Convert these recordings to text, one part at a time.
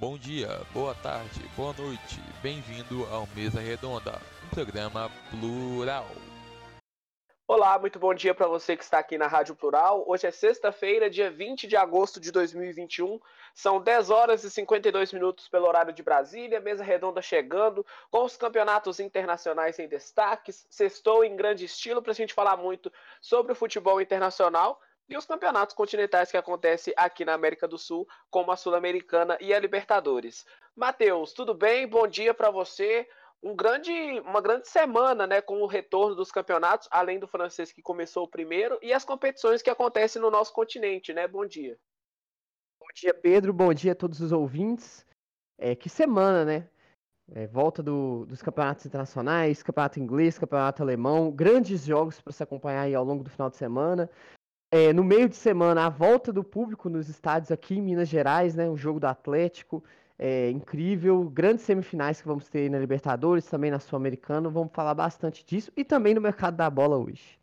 Bom dia, boa tarde, boa noite, bem-vindo ao Mesa Redonda, um programa plural. Olá, muito bom dia para você que está aqui na Rádio Plural. Hoje é sexta-feira, dia 20 de agosto de 2021. São 10 horas e 52 minutos pelo horário de Brasília. Mesa redonda chegando, com os campeonatos internacionais em destaques. Sextou em grande estilo para a gente falar muito sobre o futebol internacional e os campeonatos continentais que acontecem aqui na América do Sul, como a Sul-Americana e a Libertadores. Matheus, tudo bem? Bom dia para você. Um grande, uma grande semana, né, com o retorno dos campeonatos, além do francês que começou o primeiro, e as competições que acontecem no nosso continente, né? Bom dia. Bom dia, Pedro. Bom dia a todos os ouvintes. É, que semana, né? É, volta do, dos campeonatos internacionais, campeonato inglês, campeonato alemão, grandes jogos para se acompanhar aí ao longo do final de semana. É, no meio de semana, a volta do público nos estádios aqui em Minas Gerais, né? O jogo do Atlético, é, incrível. Grandes semifinais que vamos ter na Libertadores, também na Sul-Americana. Vamos falar bastante disso e também no mercado da bola hoje.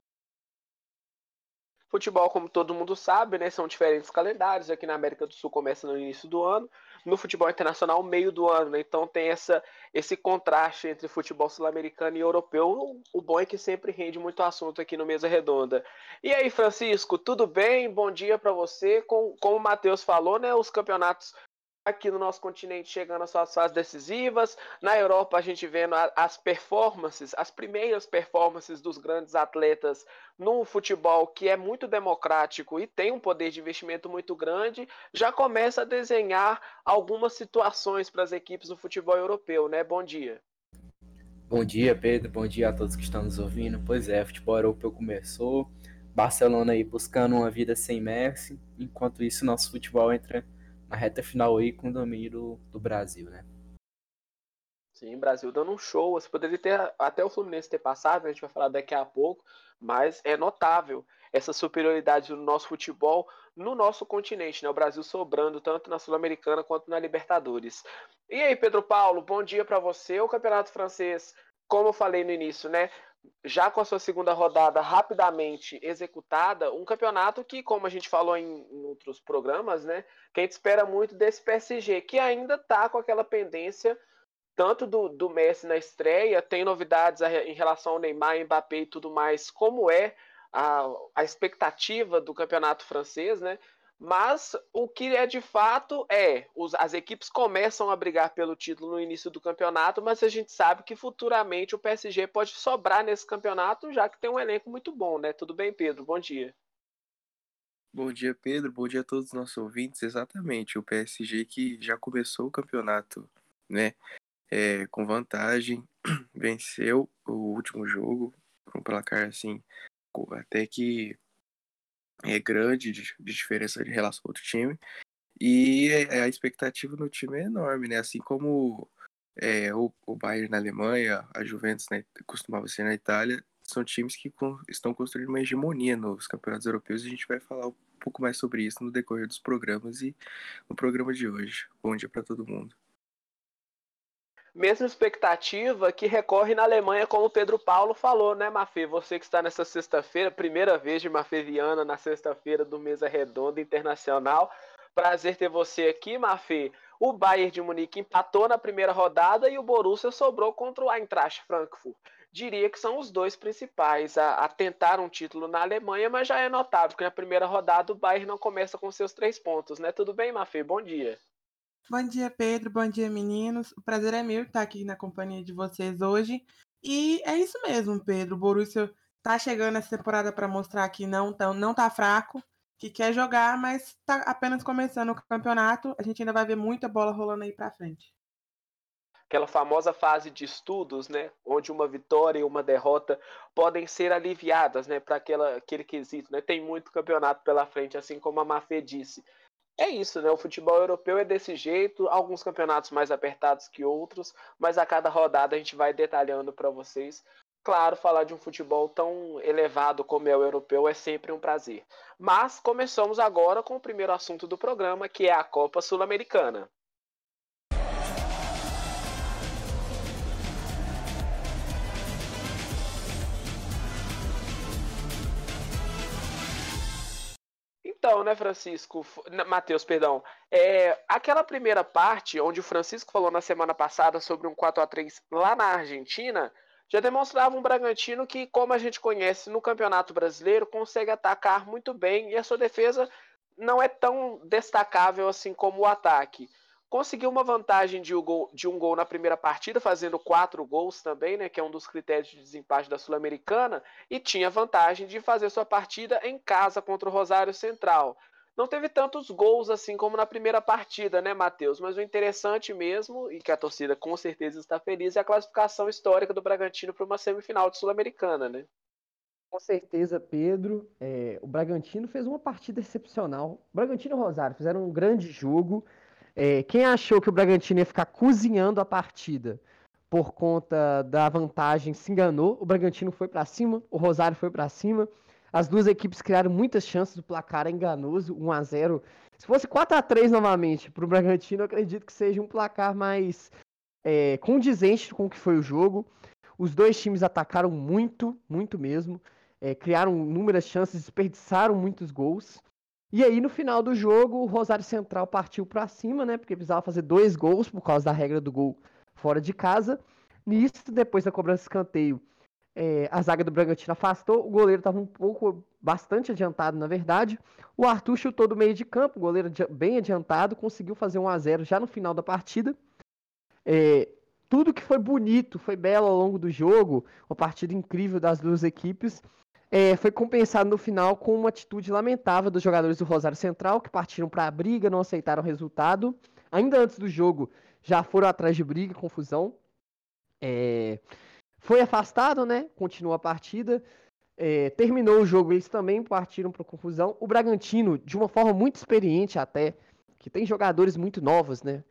Futebol, como todo mundo sabe, né, são diferentes calendários. Aqui na América do Sul começa no início do ano, no futebol internacional meio do ano. Né? Então tem essa, esse contraste entre futebol sul-americano e europeu. O bom é que sempre rende muito assunto aqui no Mesa Redonda. E aí, Francisco, tudo bem? Bom dia para você. Com, como o Matheus falou, né, os campeonatos aqui no nosso continente chegando às suas fases decisivas. Na Europa, a gente vendo as performances, as primeiras performances dos grandes atletas no futebol, que é muito democrático e tem um poder de investimento muito grande, já começa a desenhar algumas situações para as equipes do futebol europeu, né? Bom dia. Bom dia, Pedro. Bom dia a todos que estão nos ouvindo. Pois é, futebol europeu começou. Barcelona aí buscando uma vida sem Messi. Enquanto isso, nosso futebol entra na reta final aí com o domínio do, do Brasil, né? Sim, Brasil dando um show. Você poderia ter até o Fluminense ter passado, né? a gente vai falar daqui a pouco, mas é notável essa superioridade do nosso futebol no nosso continente, né? O Brasil sobrando tanto na Sul-Americana quanto na Libertadores. E aí, Pedro Paulo, bom dia para você. O Campeonato Francês, como eu falei no início, né? Já com a sua segunda rodada rapidamente executada, um campeonato que, como a gente falou em, em outros programas, né, que a gente espera muito desse PSG, que ainda está com aquela pendência tanto do, do Messi na estreia, tem novidades em relação ao Neymar, Mbappé e tudo mais, como é a, a expectativa do campeonato francês, né? Mas o que é de fato é, os, as equipes começam a brigar pelo título no início do campeonato, mas a gente sabe que futuramente o PSG pode sobrar nesse campeonato, já que tem um elenco muito bom, né? Tudo bem, Pedro? Bom dia. Bom dia, Pedro. Bom dia a todos os nossos ouvintes. Exatamente, o PSG que já começou o campeonato, né? É, com vantagem, venceu o último jogo, um placar assim, até que é grande de, de diferença de relação ao outro time. E é, a expectativa no time é enorme, né? Assim como é, o, o Bayern na Alemanha, a Juventus né, costumava ser na Itália, são times que com, estão construindo uma hegemonia nos campeonatos europeus a gente vai falar um pouco mais sobre isso no decorrer dos programas e no programa de hoje. Bom dia para todo mundo. Mesma expectativa que recorre na Alemanha, como o Pedro Paulo falou, né, Mafê? Você que está nessa sexta-feira, primeira vez de Mafê Viana na sexta-feira do Mesa Redonda Internacional. Prazer ter você aqui, Mafê. O Bayern de Munique empatou na primeira rodada e o Borussia sobrou contra o Eintracht Frankfurt. Diria que são os dois principais a, a tentar um título na Alemanha, mas já é notável que na primeira rodada o Bayern não começa com seus três pontos, né? Tudo bem, Mafê? Bom dia. Bom dia, Pedro. Bom dia, meninos. O prazer é meu estar aqui na companhia de vocês hoje. E é isso mesmo, Pedro. O Borussia tá chegando essa temporada para mostrar que não, tão, não tá fraco, que quer jogar, mas está apenas começando o campeonato. A gente ainda vai ver muita bola rolando aí para frente. Aquela famosa fase de estudos, né, onde uma vitória e uma derrota podem ser aliviadas, né, para aquele quesito, né? Tem muito campeonato pela frente, assim como a Mafê disse é isso, né? O futebol europeu é desse jeito, alguns campeonatos mais apertados que outros, mas a cada rodada a gente vai detalhando para vocês. Claro, falar de um futebol tão elevado como é o europeu é sempre um prazer. Mas começamos agora com o primeiro assunto do programa, que é a Copa Sul-Americana. Então, né, Francisco, Matheus, perdão, é, aquela primeira parte onde o Francisco falou na semana passada sobre um 4 a 3 lá na Argentina, já demonstrava um Bragantino que, como a gente conhece no Campeonato Brasileiro, consegue atacar muito bem e a sua defesa não é tão destacável assim como o ataque. Conseguiu uma vantagem de um, gol, de um gol na primeira partida, fazendo quatro gols também, né, que é um dos critérios de desempate da Sul-Americana, e tinha vantagem de fazer sua partida em casa contra o Rosário Central. Não teve tantos gols assim como na primeira partida, né, Matheus? Mas o interessante mesmo, e que a torcida com certeza está feliz, é a classificação histórica do Bragantino para uma semifinal de Sul-Americana, né? Com certeza, Pedro. É, o Bragantino fez uma partida excepcional. O Bragantino e o Rosário fizeram um grande jogo. É, quem achou que o Bragantino ia ficar cozinhando a partida por conta da vantagem se enganou. O Bragantino foi para cima, o Rosário foi para cima. As duas equipes criaram muitas chances, o placar é enganoso, 1 a 0 Se fosse 4 a 3 novamente para o Bragantino, eu acredito que seja um placar mais é, condizente com o que foi o jogo. Os dois times atacaram muito, muito mesmo. É, criaram inúmeras chances, desperdiçaram muitos gols. E aí, no final do jogo, o Rosário Central partiu para cima, né? Porque precisava fazer dois gols por causa da regra do gol fora de casa. Nisso, depois da cobrança de escanteio, é, a zaga do Bragantino afastou, o goleiro estava um pouco, bastante adiantado, na verdade. O Arthur chutou do meio de campo, o goleiro bem adiantado, conseguiu fazer 1 a 0 já no final da partida. É, tudo que foi bonito, foi belo ao longo do jogo, uma partida incrível das duas equipes, é, foi compensado no final com uma atitude lamentável dos jogadores do Rosário Central, que partiram para a briga, não aceitaram o resultado. Ainda antes do jogo, já foram atrás de briga, confusão. É, foi afastado, né? Continuou a partida. É, terminou o jogo, eles também partiram para confusão. O Bragantino, de uma forma muito experiente até, que tem jogadores muito novos, né?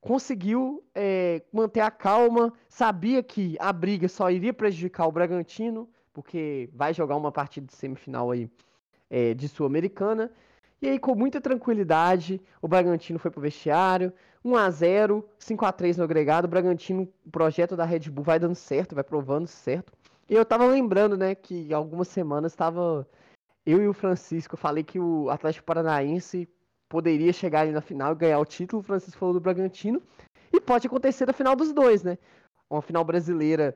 Conseguiu é, manter a calma, sabia que a briga só iria prejudicar o Bragantino, porque vai jogar uma partida de semifinal aí é, de Sul-Americana. E aí, com muita tranquilidade, o Bragantino foi pro vestiário, 1 a 0 5 a 3 no agregado. O Bragantino, o projeto da Red Bull vai dando certo, vai provando certo. E eu tava lembrando, né, que algumas semanas estava eu e o Francisco, falei que o Atlético Paranaense poderia chegar ali na final e ganhar o título. O Francisco falou do Bragantino. E pode acontecer na final dos dois, né? Uma final brasileira,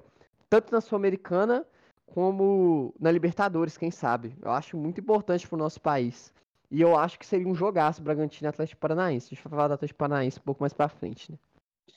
tanto na Sul-Americana como na Libertadores, quem sabe. Eu acho muito importante pro nosso país. E eu acho que seria um jogaço Bragantino e Atlético Paranaense. A gente vai falar do Atlético Paranaense um pouco mais pra frente, né?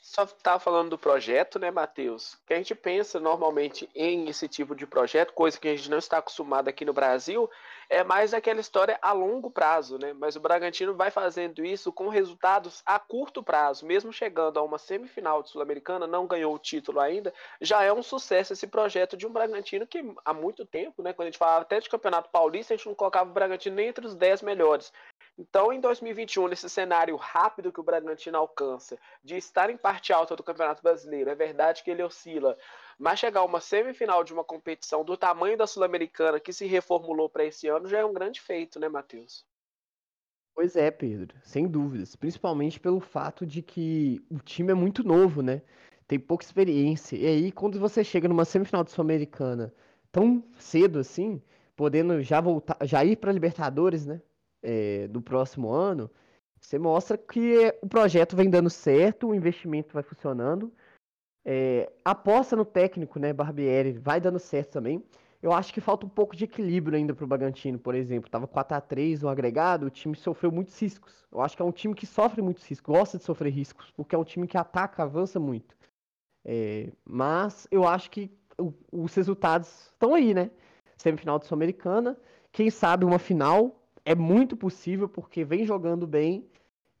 Só tá falando do projeto, né, Matheus? Que a gente pensa normalmente em esse tipo de projeto, coisa que a gente não está acostumado aqui no Brasil, é mais aquela história a longo prazo, né? Mas o Bragantino vai fazendo isso com resultados a curto prazo, mesmo chegando a uma semifinal de Sul-Americana, não ganhou o título ainda, já é um sucesso esse projeto de um Bragantino que há muito tempo, né? Quando a gente falava até de Campeonato Paulista, a gente não colocava o Bragantino nem entre os 10 melhores. Então, em 2021, nesse cenário rápido que o Bragantino alcança, de estar em parte alta do Campeonato Brasileiro, é verdade que ele oscila, mas chegar a uma semifinal de uma competição do tamanho da Sul-Americana que se reformulou para esse ano já é um grande feito, né, Matheus? Pois é, Pedro, sem dúvidas. Principalmente pelo fato de que o time é muito novo, né? Tem pouca experiência. E aí, quando você chega numa semifinal de Sul-Americana tão cedo assim, podendo já voltar, já ir para Libertadores, né? É, do próximo ano, você mostra que o projeto vem dando certo, o investimento vai funcionando é, aposta no técnico, né, Barbieri, vai dando certo também. Eu acho que falta um pouco de equilíbrio ainda pro Bragantino, por exemplo. Tava 4 a 3 no agregado, o time sofreu muitos riscos. Eu acho que é um time que sofre muitos riscos, gosta de sofrer riscos, porque é um time que ataca, avança muito. É, mas eu acho que o, os resultados estão aí, né? Semifinal de Sul-Americana, quem sabe uma final é muito possível porque vem jogando bem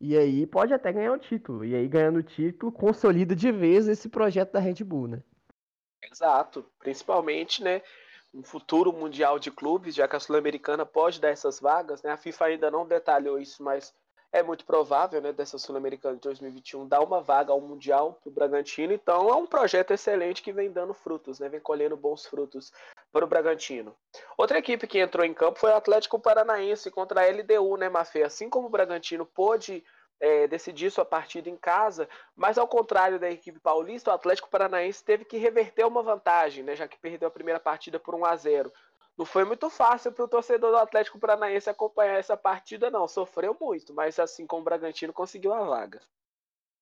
e aí pode até ganhar o título. E aí, ganhando o título, consolida de vez esse projeto da Red Bull, né? Exato. Principalmente, né? Um futuro mundial de clubes, já que a Sul-Americana pode dar essas vagas, né? A FIFA ainda não detalhou isso, mas é muito provável, né, dessa Sul-Americana de 2021 dar uma vaga ao Mundial para o Bragantino. Então é um projeto excelente que vem dando frutos, né, vem colhendo bons frutos para o Bragantino. Outra equipe que entrou em campo foi o Atlético Paranaense contra a LDU, né, Mafê? Assim como o Bragantino pôde é, decidir sua partida em casa, mas ao contrário da equipe paulista, o Atlético Paranaense teve que reverter uma vantagem, né, já que perdeu a primeira partida por 1 a 0 não foi muito fácil para o torcedor do Atlético Paranaense acompanhar essa partida, não. Sofreu muito, mas assim como o Bragantino conseguiu a vaga.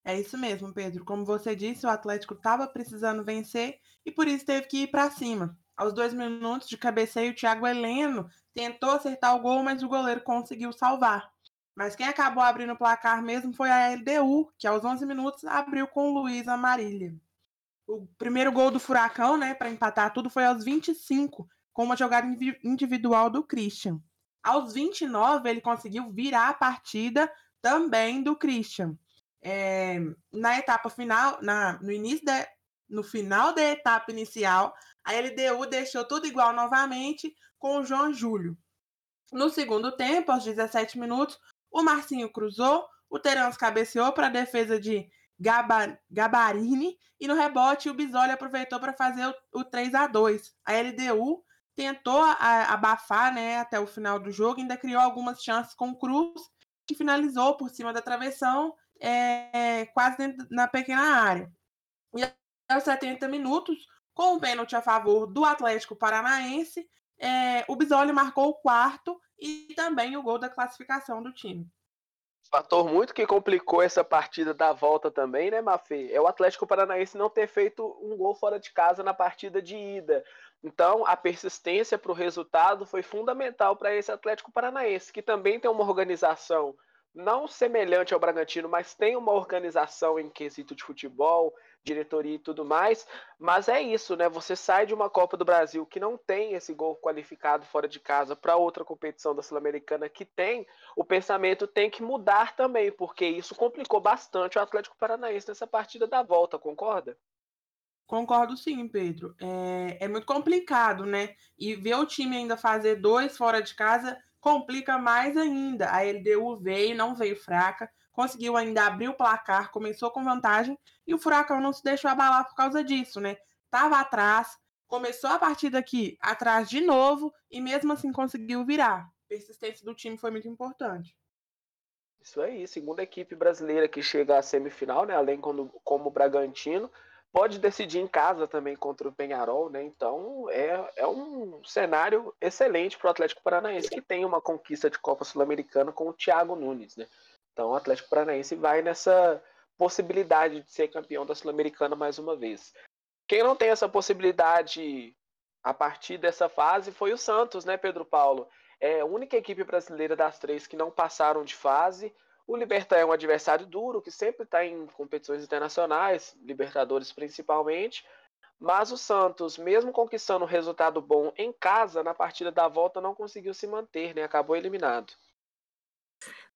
É isso mesmo, Pedro. Como você disse, o Atlético estava precisando vencer e por isso teve que ir para cima. Aos dois minutos de cabeceio, o Thiago Heleno tentou acertar o gol, mas o goleiro conseguiu salvar. Mas quem acabou abrindo o placar mesmo foi a LDU, que aos 11 minutos abriu com o Luiz Amarília. O primeiro gol do Furacão, né, para empatar tudo, foi aos 25, com uma jogada individual do Christian. Aos 29, ele conseguiu virar a partida também do Christian. É, na etapa final, na, no início da, no final da etapa inicial, a LDU deixou tudo igual novamente com o João Júlio. No segundo tempo, aos 17 minutos, o Marcinho cruzou, o Terãs cabeceou para a defesa de Gabarini e no rebote o Bisoli aproveitou para fazer o, o 3 a 2 A LDU tentou abafar né, até o final do jogo, ainda criou algumas chances com o Cruz, que finalizou por cima da travessão, é, quase dentro, na pequena área. E aos 70 minutos, com o pênalti a favor do Atlético Paranaense, é, o Bisoli marcou o quarto e também o gol da classificação do time. Fator muito que complicou essa partida da volta também, né, Mafê? É o Atlético Paranaense não ter feito um gol fora de casa na partida de ida. Então, a persistência para o resultado foi fundamental para esse Atlético Paranaense, que também tem uma organização não semelhante ao Bragantino, mas tem uma organização em quesito de futebol, diretoria e tudo mais. Mas é isso, né? Você sai de uma Copa do Brasil que não tem esse gol qualificado fora de casa para outra competição da Sul-Americana que tem, o pensamento tem que mudar também, porque isso complicou bastante o Atlético Paranaense nessa partida da volta, concorda? Concordo sim, Pedro. É, é muito complicado, né? E ver o time ainda fazer dois fora de casa complica mais ainda. A LDU veio, não veio fraca, conseguiu ainda abrir o placar, começou com vantagem e o Furacão não se deixou abalar por causa disso, né? Tava atrás, começou a partida aqui atrás de novo e mesmo assim conseguiu virar. A persistência do time foi muito importante. Isso aí, segunda equipe brasileira que chega à semifinal, né? Além como, como o Bragantino pode decidir em casa também contra o Penharol, né? Então é, é um cenário excelente para o Atlético Paranaense, que tem uma conquista de Copa Sul-Americana com o Thiago Nunes, né? Então o Atlético Paranaense vai nessa possibilidade de ser campeão da Sul-Americana mais uma vez. Quem não tem essa possibilidade a partir dessa fase foi o Santos, né, Pedro Paulo? É a única equipe brasileira das três que não passaram de fase. O Libertar é um adversário duro, que sempre está em competições internacionais, Libertadores principalmente. Mas o Santos, mesmo conquistando um resultado bom em casa, na partida da volta não conseguiu se manter, né? Acabou eliminado.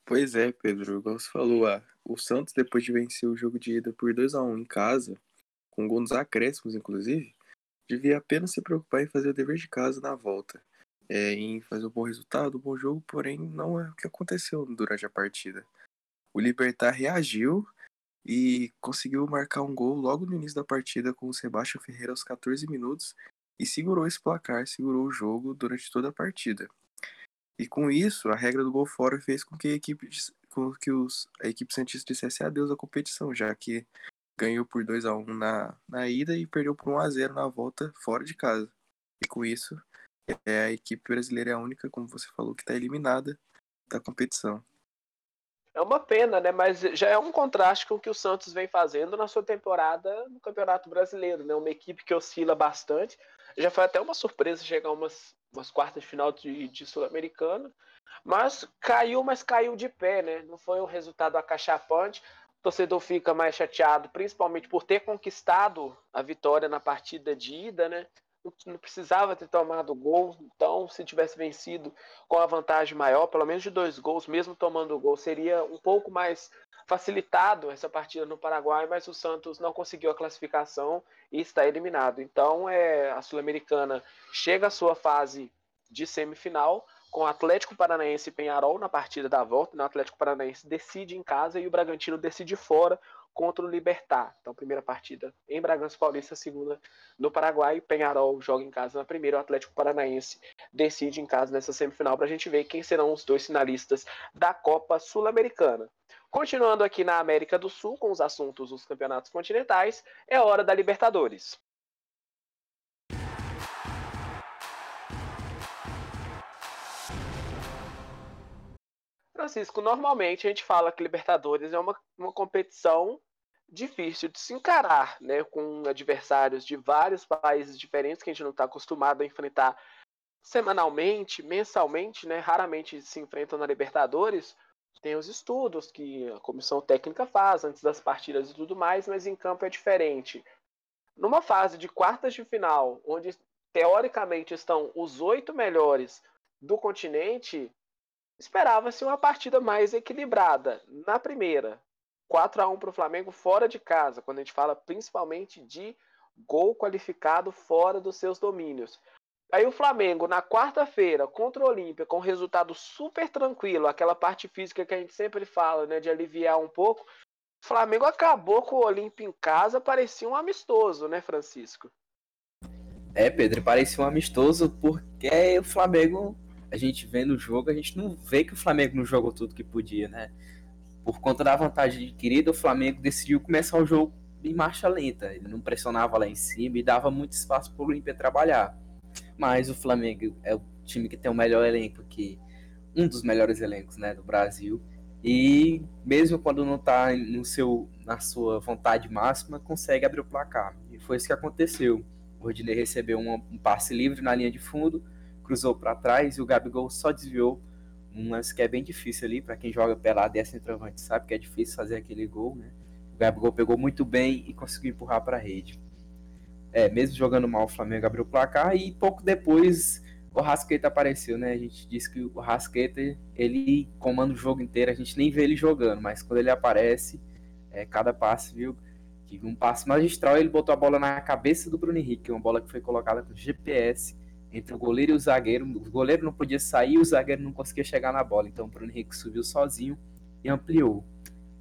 Pois é, Pedro, igual você falou, ah, o Santos, depois de vencer o jogo de ida por 2 a 1 em casa, com gol nos acréscimos, inclusive, devia apenas se preocupar em fazer o dever de casa na volta. É, em fazer um bom resultado, um bom jogo, porém não é o que aconteceu durante a partida o Libertar reagiu e conseguiu marcar um gol logo no início da partida com o Sebastião Ferreira aos 14 minutos e segurou esse placar, segurou o jogo durante toda a partida. E com isso, a regra do gol fora fez com que a equipe, com que os, a equipe Santista dissesse adeus à competição, já que ganhou por 2 a 1 na, na ida e perdeu por 1 a 0 na volta fora de casa. E com isso, é, a equipe brasileira é a única, como você falou, que está eliminada da competição. É uma pena, né? Mas já é um contraste com o que o Santos vem fazendo na sua temporada no Campeonato Brasileiro, né? Uma equipe que oscila bastante. Já foi até uma surpresa chegar umas, umas quartas de final de, de Sul-Americana. Mas caiu, mas caiu de pé, né? Não foi um resultado acachapante. O torcedor fica mais chateado, principalmente por ter conquistado a vitória na partida de ida, né? Não precisava ter tomado gol, então se tivesse vencido com a vantagem maior, pelo menos de dois gols, mesmo tomando gol, seria um pouco mais facilitado essa partida no Paraguai, mas o Santos não conseguiu a classificação e está eliminado. Então é a Sul-Americana chega à sua fase de semifinal com o Atlético Paranaense e Penharol na partida da volta. Né? O Atlético Paranaense decide em casa e o Bragantino decide fora contra o Libertar. Então, primeira partida em Bragança Paulista, segunda no Paraguai. Penharol joga em casa na primeira. O Atlético Paranaense decide em casa nessa semifinal para a gente ver quem serão os dois finalistas da Copa Sul-Americana. Continuando aqui na América do Sul com os assuntos dos campeonatos continentais, é hora da Libertadores. Francisco, normalmente a gente fala que Libertadores é uma, uma competição difícil de se encarar, né? Com adversários de vários países diferentes que a gente não está acostumado a enfrentar semanalmente, mensalmente, né? Raramente se enfrentam na Libertadores. Tem os estudos que a comissão técnica faz antes das partidas e tudo mais, mas em campo é diferente. Numa fase de quartas de final, onde teoricamente estão os oito melhores do continente, esperava-se uma partida mais equilibrada. Na primeira, 4 a 1 para o Flamengo fora de casa, quando a gente fala principalmente de gol qualificado fora dos seus domínios. Aí o Flamengo, na quarta-feira, contra o Olímpia, com resultado super tranquilo, aquela parte física que a gente sempre fala, né, de aliviar um pouco. O Flamengo acabou com o Olímpia em casa, parecia um amistoso, né, Francisco? É, Pedro, parecia um amistoso porque o Flamengo, a gente vendo o jogo, a gente não vê que o Flamengo não jogou tudo que podia, né? Por conta da vantagem adquirida, o Flamengo decidiu começar o jogo em marcha lenta. Ele não pressionava lá em cima e dava muito espaço para o Olímpia trabalhar. Mas o Flamengo é o time que tem o melhor elenco aqui, um dos melhores elencos né, do Brasil. E mesmo quando não está no seu, na sua vontade máxima, consegue abrir o placar. E foi isso que aconteceu. O Rodinei recebeu um passe livre na linha de fundo, cruzou para trás e o Gabigol só desviou. Um lance que é bem difícil ali, para quem joga pelado e é centroavante sabe que é difícil fazer aquele gol. Né? O Gabigol pegou muito bem e conseguiu empurrar para a rede é, mesmo jogando mal, o Flamengo abriu o placar e pouco depois o Rasqueta apareceu, né? A gente disse que o Rasqueta, ele comanda o jogo inteiro, a gente nem vê ele jogando, mas quando ele aparece, é, cada passe, viu? Tive um passe magistral, ele botou a bola na cabeça do Bruno Henrique, uma bola que foi colocada com GPS entre o goleiro e o zagueiro. O goleiro não podia sair, o zagueiro não conseguia chegar na bola, então o Bruno Henrique subiu sozinho e ampliou.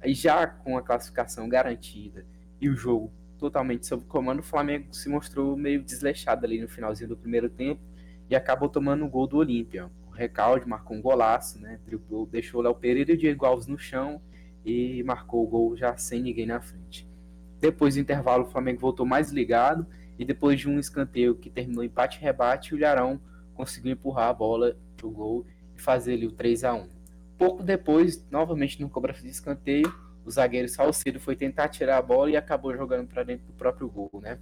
Aí já com a classificação garantida e o jogo totalmente sob comando, o Flamengo se mostrou meio desleixado ali no finalzinho do primeiro tempo e acabou tomando o gol do Olímpia. O Recalde marcou um golaço, né? Deixou o Léo Pereira e o Diego Alves no chão e marcou o gol já sem ninguém na frente. Depois do intervalo, o Flamengo voltou mais ligado e depois de um escanteio que terminou empate-rebate, o Ilharão conseguiu empurrar a bola pro gol e fazer ali o 3 a 1 Pouco depois, novamente no cobrança de escanteio, o zagueiro Salcedo foi tentar tirar a bola e acabou jogando para dentro do próprio gol, né?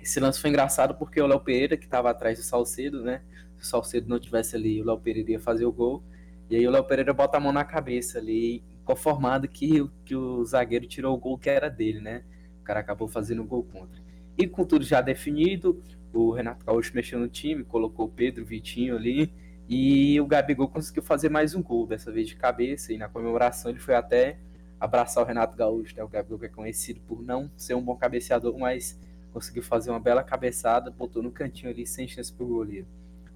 Esse lance foi engraçado porque o Léo Pereira, que estava atrás do Salcedo, né? Se o Salcedo não tivesse ali, o Léo Pereira ia fazer o gol. E aí o Léo Pereira bota a mão na cabeça ali, conformado que, que o zagueiro tirou o gol que era dele, né? O cara acabou fazendo o gol contra. E com tudo já definido, o Renato Gaúcho mexeu no time, colocou o Pedro, Vitinho ali, e o Gabigol conseguiu fazer mais um gol, dessa vez de cabeça, e na comemoração ele foi até abraçar o Renato Gaúcho, né? O Gabigol que é conhecido por não ser um bom cabeceador, mas conseguiu fazer uma bela cabeçada, botou no cantinho ali sem chance pro goleiro.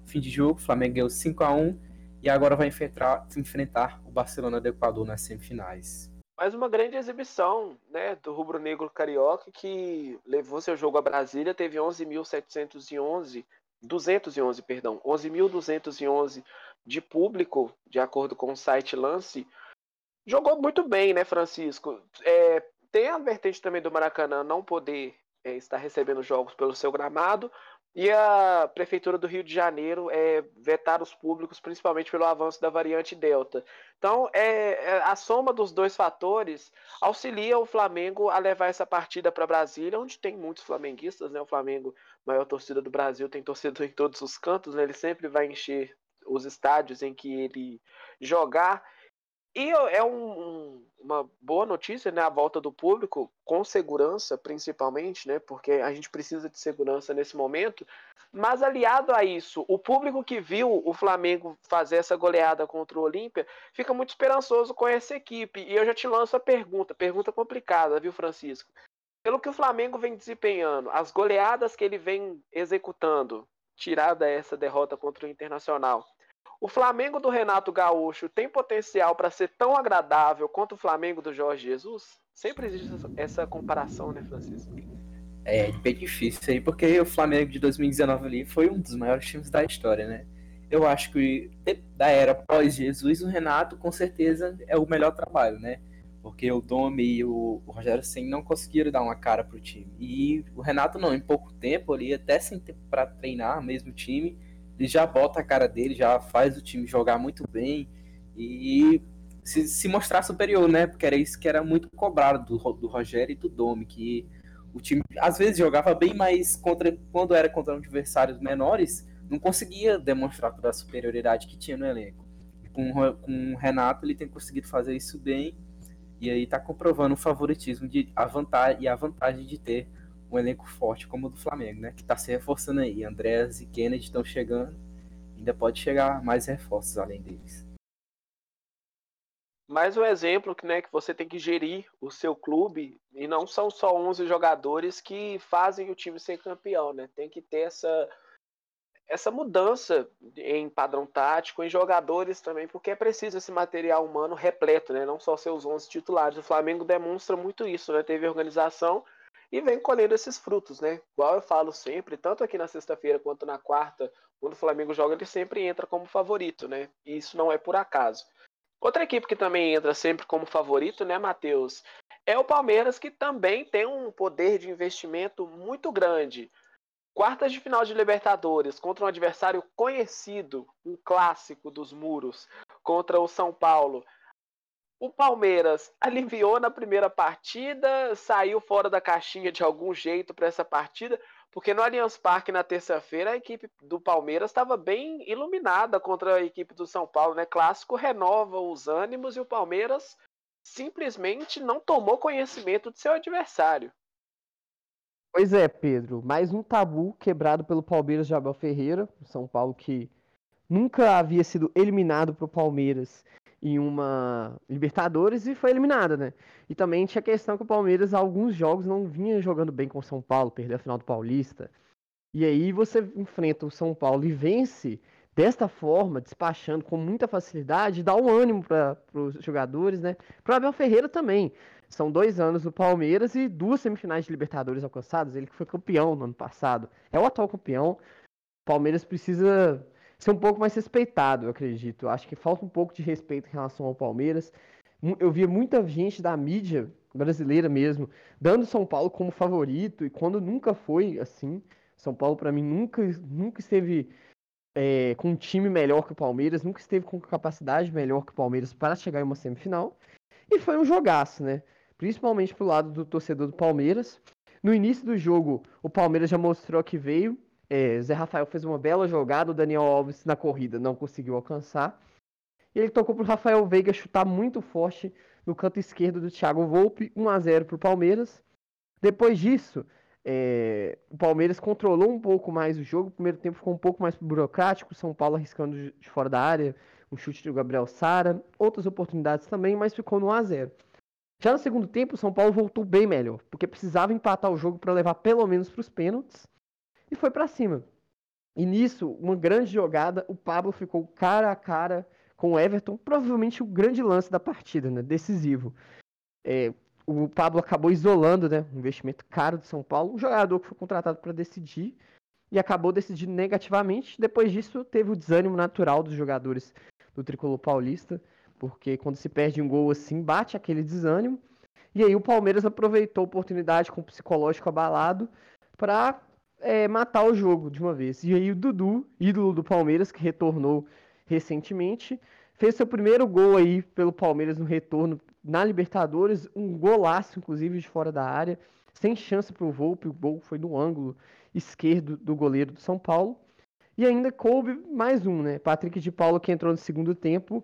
Fim de jogo, Flamengo ganhou 5 a 1 e agora vai enfrentar, enfrentar o Barcelona do Equador nas semifinais. Mais uma grande exibição né, do rubro-negro carioca que levou seu jogo a Brasília, teve 11.711, 211, perdão, 11.211 de público, de acordo com o site Lance, Jogou muito bem, né, Francisco? É, tem a vertente também do Maracanã não poder é, estar recebendo jogos pelo seu gramado e a Prefeitura do Rio de Janeiro é, vetar os públicos, principalmente pelo avanço da variante Delta. Então, é, é a soma dos dois fatores auxilia o Flamengo a levar essa partida para Brasília, onde tem muitos flamenguistas. Né? O Flamengo, maior torcida do Brasil, tem torcedor em todos os cantos, né? ele sempre vai encher os estádios em que ele jogar. E é um, uma boa notícia, né? A volta do público, com segurança, principalmente, né? Porque a gente precisa de segurança nesse momento. Mas aliado a isso, o público que viu o Flamengo fazer essa goleada contra o Olímpia fica muito esperançoso com essa equipe. E eu já te lanço a pergunta, pergunta complicada, viu, Francisco? Pelo que o Flamengo vem desempenhando, as goleadas que ele vem executando, tirada essa derrota contra o Internacional, o Flamengo do Renato Gaúcho tem potencial para ser tão agradável quanto o Flamengo do Jorge Jesus? Sempre existe essa comparação, né, Francisco? É bem difícil aí, porque o Flamengo de 2019 ali foi um dos maiores times da história, né? Eu acho que da era pós-Jesus, o Renato com certeza é o melhor trabalho, né? Porque o Domi e o, Rogério Senna não conseguiram dar uma cara pro time. E o Renato não, em pouco tempo ali, até sem tempo para treinar mesmo o time, ele já bota a cara dele, já faz o time jogar muito bem. E se, se mostrar superior, né? Porque era isso que era muito cobrado do, do Rogério e do Domi, que o time às vezes jogava bem, mas contra, quando era contra adversários menores, não conseguia demonstrar toda a superioridade que tinha no elenco. Com, com o Renato, ele tem conseguido fazer isso bem, e aí tá comprovando o favoritismo de a vantagem, e a vantagem de ter um elenco forte como o do Flamengo, né? Que tá se reforçando aí. Andrés e Kennedy estão chegando, ainda pode chegar mais reforços além deles mais um exemplo que, né, que você tem que gerir o seu clube e não são só 11 jogadores que fazem o time ser campeão, né? Tem que ter essa essa mudança em padrão tático, em jogadores também, porque é preciso esse material humano repleto, né? Não só seus 11 titulares. O Flamengo demonstra muito isso, né? Teve organização e vem colhendo esses frutos, né? Igual eu falo sempre, tanto aqui na sexta-feira quanto na quarta, quando o Flamengo joga, ele sempre entra como favorito, né? E isso não é por acaso. Outra equipe que também entra sempre como favorito, né, Matheus? É o Palmeiras, que também tem um poder de investimento muito grande. Quartas de final de Libertadores contra um adversário conhecido, um clássico dos muros, contra o São Paulo. O Palmeiras aliviou na primeira partida, saiu fora da caixinha de algum jeito para essa partida, porque no Allianz Parque, na terça-feira, a equipe do Palmeiras estava bem iluminada contra a equipe do São Paulo, né? Clássico renova os ânimos e o Palmeiras simplesmente não tomou conhecimento de seu adversário. Pois é, Pedro. Mais um tabu quebrado pelo Palmeiras de Abel Ferreira, São Paulo que nunca havia sido eliminado para o Palmeiras em uma Libertadores e foi eliminada, né? E também tinha a questão que o Palmeiras, alguns jogos, não vinha jogando bem com o São Paulo, perdeu a final do Paulista. E aí você enfrenta o São Paulo e vence desta forma, despachando com muita facilidade, dá um ânimo para os jogadores, né? Para Abel Ferreira também. São dois anos no Palmeiras e duas semifinais de Libertadores alcançadas. Ele que foi campeão no ano passado. É o atual campeão. Palmeiras precisa ser um pouco mais respeitado, eu acredito. Acho que falta um pouco de respeito em relação ao Palmeiras. Eu via muita gente da mídia brasileira mesmo dando São Paulo como favorito e quando nunca foi assim. São Paulo para mim nunca nunca esteve é, com um time melhor que o Palmeiras, nunca esteve com capacidade melhor que o Palmeiras para chegar em uma semifinal. E foi um jogaço, né? Principalmente pro lado do torcedor do Palmeiras. No início do jogo, o Palmeiras já mostrou que veio, é, Zé Rafael fez uma bela jogada, o Daniel Alves na corrida não conseguiu alcançar. E ele tocou para o Rafael Veiga chutar muito forte no canto esquerdo do Thiago Volpe, 1 a 0 para o Palmeiras. Depois disso, é, o Palmeiras controlou um pouco mais o jogo. O primeiro tempo ficou um pouco mais burocrático, São Paulo arriscando de fora da área, um chute do Gabriel Sara, outras oportunidades também, mas ficou no 1 a 0. Já no segundo tempo, o São Paulo voltou bem melhor, porque precisava empatar o jogo para levar pelo menos para os pênaltis e foi para cima. E nisso, uma grande jogada, o Pablo ficou cara a cara com o Everton, provavelmente o grande lance da partida, né? Decisivo. É, o Pablo acabou isolando, né? Um investimento caro de São Paulo, um jogador que foi contratado para decidir e acabou decidindo negativamente. Depois disso, teve o desânimo natural dos jogadores do tricolor paulista, porque quando se perde um gol assim, bate aquele desânimo. E aí o Palmeiras aproveitou a oportunidade com o psicológico abalado para é, matar o jogo de uma vez. E aí o Dudu, ídolo do Palmeiras, que retornou recentemente, fez seu primeiro gol aí pelo Palmeiras no retorno na Libertadores, um golaço, inclusive, de fora da área, sem chance para o Volpe, o gol foi no ângulo esquerdo do goleiro do São Paulo. E ainda coube mais um, né? Patrick de Paulo, que entrou no segundo tempo,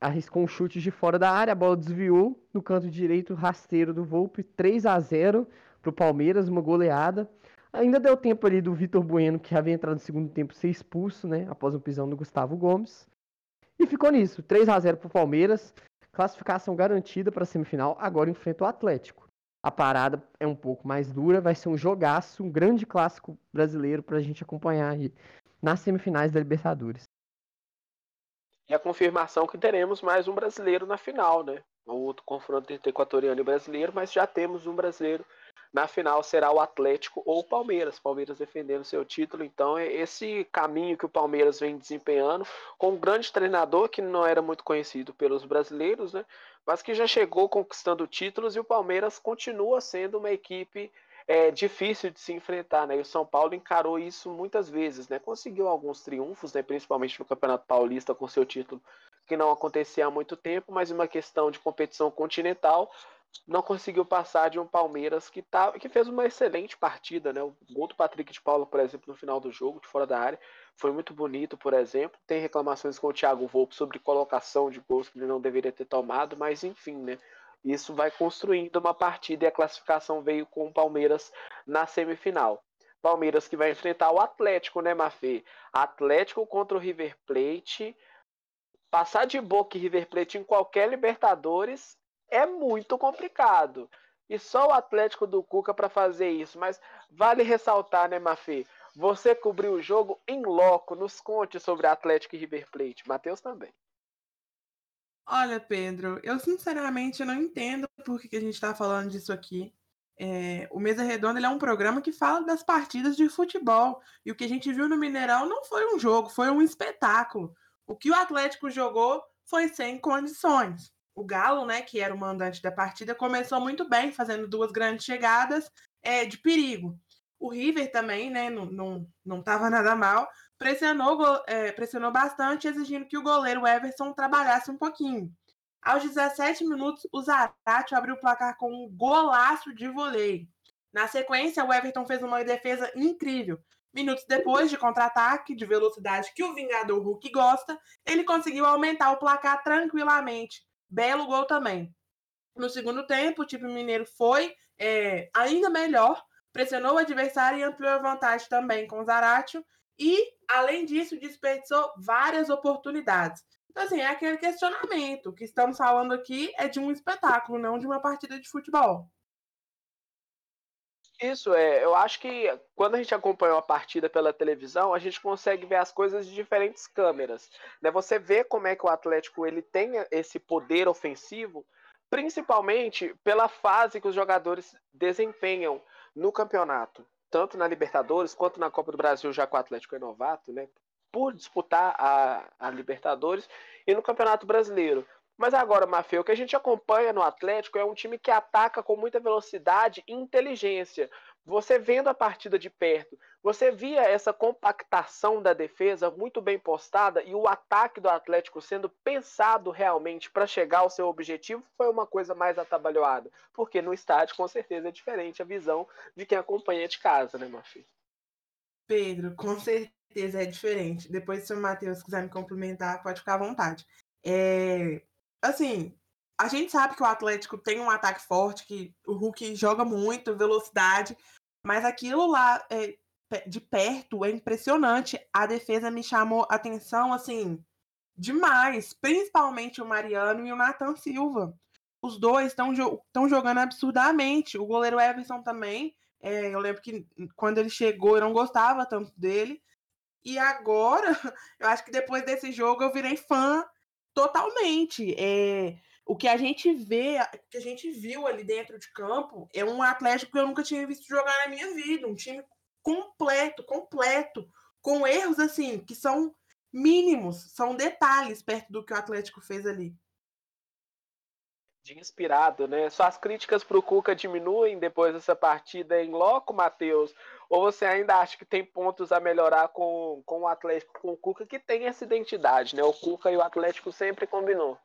arriscou um chute de fora da área, a bola desviou no canto direito, rasteiro do Volpe, 3 a 0 para o Palmeiras, uma goleada. Ainda deu tempo ali do Vitor Bueno, que havia entrado no segundo tempo, ser expulso, né? Após um pisão do Gustavo Gomes. E ficou nisso, 3 a 0 para o Palmeiras. Classificação garantida para a semifinal. Agora enfrenta o Atlético. A parada é um pouco mais dura, vai ser um jogaço, um grande clássico brasileiro para a gente acompanhar aí nas semifinais da Libertadores. E a confirmação que teremos mais um brasileiro na final, né? Um outro confronto entre equatoriano e brasileiro, mas já temos um brasileiro na final será o Atlético ou o Palmeiras. Palmeiras defendendo seu título. Então, é esse caminho que o Palmeiras vem desempenhando, com um grande treinador que não era muito conhecido pelos brasileiros, né? Mas que já chegou conquistando títulos e o Palmeiras continua sendo uma equipe é, difícil de se enfrentar, né? E o São Paulo encarou isso muitas vezes, né? Conseguiu alguns triunfos, né? Principalmente no Campeonato Paulista com seu título que não acontecia há muito tempo, mas uma questão de competição continental, não conseguiu passar de um Palmeiras que, tá, que fez uma excelente partida, né? O gol do Patrick de Paula, por exemplo, no final do jogo, de fora da área, foi muito bonito, por exemplo. Tem reclamações com o Thiago Volpe sobre colocação de gols que ele não deveria ter tomado, mas enfim, né? Isso vai construindo uma partida e a classificação veio com o Palmeiras na semifinal. Palmeiras que vai enfrentar o Atlético, né, Mafê? Atlético contra o River Plate. Passar de Boca e River Plate em qualquer Libertadores é muito complicado. E só o Atlético do Cuca para fazer isso. Mas vale ressaltar, né, Mafê? Você cobriu o jogo em loco. Nos conte sobre Atlético e River Plate. Matheus também. Olha, Pedro, eu sinceramente não entendo por que, a gente está falando disso aqui. É, o Mesa Redonda é um programa que fala das partidas de futebol. E o que a gente viu no Mineirão não foi um jogo, foi um espetáculo. O que o Atlético jogou foi sem condições. O Galo, né, que era o mandante da partida, começou muito bem, fazendo duas grandes chegadas é, de perigo. O River também, né, não, não, não tava nada mal, pressionou, é, pressionou bastante, exigindo que o goleiro Everson trabalhasse um pouquinho. Aos 17 minutos, o Zarate abriu o placar com um golaço de voleio. Na sequência, o Everton fez uma defesa incrível. Minutos depois de contra-ataque de velocidade que o Vingador Hulk gosta, ele conseguiu aumentar o placar tranquilamente. Belo gol também. No segundo tempo, o time mineiro foi é, ainda melhor, pressionou o adversário e ampliou a vantagem também com o Zaratio e, além disso, desperdiçou várias oportunidades. Então, assim, é aquele questionamento. O que estamos falando aqui é de um espetáculo, não de uma partida de futebol. Isso, é. Eu acho que quando a gente acompanha uma partida pela televisão, a gente consegue ver as coisas de diferentes câmeras. Né? Você vê como é que o Atlético ele tem esse poder ofensivo, principalmente pela fase que os jogadores desempenham no campeonato tanto na Libertadores quanto na Copa do Brasil, já que o Atlético é novato, né? Por disputar a, a Libertadores e no Campeonato Brasileiro. Mas agora, Mafê, o que a gente acompanha no Atlético é um time que ataca com muita velocidade e inteligência. Você vendo a partida de perto, você via essa compactação da defesa muito bem postada e o ataque do Atlético sendo pensado realmente para chegar ao seu objetivo foi uma coisa mais atabalhoada. Porque no estádio, com certeza, é diferente a visão de quem acompanha de casa, né, Mafi? Pedro, com certeza é diferente. Depois, se o Matheus quiser me complementar, pode ficar à vontade. É, assim, a gente sabe que o Atlético tem um ataque forte, que o Hulk joga muito, velocidade, mas aquilo lá é, de perto é impressionante. A defesa me chamou atenção, assim, demais. Principalmente o Mariano e o Nathan Silva. Os dois estão jo jogando absurdamente. O goleiro Everson também. É, eu lembro que quando ele chegou eu não gostava tanto dele. E agora, eu acho que depois desse jogo eu virei fã totalmente. É, o que a gente vê, o que a gente viu ali dentro de campo é um Atlético que eu nunca tinha visto jogar na minha vida, um time completo, completo, com erros assim que são mínimos, são detalhes perto do que o Atlético fez ali. De inspirado, né? Suas críticas para o Cuca diminuem depois dessa partida em loco, Matheus? Ou você ainda acha que tem pontos a melhorar com, com o Atlético, com o Cuca, que tem essa identidade, né? O Cuca e o Atlético sempre combinou.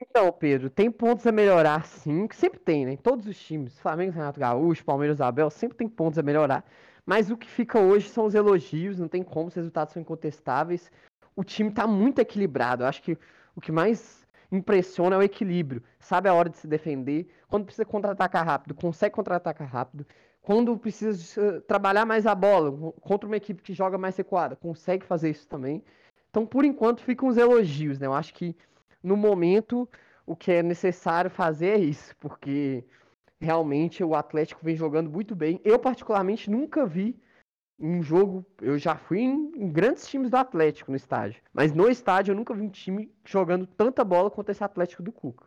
Então, Pedro, tem pontos a melhorar sim, que sempre tem, né? Todos os times, Flamengo, Renato Gaúcho, Palmeiras, Abel, sempre tem pontos a melhorar. Mas o que fica hoje são os elogios, não tem como, os resultados são incontestáveis. O time tá muito equilibrado. Eu acho que o que mais impressiona é o equilíbrio. Sabe a hora de se defender, quando precisa contra-atacar rápido, consegue contra-atacar rápido. Quando precisa eh, trabalhar mais a bola contra uma equipe que joga mais recuada, consegue fazer isso também. Então, por enquanto, ficam os elogios, né? Eu acho que no momento, o que é necessário fazer é isso, porque realmente o Atlético vem jogando muito bem. Eu, particularmente, nunca vi um jogo. Eu já fui em, em, grandes times do Atlético no estádio, mas no estádio eu nunca vi um time jogando tanta bola quanto esse Atlético do Cuca.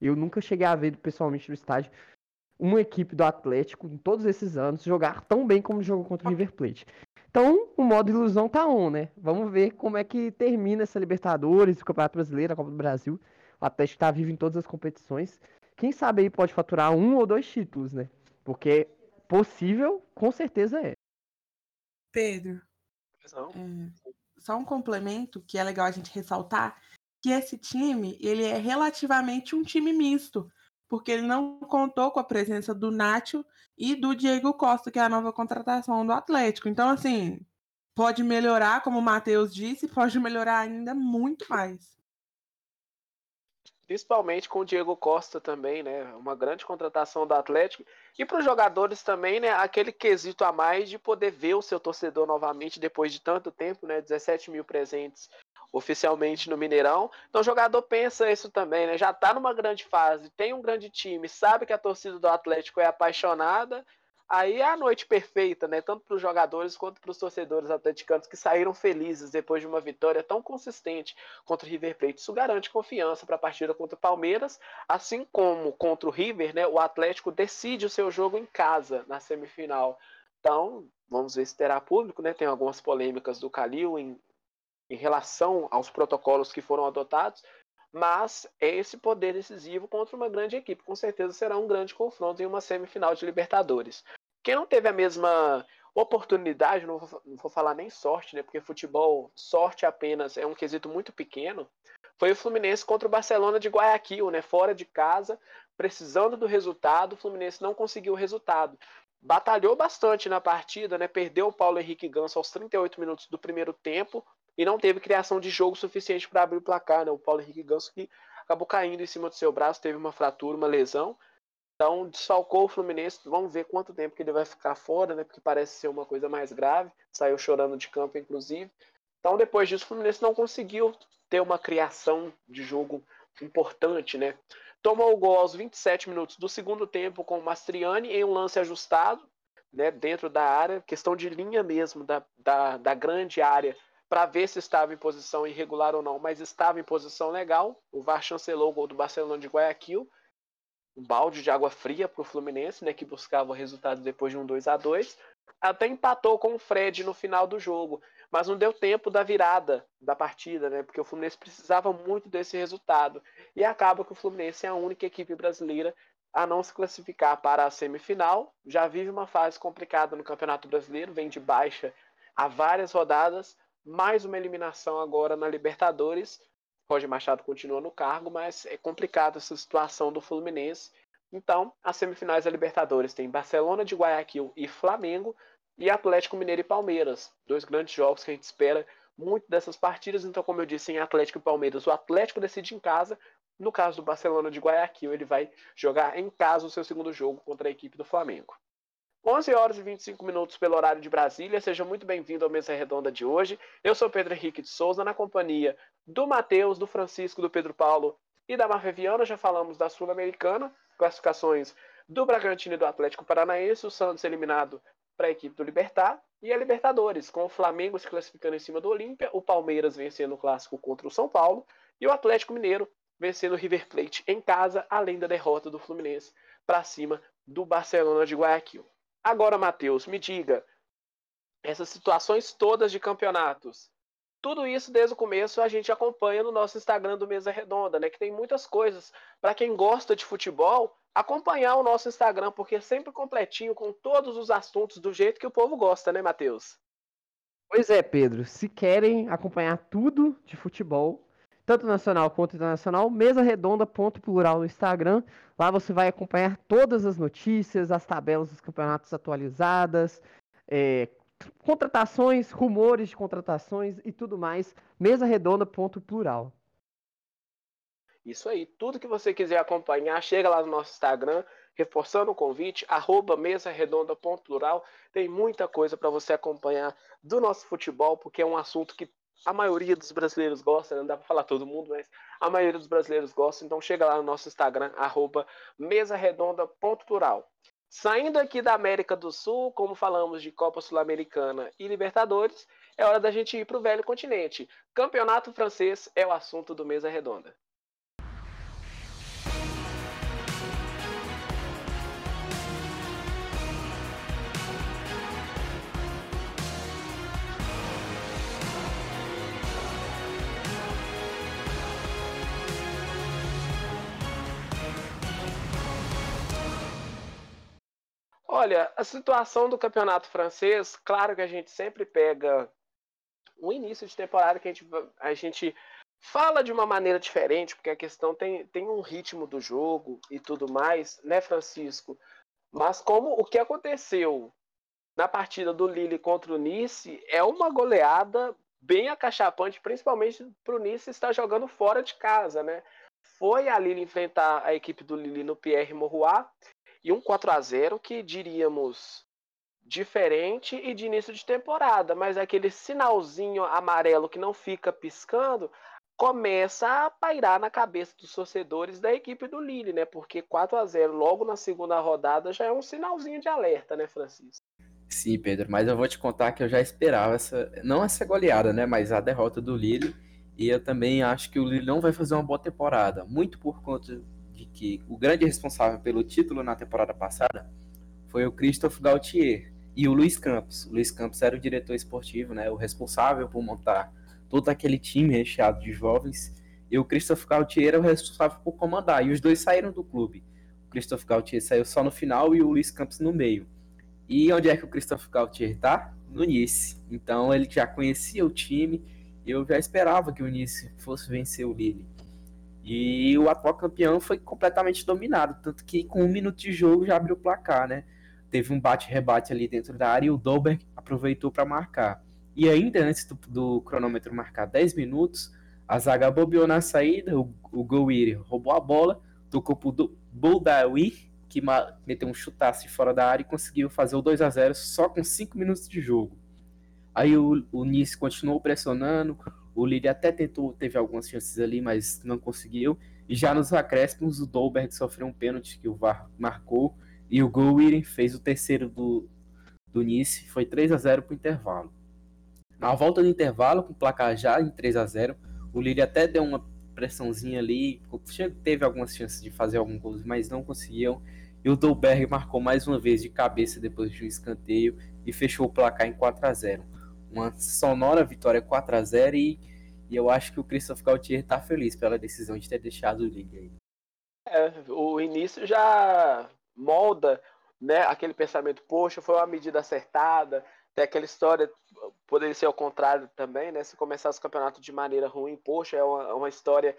Eu nunca cheguei a ver pessoalmente no estádio uma equipe do Atlético, em todos esses anos, jogar tão bem como jogou contra o River Plate. Então, o modo ilusão tá on, né? Vamos ver como é que termina essa Libertadores, o Campeonato Brasileiro, a Copa do Brasil. O Atlético tá vivo em todas as competições. Quem sabe aí pode faturar um ou dois títulos, né? Porque possível, com certeza é. Pedro, é, só um complemento que é legal a gente ressaltar, que esse time ele é relativamente um time misto, porque ele não contou com a presença do Nacho e do Diego Costa, que é a nova contratação do Atlético. Então, assim, pode melhorar, como o Matheus disse, pode melhorar ainda muito mais. Principalmente com o Diego Costa também, né? Uma grande contratação do Atlético. E para os jogadores também, né? Aquele quesito a mais de poder ver o seu torcedor novamente depois de tanto tempo, né? 17 mil presentes oficialmente no Mineirão. Então o jogador pensa isso também, né? Já está numa grande fase, tem um grande time, sabe que a torcida do Atlético é apaixonada Aí é a noite perfeita, né? Tanto para os jogadores quanto para os torcedores atleticanos que saíram felizes depois de uma vitória tão consistente contra o River Plate. Isso garante confiança para a partida contra o Palmeiras, assim como contra o River, né? O Atlético decide o seu jogo em casa na semifinal. Então, vamos ver se terá público, né? Tem algumas polêmicas do Calil em, em relação aos protocolos que foram adotados, mas esse poder decisivo contra uma grande equipe. Com certeza será um grande confronto em uma semifinal de Libertadores. Quem não teve a mesma oportunidade, não vou, não vou, falar nem sorte, né? Porque futebol, sorte apenas é um quesito muito pequeno. Foi o Fluminense contra o Barcelona de Guayaquil, né? Fora de casa, precisando do resultado, o Fluminense não conseguiu o resultado. Batalhou bastante na partida, né? Perdeu o Paulo Henrique Ganso aos 38 minutos do primeiro tempo e não teve criação de jogo suficiente para abrir o placar, né? O Paulo Henrique Ganso que acabou caindo em cima do seu braço, teve uma fratura, uma lesão. Então, desfalcou o Fluminense. Vamos ver quanto tempo que ele vai ficar fora, né? Porque parece ser uma coisa mais grave. Saiu chorando de campo, inclusive. Então, depois disso, o Fluminense não conseguiu ter uma criação de jogo importante, né? Tomou o gol aos 27 minutos do segundo tempo com o Mastriani em um lance ajustado, né? Dentro da área, questão de linha mesmo, da, da, da grande área, para ver se estava em posição irregular ou não, mas estava em posição legal. O VAR chancelou o gol do Barcelona de Guayaquil um balde de água fria para o Fluminense, né, que buscava o resultado depois de um 2 a 2 Até empatou com o Fred no final do jogo, mas não deu tempo da virada da partida, né, porque o Fluminense precisava muito desse resultado. E acaba que o Fluminense é a única equipe brasileira a não se classificar para a semifinal. Já vive uma fase complicada no Campeonato Brasileiro, vem de baixa há várias rodadas, mais uma eliminação agora na Libertadores Roger Machado continua no cargo, mas é complicado essa situação do Fluminense. Então, as semifinais da Libertadores tem Barcelona de Guayaquil e Flamengo e Atlético Mineiro e Palmeiras. Dois grandes jogos que a gente espera muito dessas partidas. Então, como eu disse, em Atlético e Palmeiras, o Atlético decide em casa. No caso do Barcelona de Guayaquil, ele vai jogar em casa o seu segundo jogo contra a equipe do Flamengo. 11 horas e 25 minutos pelo horário de Brasília. Seja muito bem-vindo ao Mesa Redonda de hoje. Eu sou Pedro Henrique de Souza, na companhia do Matheus, do Francisco, do Pedro Paulo e da Marvel Viana. Já falamos da Sul-Americana, classificações do Bragantino e do Atlético Paranaense, o Santos eliminado para a equipe do Libertar e a Libertadores, com o Flamengo se classificando em cima do Olímpia, o Palmeiras vencendo o clássico contra o São Paulo e o Atlético Mineiro vencendo o River Plate em casa, além da derrota do Fluminense para cima do Barcelona de Guayaquil. Agora, Matheus, me diga, essas situações todas de campeonatos, tudo isso desde o começo a gente acompanha no nosso Instagram do Mesa Redonda, né? Que tem muitas coisas para quem gosta de futebol acompanhar o nosso Instagram, porque é sempre completinho com todos os assuntos do jeito que o povo gosta, né, Matheus? Pois é, Pedro. Se querem acompanhar tudo de futebol, tanto nacional quanto internacional, mesa redonda ponto plural no Instagram. Lá você vai acompanhar todas as notícias, as tabelas dos campeonatos atualizadas, é, contratações, rumores de contratações e tudo mais. Mesa redonda ponto plural. Isso aí, tudo que você quiser acompanhar, chega lá no nosso Instagram, reforçando o convite, arroba mesa. Tem muita coisa para você acompanhar do nosso futebol, porque é um assunto que a maioria dos brasileiros gosta, não dá para falar todo mundo, mas a maioria dos brasileiros gosta, então chega lá no nosso Instagram, arroba mesaredonda.plural. Saindo aqui da América do Sul, como falamos de Copa Sul-Americana e Libertadores, é hora da gente ir para o velho continente. Campeonato francês é o assunto do Mesa Redonda. Olha, a situação do campeonato francês, claro que a gente sempre pega o início de temporada que a gente, a gente fala de uma maneira diferente, porque a questão tem, tem um ritmo do jogo e tudo mais, né, Francisco? Mas como o que aconteceu na partida do Lille contra o Nice é uma goleada bem acachapante, principalmente para o Nice estar jogando fora de casa, né? Foi a Lille enfrentar a equipe do Lille no Pierre Mauroy e um 4 a 0 que diríamos diferente e de início de temporada, mas aquele sinalzinho amarelo que não fica piscando começa a pairar na cabeça dos torcedores da equipe do Lille, né? Porque 4 a 0 logo na segunda rodada já é um sinalzinho de alerta, né, Francisco? Sim, Pedro, mas eu vou te contar que eu já esperava essa, não essa goleada, né, mas a derrota do Lille, e eu também acho que o Lille não vai fazer uma boa temporada, muito por conta que o grande responsável pelo título na temporada passada foi o Christophe Gaultier e o Luiz Campos. O Luiz Campos era o diretor esportivo, né, o responsável por montar todo aquele time recheado de jovens, e o Christophe Gaultier era o responsável por comandar, e os dois saíram do clube. O Christophe Gaultier saiu só no final e o Luiz Campos no meio. E onde é que o Christophe Gaultier tá? No Nice. Então ele já conhecia o time, eu já esperava que o Nice fosse vencer o Lille. E o atual campeão foi completamente dominado, tanto que com um minuto de jogo já abriu o placar, né? Teve um bate-rebate ali dentro da área e o Dolberg aproveitou para marcar. E ainda antes do, do, cronômetro marcar 10 minutos, a zaga bobeou na saída, o, o Gouiri roubou a bola, tocou pro Boldawi que meteu um chutaço fora da área e conseguiu fazer o 2 a 0 só com 5 minutos de jogo. Aí o, o Nice continuou pressionando, o Lille até tentou, teve algumas chances ali, mas não conseguiu. E já nos acréscimos, o Dolberg sofreu um pênalti que o VAR marcou e o Gouiri fez o terceiro do, do Nice, foi 3 a 0 para o intervalo. Na volta do intervalo, com o placar já em 3 a 0 o Lille até deu uma pressãozinha ali, teve algumas chances de fazer algum gol, mas não conseguiam. E o Dolberg marcou mais uma vez de cabeça depois de um escanteio e fechou o placar em 4 a 0 Uma sonora vitória 4 a 0 e, e eu acho que o Christophe Gaultier está feliz pela decisão de ter deixado o Liga aí. É, o início já molda né, aquele pensamento, poxa, foi uma medida acertada, tem aquela história, poderia ser ao contrário também, né? Se começasse o campeonato de maneira ruim, poxa, é uma, uma história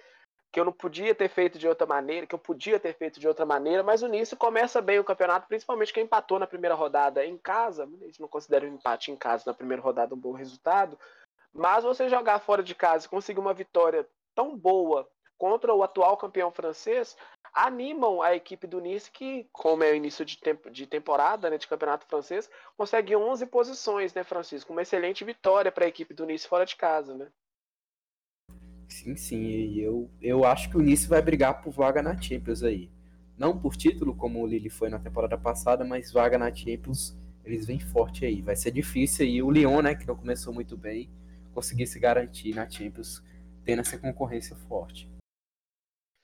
que eu não podia ter feito de outra maneira, que eu podia ter feito de outra maneira, mas o início começa bem o campeonato, principalmente quem empatou na primeira rodada em casa. A gente não considera o um empate em casa na primeira rodada um bom resultado, mas você jogar fora de casa e conseguir uma vitória tão boa contra o atual campeão francês animam a equipe do Nice que, como é o início de, tempo, de temporada né, de campeonato francês, consegue 11 posições, né, Francisco? Uma excelente vitória para a equipe do Nice fora de casa, né? Sim, sim. E eu, eu acho que o Nice vai brigar por vaga na Champions aí. Não por título, como o Lille foi na temporada passada, mas vaga na Champions, eles vêm forte aí. Vai ser difícil aí o Lyon, né, que não começou muito bem, conseguir se garantir na Champions, tendo essa concorrência forte.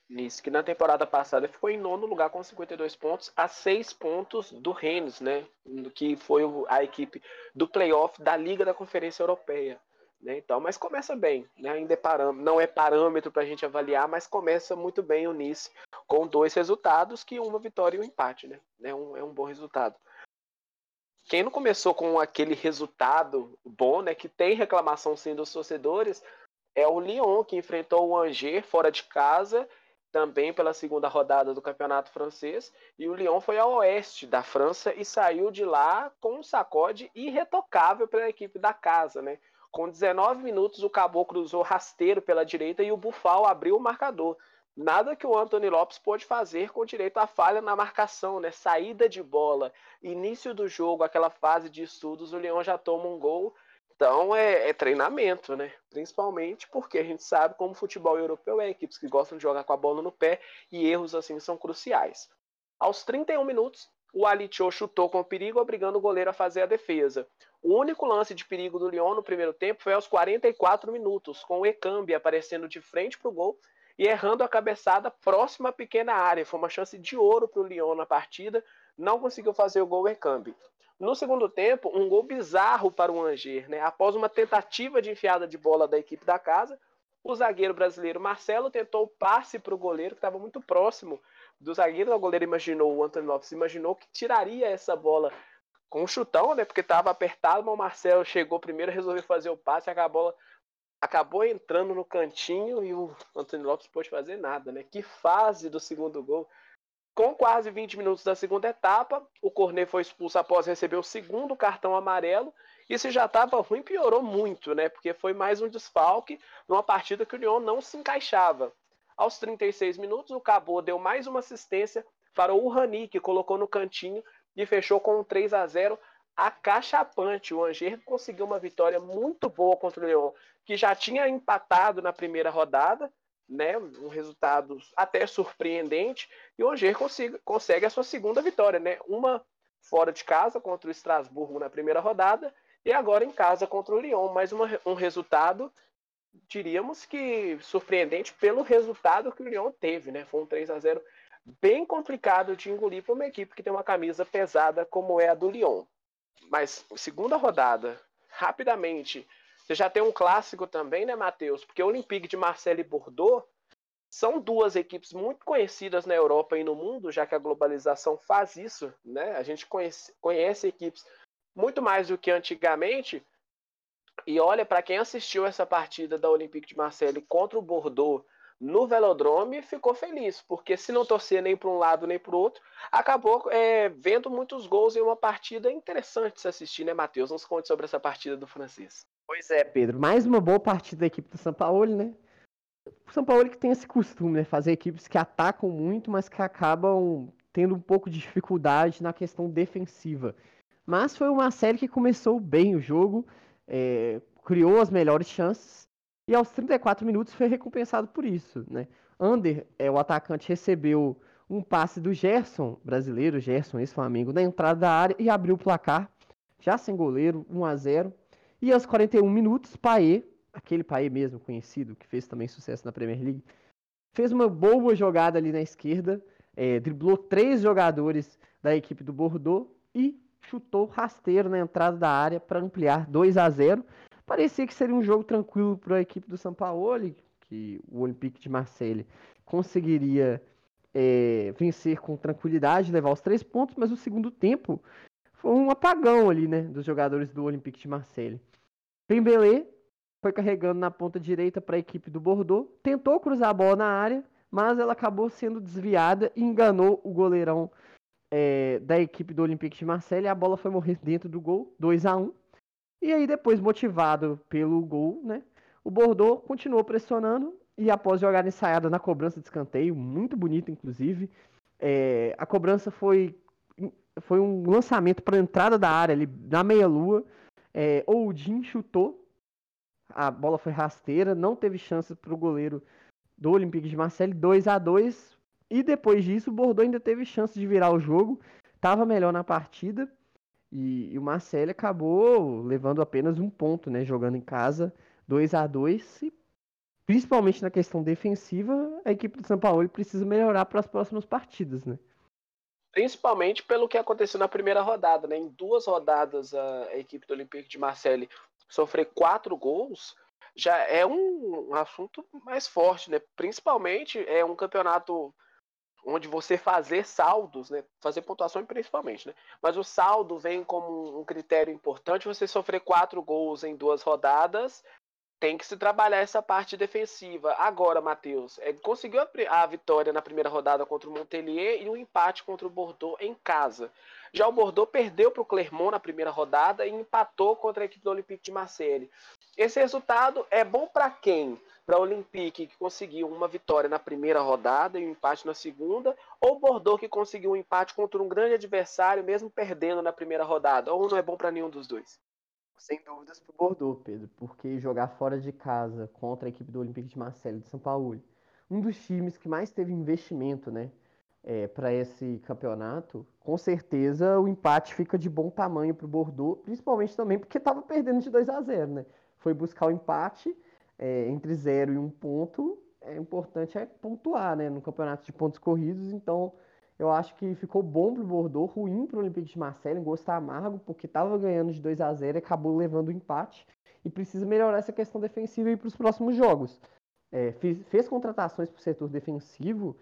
Nice, que na temporada passada ficou em nono lugar com 52 pontos, a 6 pontos do Rennes, né? Que foi a equipe do playoff da Liga da Conferência Europeia. Né? Então, mas começa bem, né? ainda é parâmetro, não é parâmetro para a gente avaliar, mas começa muito bem o Nice com dois resultados, que uma vitória e um empate, né? É um, é um bom resultado. Quem não começou com aquele resultado bom, né? Que tem reclamação sim dos torcedores, é o Lyon, que enfrentou o Angers fora de casa, também pela segunda rodada do campeonato francês, e o Lyon foi ao oeste da França e saiu de lá com um sacode irretocável pela equipe da casa, né? Com 19 minutos, o Caboclo usou rasteiro pela direita e o Bufal abriu o marcador. Nada que o Anthony Lopes pôde fazer com direito à falha na marcação, né? Saída de bola, início do jogo, aquela fase de estudos, o Leão já toma um gol. Então é, é, treinamento, né? Principalmente porque a gente sabe como o futebol europeu é equipes que gostam de jogar com a bola no pé e erros assim são cruciais. Aos 31 minutos, o Alicho chutou com perigo, obrigando o goleiro a fazer a defesa. O único lance de perigo do Lyon no primeiro tempo foi aos 44 minutos, com o Ekambi aparecendo de frente para o gol e errando a cabeçada próxima à pequena área. Foi uma chance de ouro para o Lyon na partida, não conseguiu fazer o gol Ekambi. No segundo tempo, um gol bizarro para o Angers, né? Após uma tentativa de enfiada de bola da equipe da casa, o zagueiro brasileiro Marcelo tentou o passe para o goleiro, que estava muito próximo do zagueiro. O goleiro imaginou, o Antônio Lopes imaginou que tiraria essa bola com um chutão, né? Porque estava apertado, mas o Marcelo chegou primeiro, resolveu fazer o passe, a bola acabou entrando no cantinho e o Antônio Lopes pôde fazer nada, né? Que fase do segundo gol. Com quase 20 minutos da segunda etapa, o Cornet foi expulso após receber o segundo cartão amarelo. E se já estava ruim, piorou muito, né? Porque foi mais um desfalque numa partida que o Lyon não se encaixava. Aos 36 minutos, o Cabo deu mais uma assistência para o Rani, que colocou no cantinho e fechou com um 3 a 0 acachapante. O Angers conseguiu uma vitória muito boa contra o Lyon, que já tinha empatado na primeira rodada, né? Um resultado até surpreendente. E o Angers consegue, consegue a sua segunda vitória, né? Uma fora de casa contra o Estrasburgo na primeira rodada e agora em casa contra o Lyon. Mais uma, um resultado, diríamos que surpreendente pelo resultado que o Lyon teve, né? Foi um 3 a 0 bem complicado de engolir para uma equipe que tem uma camisa pesada como é a do Lyon. Mas segunda rodada, rapidamente, você já tem um clássico também, né, Matheus? Porque o Olympique de Marseille e Bordeaux são duas equipes muito conhecidas na Europa e no mundo, já que a globalização faz isso, né? A gente conhece, conhece equipes muito mais do que antigamente. E olha, para quem assistiu essa partida da Olympique de Marseille contra o Bordeaux no Velodrome, ficou feliz, porque se não torcer nem para um lado nem para o outro, acabou é, vendo muitos gols em uma partida interessante se assistir, né, Matheus? Nos conte sobre essa partida do francês. Pois é, Pedro. Mais uma boa partida da equipe do São Paulo, né? O São Paulo que tem esse costume, né? Fazer equipes que atacam muito, mas que acabam tendo um pouco de dificuldade na questão defensiva. Mas foi uma série que começou bem o jogo, é, criou as melhores chances e aos 34 minutos foi recompensado por isso, né? Ander, é, o atacante, recebeu um passe do Gerson, brasileiro, Gerson, ex-Flamengo, na entrada da área e abriu o placar, já sem goleiro, 1 a 0 e aos 41 minutos, Paê, aquele Paê mesmo conhecido, que fez também sucesso na Premier League, fez uma boa jogada ali na esquerda, é, driblou três jogadores da equipe do Bordeaux e chutou rasteiro na entrada da área para ampliar 2 a 0 Parecia que seria um jogo tranquilo para a equipe do São Paulo, que o Olympique de Marseille conseguiria é, vencer com tranquilidade, levar os três pontos, mas o segundo tempo foi um apagão ali, né, dos jogadores do Olympique de Marseille. Pembele foi carregando na ponta direita para a equipe do Bordeaux, tentou cruzar a bola na área, mas ela acabou sendo desviada e enganou o goleirão é, da equipe do Olympique de Marseille. A bola foi morrer dentro do gol, 2 a 1 E aí, depois, motivado pelo gol, né, o Bordeaux continuou pressionando e após jogar ensaiada na cobrança de escanteio, muito bonito, inclusive, é, a cobrança foi foi um lançamento para a entrada da área ali na meia-lua. É, Oudin chutou, a bola foi rasteira, não teve chance para o goleiro do Olympique de Marseille, 2 a 2 E depois disso, o Bordeaux ainda teve chance de virar o jogo, estava melhor na partida. E, e, o Marseille acabou levando apenas um ponto, né? Jogando em casa, 2 a 2 e principalmente na questão defensiva, a equipe do São Paulo precisa melhorar para as próximas partidas, né? Principalmente pelo que aconteceu na primeira rodada, né? Em duas rodadas a equipe do Olympique de Marseille sofrer quatro gols já é um assunto mais forte, né? Principalmente é um campeonato onde você fazer saldos, né? Fazer pontuação principalmente, né? Mas o saldo vem como um critério importante. Você sofrer quatro gols em duas rodadas tem que se trabalhar essa parte defensiva. Agora, Matheus, é, conseguiu a, a, vitória na primeira rodada contra o Montpellier e um empate contra o Bordeaux em casa. Já o Bordeaux perdeu para o Clermont na primeira rodada e empatou contra a equipe do Olympique de Marseille. Esse resultado é bom para quem? Para o Olympique, que conseguiu uma vitória na primeira rodada e um empate na segunda, ou Bordeaux, que conseguiu um empate contra um grande adversário, mesmo perdendo na primeira rodada? Ou não é bom para nenhum dos dois? Sem dúvidas para o Bordeaux, Pedro, porque jogar fora de casa contra a equipe do Olympique de Marseille de São Paulo, um dos times que mais teve investimento, né, é, para esse campeonato, com certeza o empate fica de bom tamanho para o Bordeaux, principalmente também porque estava perdendo de 2 a 0, né? Foi buscar o empate é, entre 0 e 1 um ponto. É importante é pontuar, né, no campeonato de pontos corridos, então eu acho que ficou bom pro Bordeaux, ruim pro Olympique de Marseille, um gosto amargo, porque estava ganhando de 2 a 0 e acabou levando o empate. E precisa melhorar essa questão defensiva para os próximos jogos. É, fez, fez, contratações para o setor defensivo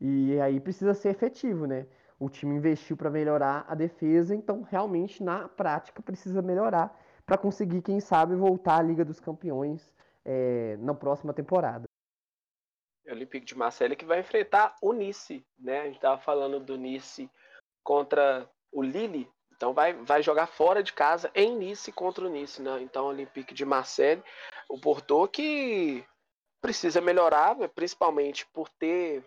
e aí precisa ser efetivo, né? O time investiu para melhorar a defesa, então realmente na prática precisa melhorar para conseguir, quem sabe, voltar à Liga dos Campeões é, na próxima temporada. É Olympique de Marseille que vai enfrentar o Nice, né? A gente estava falando do Nice contra o Lille, então vai, vai jogar fora de casa em Nice contra o Nice, né? Então Olympique de Marseille, o Porto que precisa melhorar, né? principalmente por ter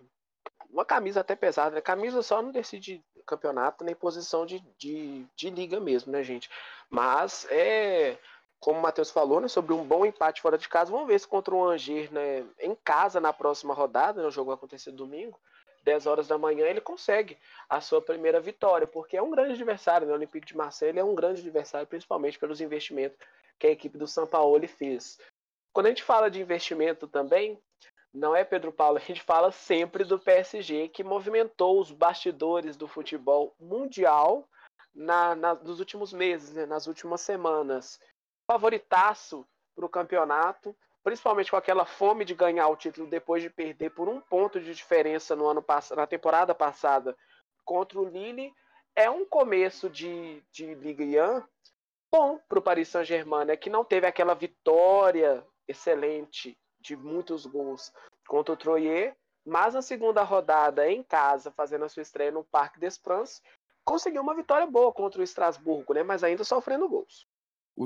uma camisa até pesada, né? Camisa só não decide campeonato nem posição de, de, de liga mesmo, né, gente? Mas é como o Matheus falou, né, sobre um bom empate fora de casa. Vamos ver se contra o Angers, né, em casa na próxima rodada, né, o jogo vai acontecer domingo, 10 horas da manhã, ele consegue a sua primeira vitória, porque é um grande adversário, né? O Olympique de Marseille é um grande adversário, principalmente pelos investimentos que a equipe do São Paulo fez. Quando a gente fala de investimento também, não é Pedro Paulo, a gente fala sempre do PSG, que movimentou os bastidores do futebol mundial na, na, nos últimos meses, né, nas últimas semanas. Favoritaço para o campeonato, principalmente com aquela fome de ganhar o título depois de perder por um ponto de diferença no ano na temporada passada contra o Lille. É um começo de, de Ligue 1 bom para o Paris Saint-Germain, né, que não teve aquela vitória excelente de muitos gols contra o Troyer, mas na segunda rodada em casa, fazendo a sua estreia no Parque des Princes, conseguiu uma vitória boa contra o Estrasburgo, né? Mas ainda sofrendo gols.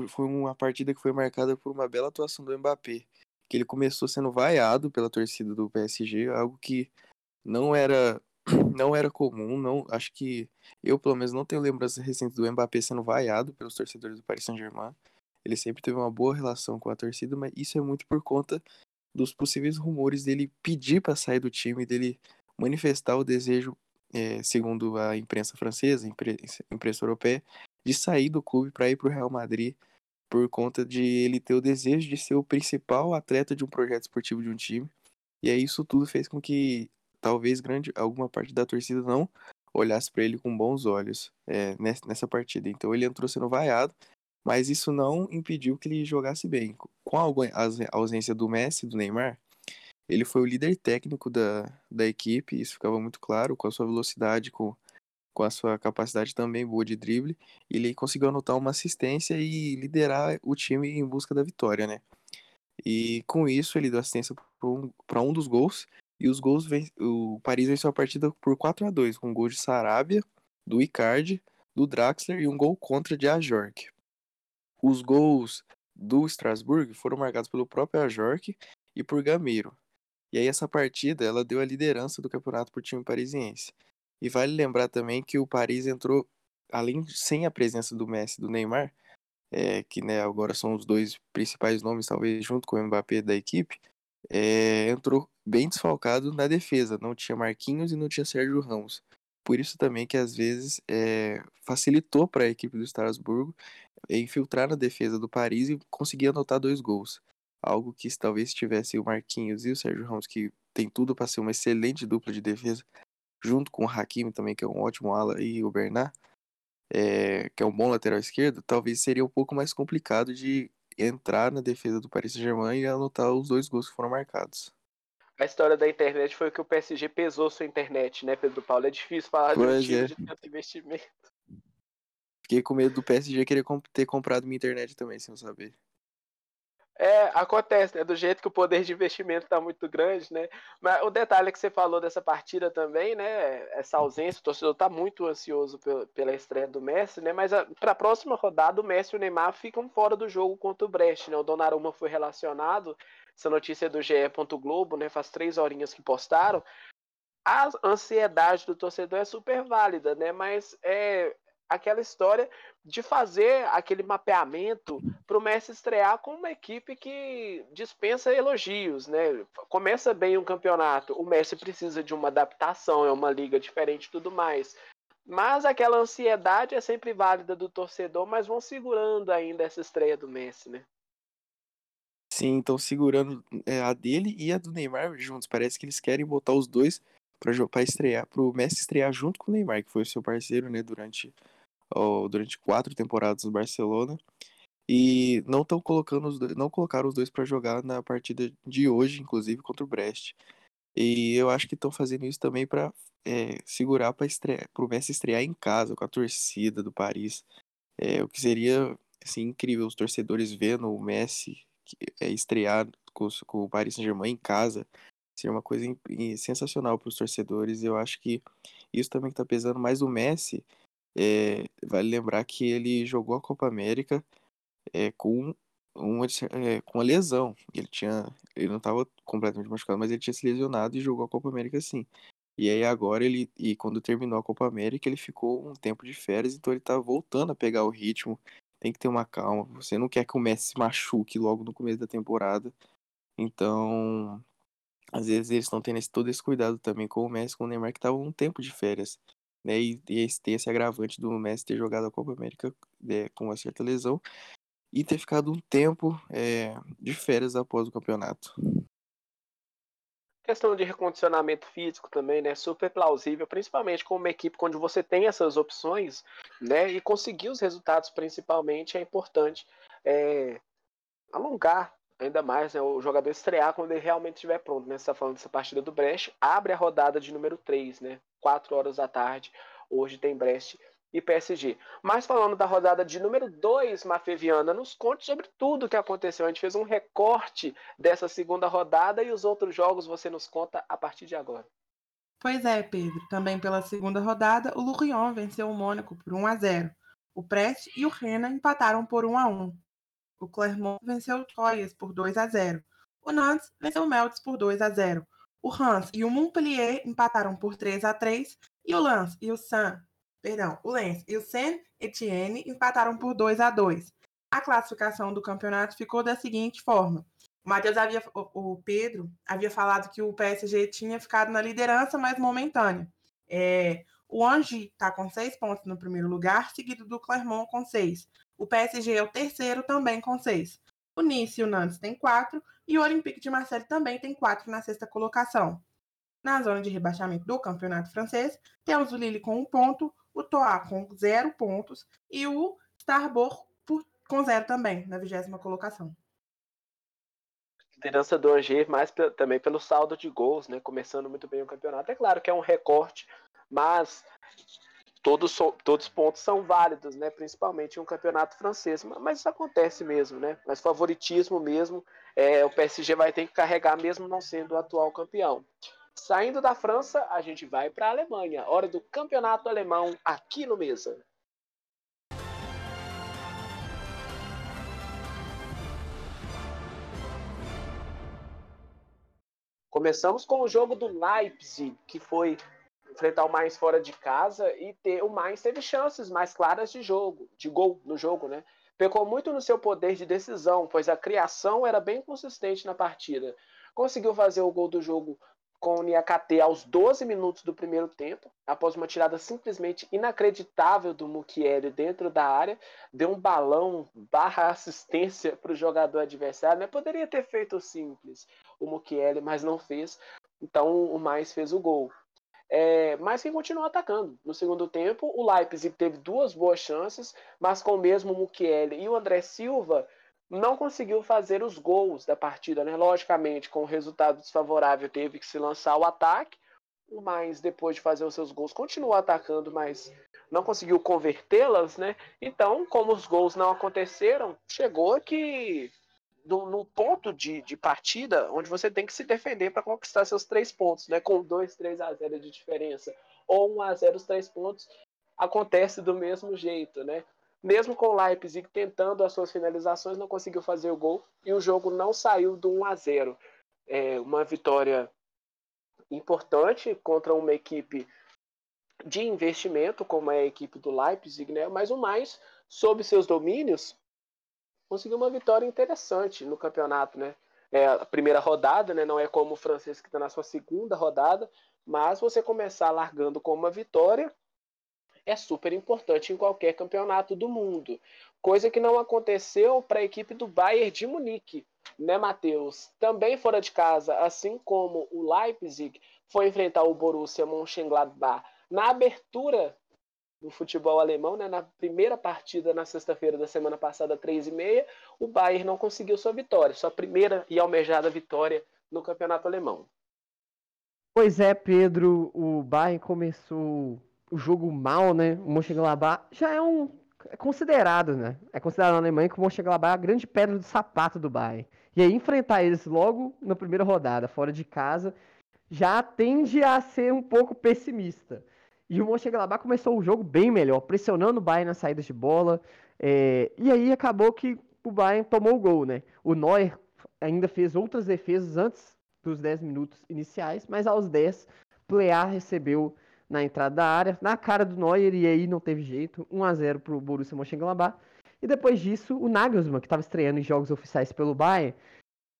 Foi uma partida que foi marcada por uma bela atuação do Mbappé, que ele começou sendo vaiado pela torcida do PSG, algo que não era não era comum, não, acho que eu pelo menos não tenho lembranças recentes do Mbappé sendo vaiado pelos torcedores do Paris Saint-Germain. Ele sempre teve uma boa relação com a torcida, mas isso é muito por conta dos possíveis rumores dele pedir para sair do time, dele manifestar o desejo, é, segundo a imprensa francesa, imprensa, imprensa europeia, de sair do clube para ir para o Real Madrid, por conta de ele ter o desejo de ser o principal atleta de um projeto esportivo de um time. E aí isso tudo fez com que talvez grande alguma parte da torcida não olhasse para ele com bons olhos é, nessa partida. Então ele entrou sendo vaiado mas isso não impediu que ele jogasse bem. Com a ausência do Messi do Neymar, ele foi o líder técnico da, da equipe, isso ficava muito claro, com a sua velocidade, com, com a sua capacidade também boa de drible, ele conseguiu anotar uma assistência e liderar o time em busca da vitória, né? E com isso ele deu assistência para um, um dos gols, e os gols, o Paris venceu a partida por 4 a 2 com um gol de Sarabia, do Icardi, do Draxler e um gol contra de Ajork. Os gols do Strasbourg foram marcados pelo próprio Ajorque e por Gameiro. E aí essa partida ela deu a liderança do campeonato para o time parisiense. E vale lembrar também que o Paris entrou, além sem a presença do Messi e do Neymar, é, que né, agora são os dois principais nomes, talvez junto com o Mbappé da equipe, é, entrou bem desfalcado na defesa. Não tinha Marquinhos e não tinha Sérgio Ramos. Por isso também que às vezes é, facilitou para a equipe do Estrasburgo infiltrar na defesa do Paris e conseguir anotar dois gols. Algo que talvez tivesse o Marquinhos e o Sérgio Ramos, que tem tudo para ser uma excelente dupla de defesa, junto com o Hakimi também, que é um ótimo ala, e o Bernard, é, que é um bom lateral esquerdo, talvez seria um pouco mais complicado de entrar na defesa do Paris Saint-Germain e anotar os dois gols que foram marcados a história da internet foi que o PSG pesou sua internet, né, Pedro Paulo? É difícil falar pois de um time é. de tanto investimento. Fiquei com medo do PSG querer ter comprado minha internet também, sem eu saber. É, acontece, né? Do jeito que o poder de investimento está muito grande, né? Mas o detalhe que você falou dessa partida também, né? Essa ausência, o torcedor está muito ansioso pela estreia do Messi, né? Mas para a próxima rodada, o Messi e o Neymar ficam fora do jogo contra o Brest, né? O Donnarumma foi relacionado, essa notícia é do GE. Globo, né? Faz três horinhas que postaram. A ansiedade do torcedor é super válida, né? Mas é, aquela história de fazer aquele mapeamento para o Messi estrear com uma equipe que dispensa elogios, né? Começa bem um campeonato, o Messi precisa de uma adaptação, é uma liga diferente e tudo mais. Mas aquela ansiedade é sempre válida do torcedor, mas vão segurando ainda essa estreia do Messi, né? Sim, estão segurando é, a dele e a do Neymar juntos. Parece que eles querem botar os dois para estrear, para o Messi estrear junto com o Neymar, que foi o seu parceiro, né, durante durante quatro temporadas no Barcelona. E não estão colocando os dois, não colocaram os dois para jogar na partida de hoje, inclusive contra o Brest. E eu acho que estão fazendo isso também para é, segurar para o Messi estrear em casa com a torcida do Paris. É, o que seria assim, incrível os torcedores vendo o Messi é, estrear com, com o Paris Saint-Germain em casa seria uma coisa sensacional para os torcedores. Eu acho que isso também está pesando mais o Messi. É, vale lembrar que ele jogou a Copa América é, com uma, é, com uma lesão. Ele tinha, ele não estava completamente machucado, mas ele tinha se lesionado e jogou a Copa América sim. E aí agora ele, e quando terminou a Copa América, ele ficou um tempo de férias, então ele tá voltando a pegar o ritmo. Tem que ter uma calma. Você não quer que o Messi se machuque logo no começo da temporada. Então, às vezes eles estão tendo esse, todo esse cuidado também com o Messi, com o Neymar, que tava um tempo de férias. Né? E, e esse, tem esse agravante do Messi ter jogado a Copa América é, com uma certa lesão e ter ficado um tempo é, de férias após o campeonato. Questão de recondicionamento físico também, né? Super plausível, principalmente com uma equipe onde você tem essas opções, né? E conseguir os resultados, principalmente, é importante é, alongar ainda mais né, o jogador estrear quando ele realmente estiver pronto. Né? Você está falando dessa partida do Brest, abre a rodada de número 3, né? 4 horas da tarde. Hoje tem Brest e PSG. Mas falando da rodada de número 2, Mafeviana, nos conte sobre tudo o que aconteceu. A gente fez um recorte dessa segunda rodada e os outros jogos você nos conta a partir de agora. Pois é, Pedro. Também pela segunda rodada, o Lorient venceu o Mônaco por 1 a 0. O Brest e o Rennes empataram por 1 a 1. O Clermont venceu o Troyes por 2 a 0. O Nantes venceu o Meltz por 2 a 0. O Reims e o Montpellier empataram por 3 a 3 e o Lens e o Saint perdão, o Lens e o Saint-Etienne empataram por 2 a 2. A classificação do campeonato ficou da seguinte forma: o Matheus havia, o Pedro havia falado que o PSG tinha ficado na liderança, mas momentânea. É, o Angi está com seis pontos no primeiro lugar, seguido do Clermont com seis. O PSG é o terceiro, também com seis. O Nice e o Nantes têm quatro, e o Olympique de Marseille também tem quatro na sexta colocação. Na zona de rebaixamento do campeonato francês, temos o Lille com um ponto, o Toa com zero pontos e o Starbourg com zero também, na vigésima colocação. Liderança do Angers, mais também pelo saldo de gols, né? Começando muito bem o campeonato. É claro que é um recorte, mas todos, todos os pontos são válidos, né? Principalmente em um campeonato francês. Mas isso acontece mesmo, né? Mas favoritismo mesmo, é, o PSG vai ter que carregar mesmo não sendo o atual campeão. Saindo da França, a gente vai para a Alemanha. Hora do campeonato alemão aqui no Mesa. Começamos com o jogo do Leipzig, que foi enfrentar o mais fora de casa e ter o mais teve chances mais claras de jogo, de gol no jogo, né? Pecou muito no seu poder de decisão, pois a criação era bem consistente na partida. Conseguiu fazer o gol do jogo com o Niakate aos 12 minutos do primeiro tempo, após uma tirada simplesmente inacreditável do Mukiele dentro da área, deu um balão barra assistência para o jogador adversário, né? Poderia ter feito simples o Mukiele, mas não fez, então o Mais fez o gol. É, mas quem continuou atacando. No segundo tempo, o Leipzig teve duas boas chances, mas com o mesmo Mukiele e o André Silva não conseguiu fazer os gols da partida, né? Logicamente, com o resultado desfavorável, teve que se lançar o ataque, mas depois de fazer os seus gols, continuou atacando, mas não conseguiu convertê-las, né? Então, como os gols não aconteceram, chegou que no, no ponto de, de, partida onde você tem que se defender para conquistar seus três pontos, né? Com 2, 3 a 0 de diferença, ou 1 a 0 os três pontos, acontece do mesmo jeito, né? Mesmo com o Leipzig tentando as suas finalizações, não conseguiu fazer o gol e o jogo não saiu do 1 a 0. É uma vitória importante contra uma equipe de investimento, como é a equipe do Leipzig, né? mas o mais, sob seus domínios, conseguiu uma vitória interessante no campeonato. Né? É a primeira rodada, né? não é como o francês que está na sua segunda rodada, mas você começar largando com uma vitória é super importante em qualquer campeonato do mundo. Coisa que não aconteceu para a equipe do Bayern de Munique, né, Matheus? Também fora de casa, assim como o Leipzig foi enfrentar o Borussia Mönchengladbach na abertura do futebol alemão, né, na primeira partida na sexta-feira da semana passada, 3 e meia, o Bayern não conseguiu sua vitória, sua primeira e almejada vitória no campeonato alemão. Pois é, Pedro, o Bayern começou o jogo mal, né? O Mönchengladbach já é um é considerado, né? É considerado na Alemanha que o Mönchengladbach é a grande pedra do sapato do Bayern. E aí enfrentar eles logo na primeira rodada, fora de casa, já tende a ser um pouco pessimista. E o Mönchengladbach começou o jogo bem melhor, pressionando o Bayern nas saídas de bola. É, e aí acabou que o Bayern tomou o gol, né? O Neuer ainda fez outras defesas antes dos 10 minutos iniciais, mas aos 10, Plear recebeu na entrada da área, na cara do Neuer, e aí não teve jeito, 1 a 0 para o Borussia Mönchengladbach. E depois disso, o Nagelsmann, que estava estreando em jogos oficiais pelo Bayern,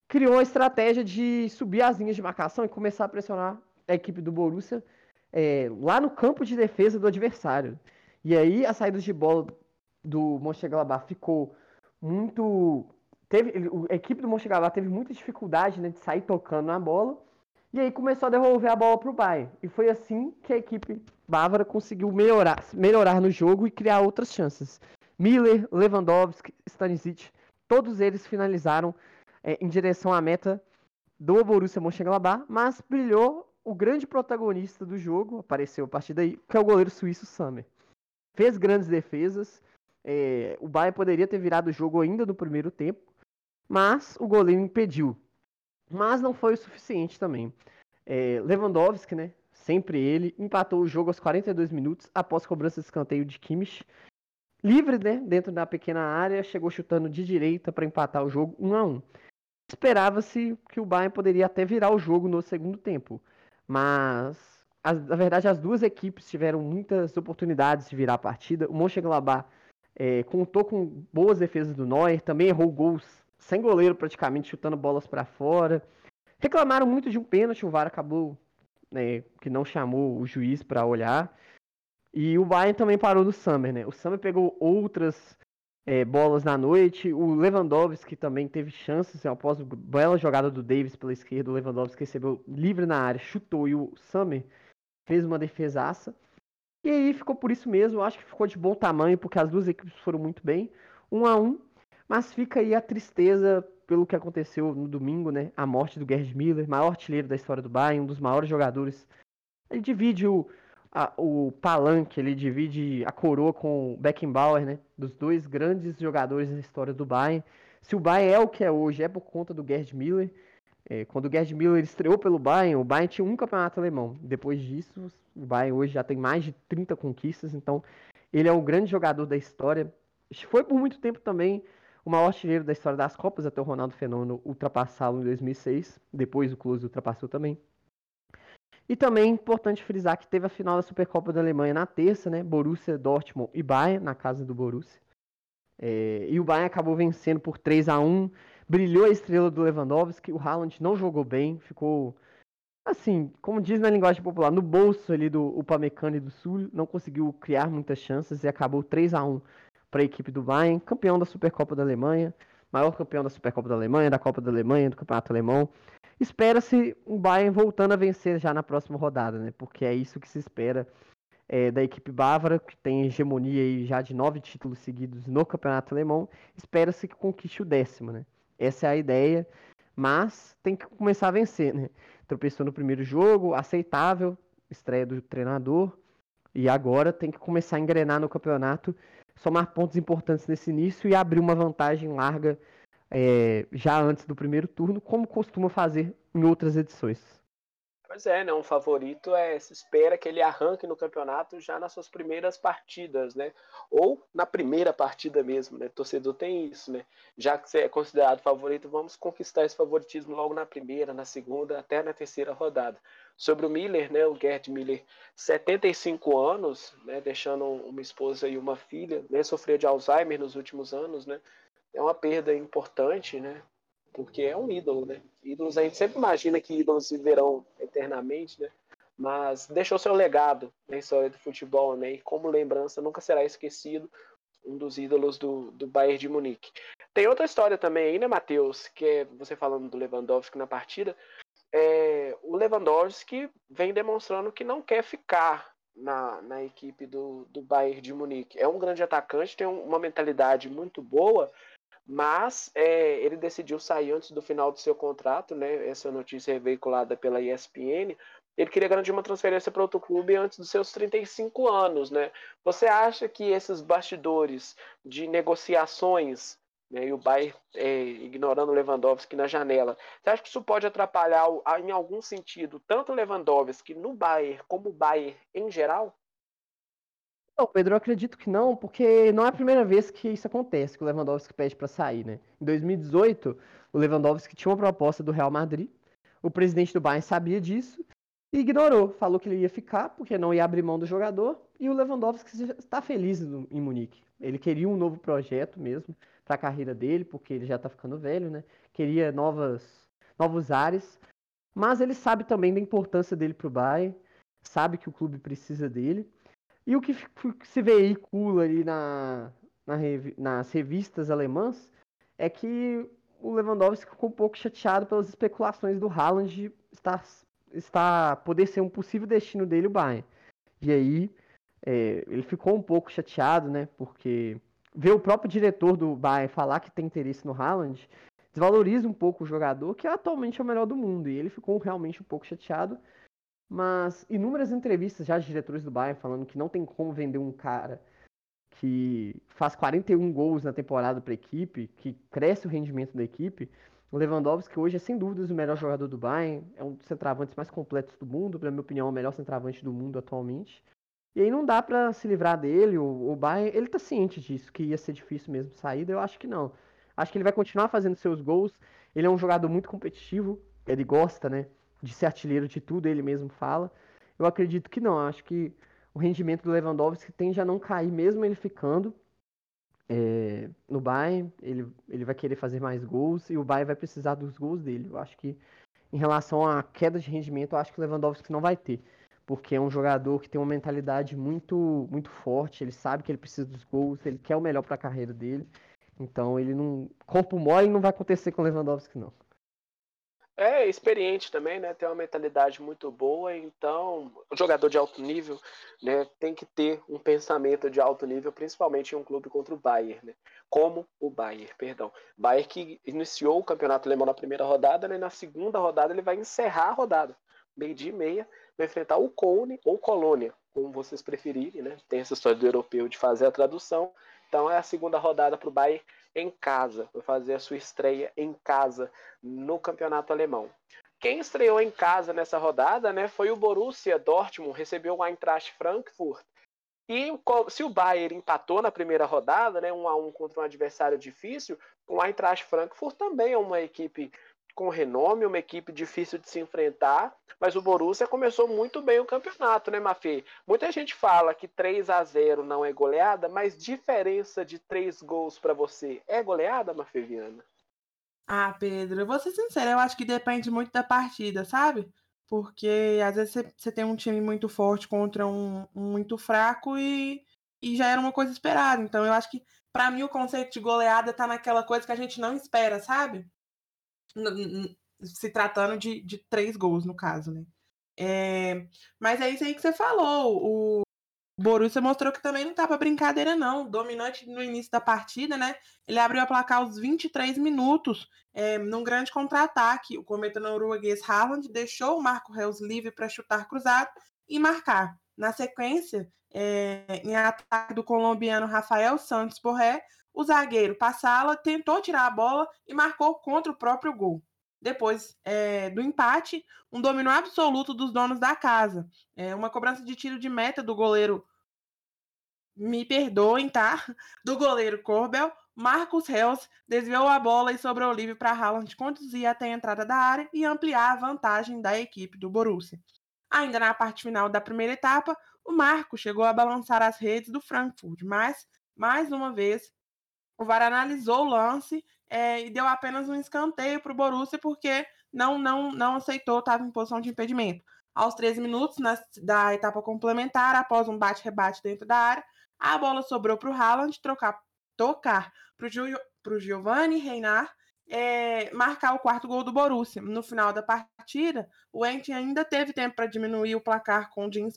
criou a estratégia de subir as linhas de marcação e começar a pressionar a equipe do Borussia é, lá no campo de defesa do adversário. E aí a saída de bola do Mönchengladbach ficou muito teve a equipe do Mönchengladbach teve muita dificuldade né, de sair tocando na bola. E aí começou a devolver a bola para o Bayern. E foi assim que a equipe bávara conseguiu melhorar melhorar no jogo e criar outras chances. Miller Lewandowski Stanisic todos eles finalizaram é, em direção à meta do Borussia Mönchengladbach mas brilhou o grande protagonista do jogo apareceu a partir daí que é o goleiro suíço Sammer fez grandes defesas é, o Bayern poderia ter virado o jogo ainda no primeiro tempo, mas o goleiro impediu. Mas não foi o suficiente também. É, Lewandowski, né, sempre ele, empatou o jogo aos 42 minutos após cobrança de escanteio de Kimmich. Livre, né, dentro da pequena área, chegou chutando de direita para empatar o jogo 1 a 1. Esperava-se que o Bayern poderia até virar o jogo no segundo tempo, mas na verdade as duas equipes tiveram muitas oportunidades de virar a partida. O Mönchengladbach é, contou com boas defesas do Neuer, também errou gols sem goleiro praticamente, chutando bolas para fora. Reclamaram muito de um pênalti, o VAR acabou né, que não chamou o juiz para olhar. E o Bayern também parou no Summer, né? O Summer pegou outras é, bolas na noite. O Lewandowski também teve chances após a bela jogada do Davis pela esquerda. O Lewandowski recebeu livre na área, chutou e o Summer fez uma defesaça. E aí ficou por isso mesmo, acho que ficou de bom tamanho, porque as duas equipes foram muito bem, um a um, mas fica aí a tristeza pelo que aconteceu no domingo, né? A morte do Gerd Miller, maior artilheiro da história do Bayern, um dos maiores jogadores. Ele divide o, a, o palanque, ele divide a coroa com o Beckenbauer, né? Dos dois grandes jogadores da história do Bayern. Se o Bayern é o que é hoje, é por conta do Gerd Miller. É, quando o Gerd Miller estreou pelo Bayern, o Bayern tinha um campeonato alemão. Depois disso, o Bayern hoje já tem mais de 30 conquistas, então ele é um grande jogador da história. Foi por muito tempo também o maior artilheiro da história das Copas, até o Ronaldo Fenômeno ultrapassá-lo em 2006. Depois o Klose ultrapassou também. E também é importante frisar que teve a final da Supercopa da Alemanha na terça, né? Borussia, Dortmund e Bayern, na casa do Borussia. É, e o Bayern acabou vencendo por 3 a 1 Brilhou a estrela do Lewandowski, o Haaland não jogou bem, ficou assim, como diz na linguagem popular, no bolso ali do Upamecano e do Sul, não conseguiu criar muitas chances e acabou 3 a 1 para a equipe do Bayern, campeão da Supercopa da Alemanha, maior campeão da Supercopa da Alemanha, da Copa da Alemanha, do Campeonato Alemão. Espera-se o Bayern voltando a vencer já na próxima rodada, né? Porque é isso que se espera é, da equipe bávara, que tem hegemonia aí já de nove títulos seguidos no Campeonato Alemão. Espera-se que conquiste o décimo, né? Essa é a ideia, mas tem que começar a vencer, né? Tropeçou no primeiro jogo, aceitável, estreia do treinador, e agora tem que começar a engrenar no campeonato, somar pontos importantes nesse início e abrir uma vantagem larga é, já antes do primeiro turno, como costuma fazer em outras edições. Pois é, né? Um favorito é se espera que ele arranque no campeonato já nas suas primeiras partidas, né? Ou na primeira partida mesmo, né? Torcedor tem isso, né? Já que você é considerado favorito, vamos conquistar esse favoritismo logo na primeira, na segunda, até na terceira rodada. Sobre o Miller, né? O Gerd Miller, 75 anos, né? Deixando uma esposa e uma filha, né? Sofreu de Alzheimer nos últimos anos, né? É uma perda importante, né? porque é um ídolo, né? Ídolos a gente sempre imagina que ídolos viverão eternamente, né? Mas deixou seu legado na história do futebol, né? E como lembrança nunca será esquecido um dos ídolos do, do Bayern de Munique. Tem outra história também aí, né, Matheus? Que é você falando do Lewandowski na partida. É, o Lewandowski vem demonstrando que não quer ficar na, na equipe do, do Bayern de Munique. É um grande atacante, tem uma mentalidade muito boa, mas é, ele decidiu sair antes do final do seu contrato, né? Essa notícia é veiculada pela ESPN. Ele queria garantir uma transferência para outro clube antes dos seus 35 anos, né? Você acha que esses bastidores de negociações né, e o Bayern é, ignorando o Lewandowski na janela. Você acha que isso pode atrapalhar em algum sentido tanto o Lewandowski no Bayern como o Bayern em geral? Pedro, eu acredito que não, porque não é a primeira vez que isso acontece, que o Lewandowski pede para sair, né? Em 2018, o Lewandowski tinha uma proposta do Real Madrid, o presidente do Bayern sabia disso e ignorou, falou que ele ia ficar porque não ia abrir mão do jogador e o Lewandowski está feliz em Munique. Ele queria um novo projeto mesmo para a carreira dele, porque ele já está ficando velho, né? Queria novas, novos ares, mas ele sabe também da importância dele para o Bayern, sabe que o clube precisa dele. E o que se veicula ali na, na, nas revistas alemãs é que o Lewandowski ficou um pouco chateado pelas especulações do Haaland estar está poder ser um possível destino dele o Bayern. E aí é, ele ficou um pouco chateado, né? Porque ver o próprio diretor do Bayern falar que tem interesse no Haaland desvaloriza um pouco o jogador, que atualmente é o melhor do mundo. E ele ficou realmente um pouco chateado. Mas inúmeras entrevistas já de diretores do Bayern falando que não tem como vender um cara que faz 41 gols na temporada para a equipe, que cresce o rendimento da equipe, o Lewandowski hoje é sem dúvidas o melhor jogador do Bayern, é um dos centravantes mais completos do mundo, na minha opinião, é o melhor centravante do mundo atualmente. E aí não dá para se livrar dele, o, o Bayern, ele tá ciente disso, que ia ser difícil mesmo saída, eu acho que não. Acho que ele vai continuar fazendo seus gols, ele é um jogador muito competitivo, ele gosta, né, de ser artilheiro de tudo, ele mesmo fala. Eu acredito que não, acho que o rendimento do Lewandowski tende a não cair mesmo ele ficando, é, no Bayern, ele, ele vai querer fazer mais gols e o Bayern vai precisar dos gols dele. Eu acho que, em relação à queda de rendimento, eu acho que o Lewandowski não vai ter, porque é um jogador que tem uma mentalidade muito, muito forte, ele sabe que ele precisa dos gols, ele quer o melhor para a carreira dele. Então, ele não. Corpo mole não vai acontecer com o Lewandowski, não. É experiente também, né? Tem uma mentalidade muito boa, então o jogador de alto nível, né, tem que ter um pensamento de alto nível, principalmente em um clube contra o Bayern, né? Como o Bayern, perdão. Bayern que iniciou o campeonato alemão na primeira rodada, né? Na segunda rodada ele vai encerrar a rodada, meio dia e meia, vai enfrentar o Cone ou Colônia, como vocês preferirem, né? Tem essa história do europeu de fazer a tradução. Então é a segunda rodada para o Bayern em casa, vai fazer a sua estreia em casa no campeonato alemão. Quem estreou em casa nessa rodada né, foi o Borussia Dortmund, recebeu o Eintracht Frankfurt. E se o Bayern empatou na primeira rodada, né, um a um contra um adversário difícil, o Eintracht Frankfurt também é uma equipe com renome, uma equipe difícil de se enfrentar, mas o Borussia começou muito bem o campeonato, né, Mafê? Muita gente fala que 3 a 0 não é goleada, mas diferença de 3 gols para você é goleada, Mafê Viana? Ah, Pedro, eu vou ser sincera, eu acho que depende muito da partida, sabe? Porque às vezes você tem um time muito forte contra um, um muito fraco e, e já era uma coisa esperada. Então eu acho que, para mim, o conceito de goleada tá naquela coisa que a gente não espera, sabe? Se tratando de, de três gols, no caso, né? É, mas é isso aí que você falou. O Borussia mostrou que também não tá pra brincadeira, não. Dominante no início da partida, né? Ele abriu a placar aos 23 minutos, é, num grande contra-ataque. O cometa norueguês Haaland deixou o Marco Reus livre para chutar cruzado e marcar. Na sequência, é, em ataque do colombiano Rafael Santos Borré, o zagueiro Passala tentou tirar a bola e marcou contra o próprio gol. Depois é, do empate, um domínio absoluto dos donos da casa. É, uma cobrança de tiro de meta do goleiro. Me perdoem, tá? Do goleiro Corbel. Marcos Reus desviou a bola e sobrou livre para Haaland conduzir até a entrada da área e ampliar a vantagem da equipe do Borussia. Ainda na parte final da primeira etapa, o Marco chegou a balançar as redes do Frankfurt, mas, mais uma vez, o VAR analisou o lance é, e deu apenas um escanteio para o Borussia porque não, não, não aceitou, estava em posição de impedimento. Aos 13 minutos na, da etapa complementar, após um bate-rebate dentro da área, a bola sobrou para o Haaland trocar, tocar para o Giovanni Reinar é, marcar o quarto gol do Borussia. No final da partida, o Ent ainda teve tempo para diminuir o placar com o Jim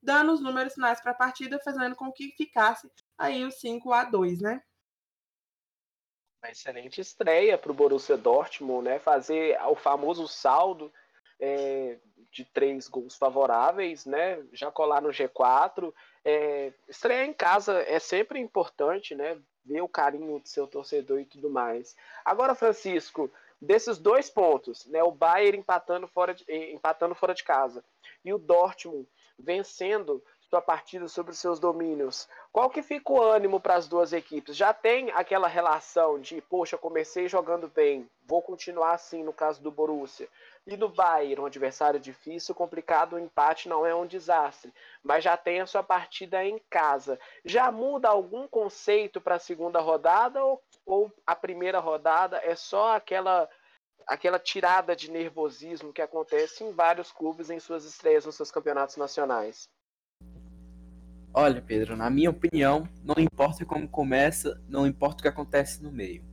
dando os números finais para a partida, fazendo com que ficasse aí o 5 a 2 né? Uma excelente estreia para o Borussia Dortmund, né? Fazer o famoso saldo é, de três gols favoráveis, né? Já colar no G4. É, estrear em casa é sempre importante, né? ver o carinho do seu torcedor e tudo mais. Agora, Francisco, desses dois pontos, né, o Bayern empatando fora de, empatando fora de casa e o Dortmund vencendo sua partida sobre os seus domínios. Qual que fica o ânimo para as duas equipes? Já tem aquela relação de, poxa, comecei jogando bem, vou continuar assim no caso do Borussia. E no Bayern, um adversário difícil, complicado, o empate não é um desastre, mas já tem a sua partida em casa. Já muda algum conceito para a segunda rodada ou, ou a primeira rodada é só aquela aquela tirada de nervosismo que acontece em vários clubes em suas estreias nos seus campeonatos nacionais? Olha, Pedro, na minha opinião, não importa como começa, não importa o que acontece no meio.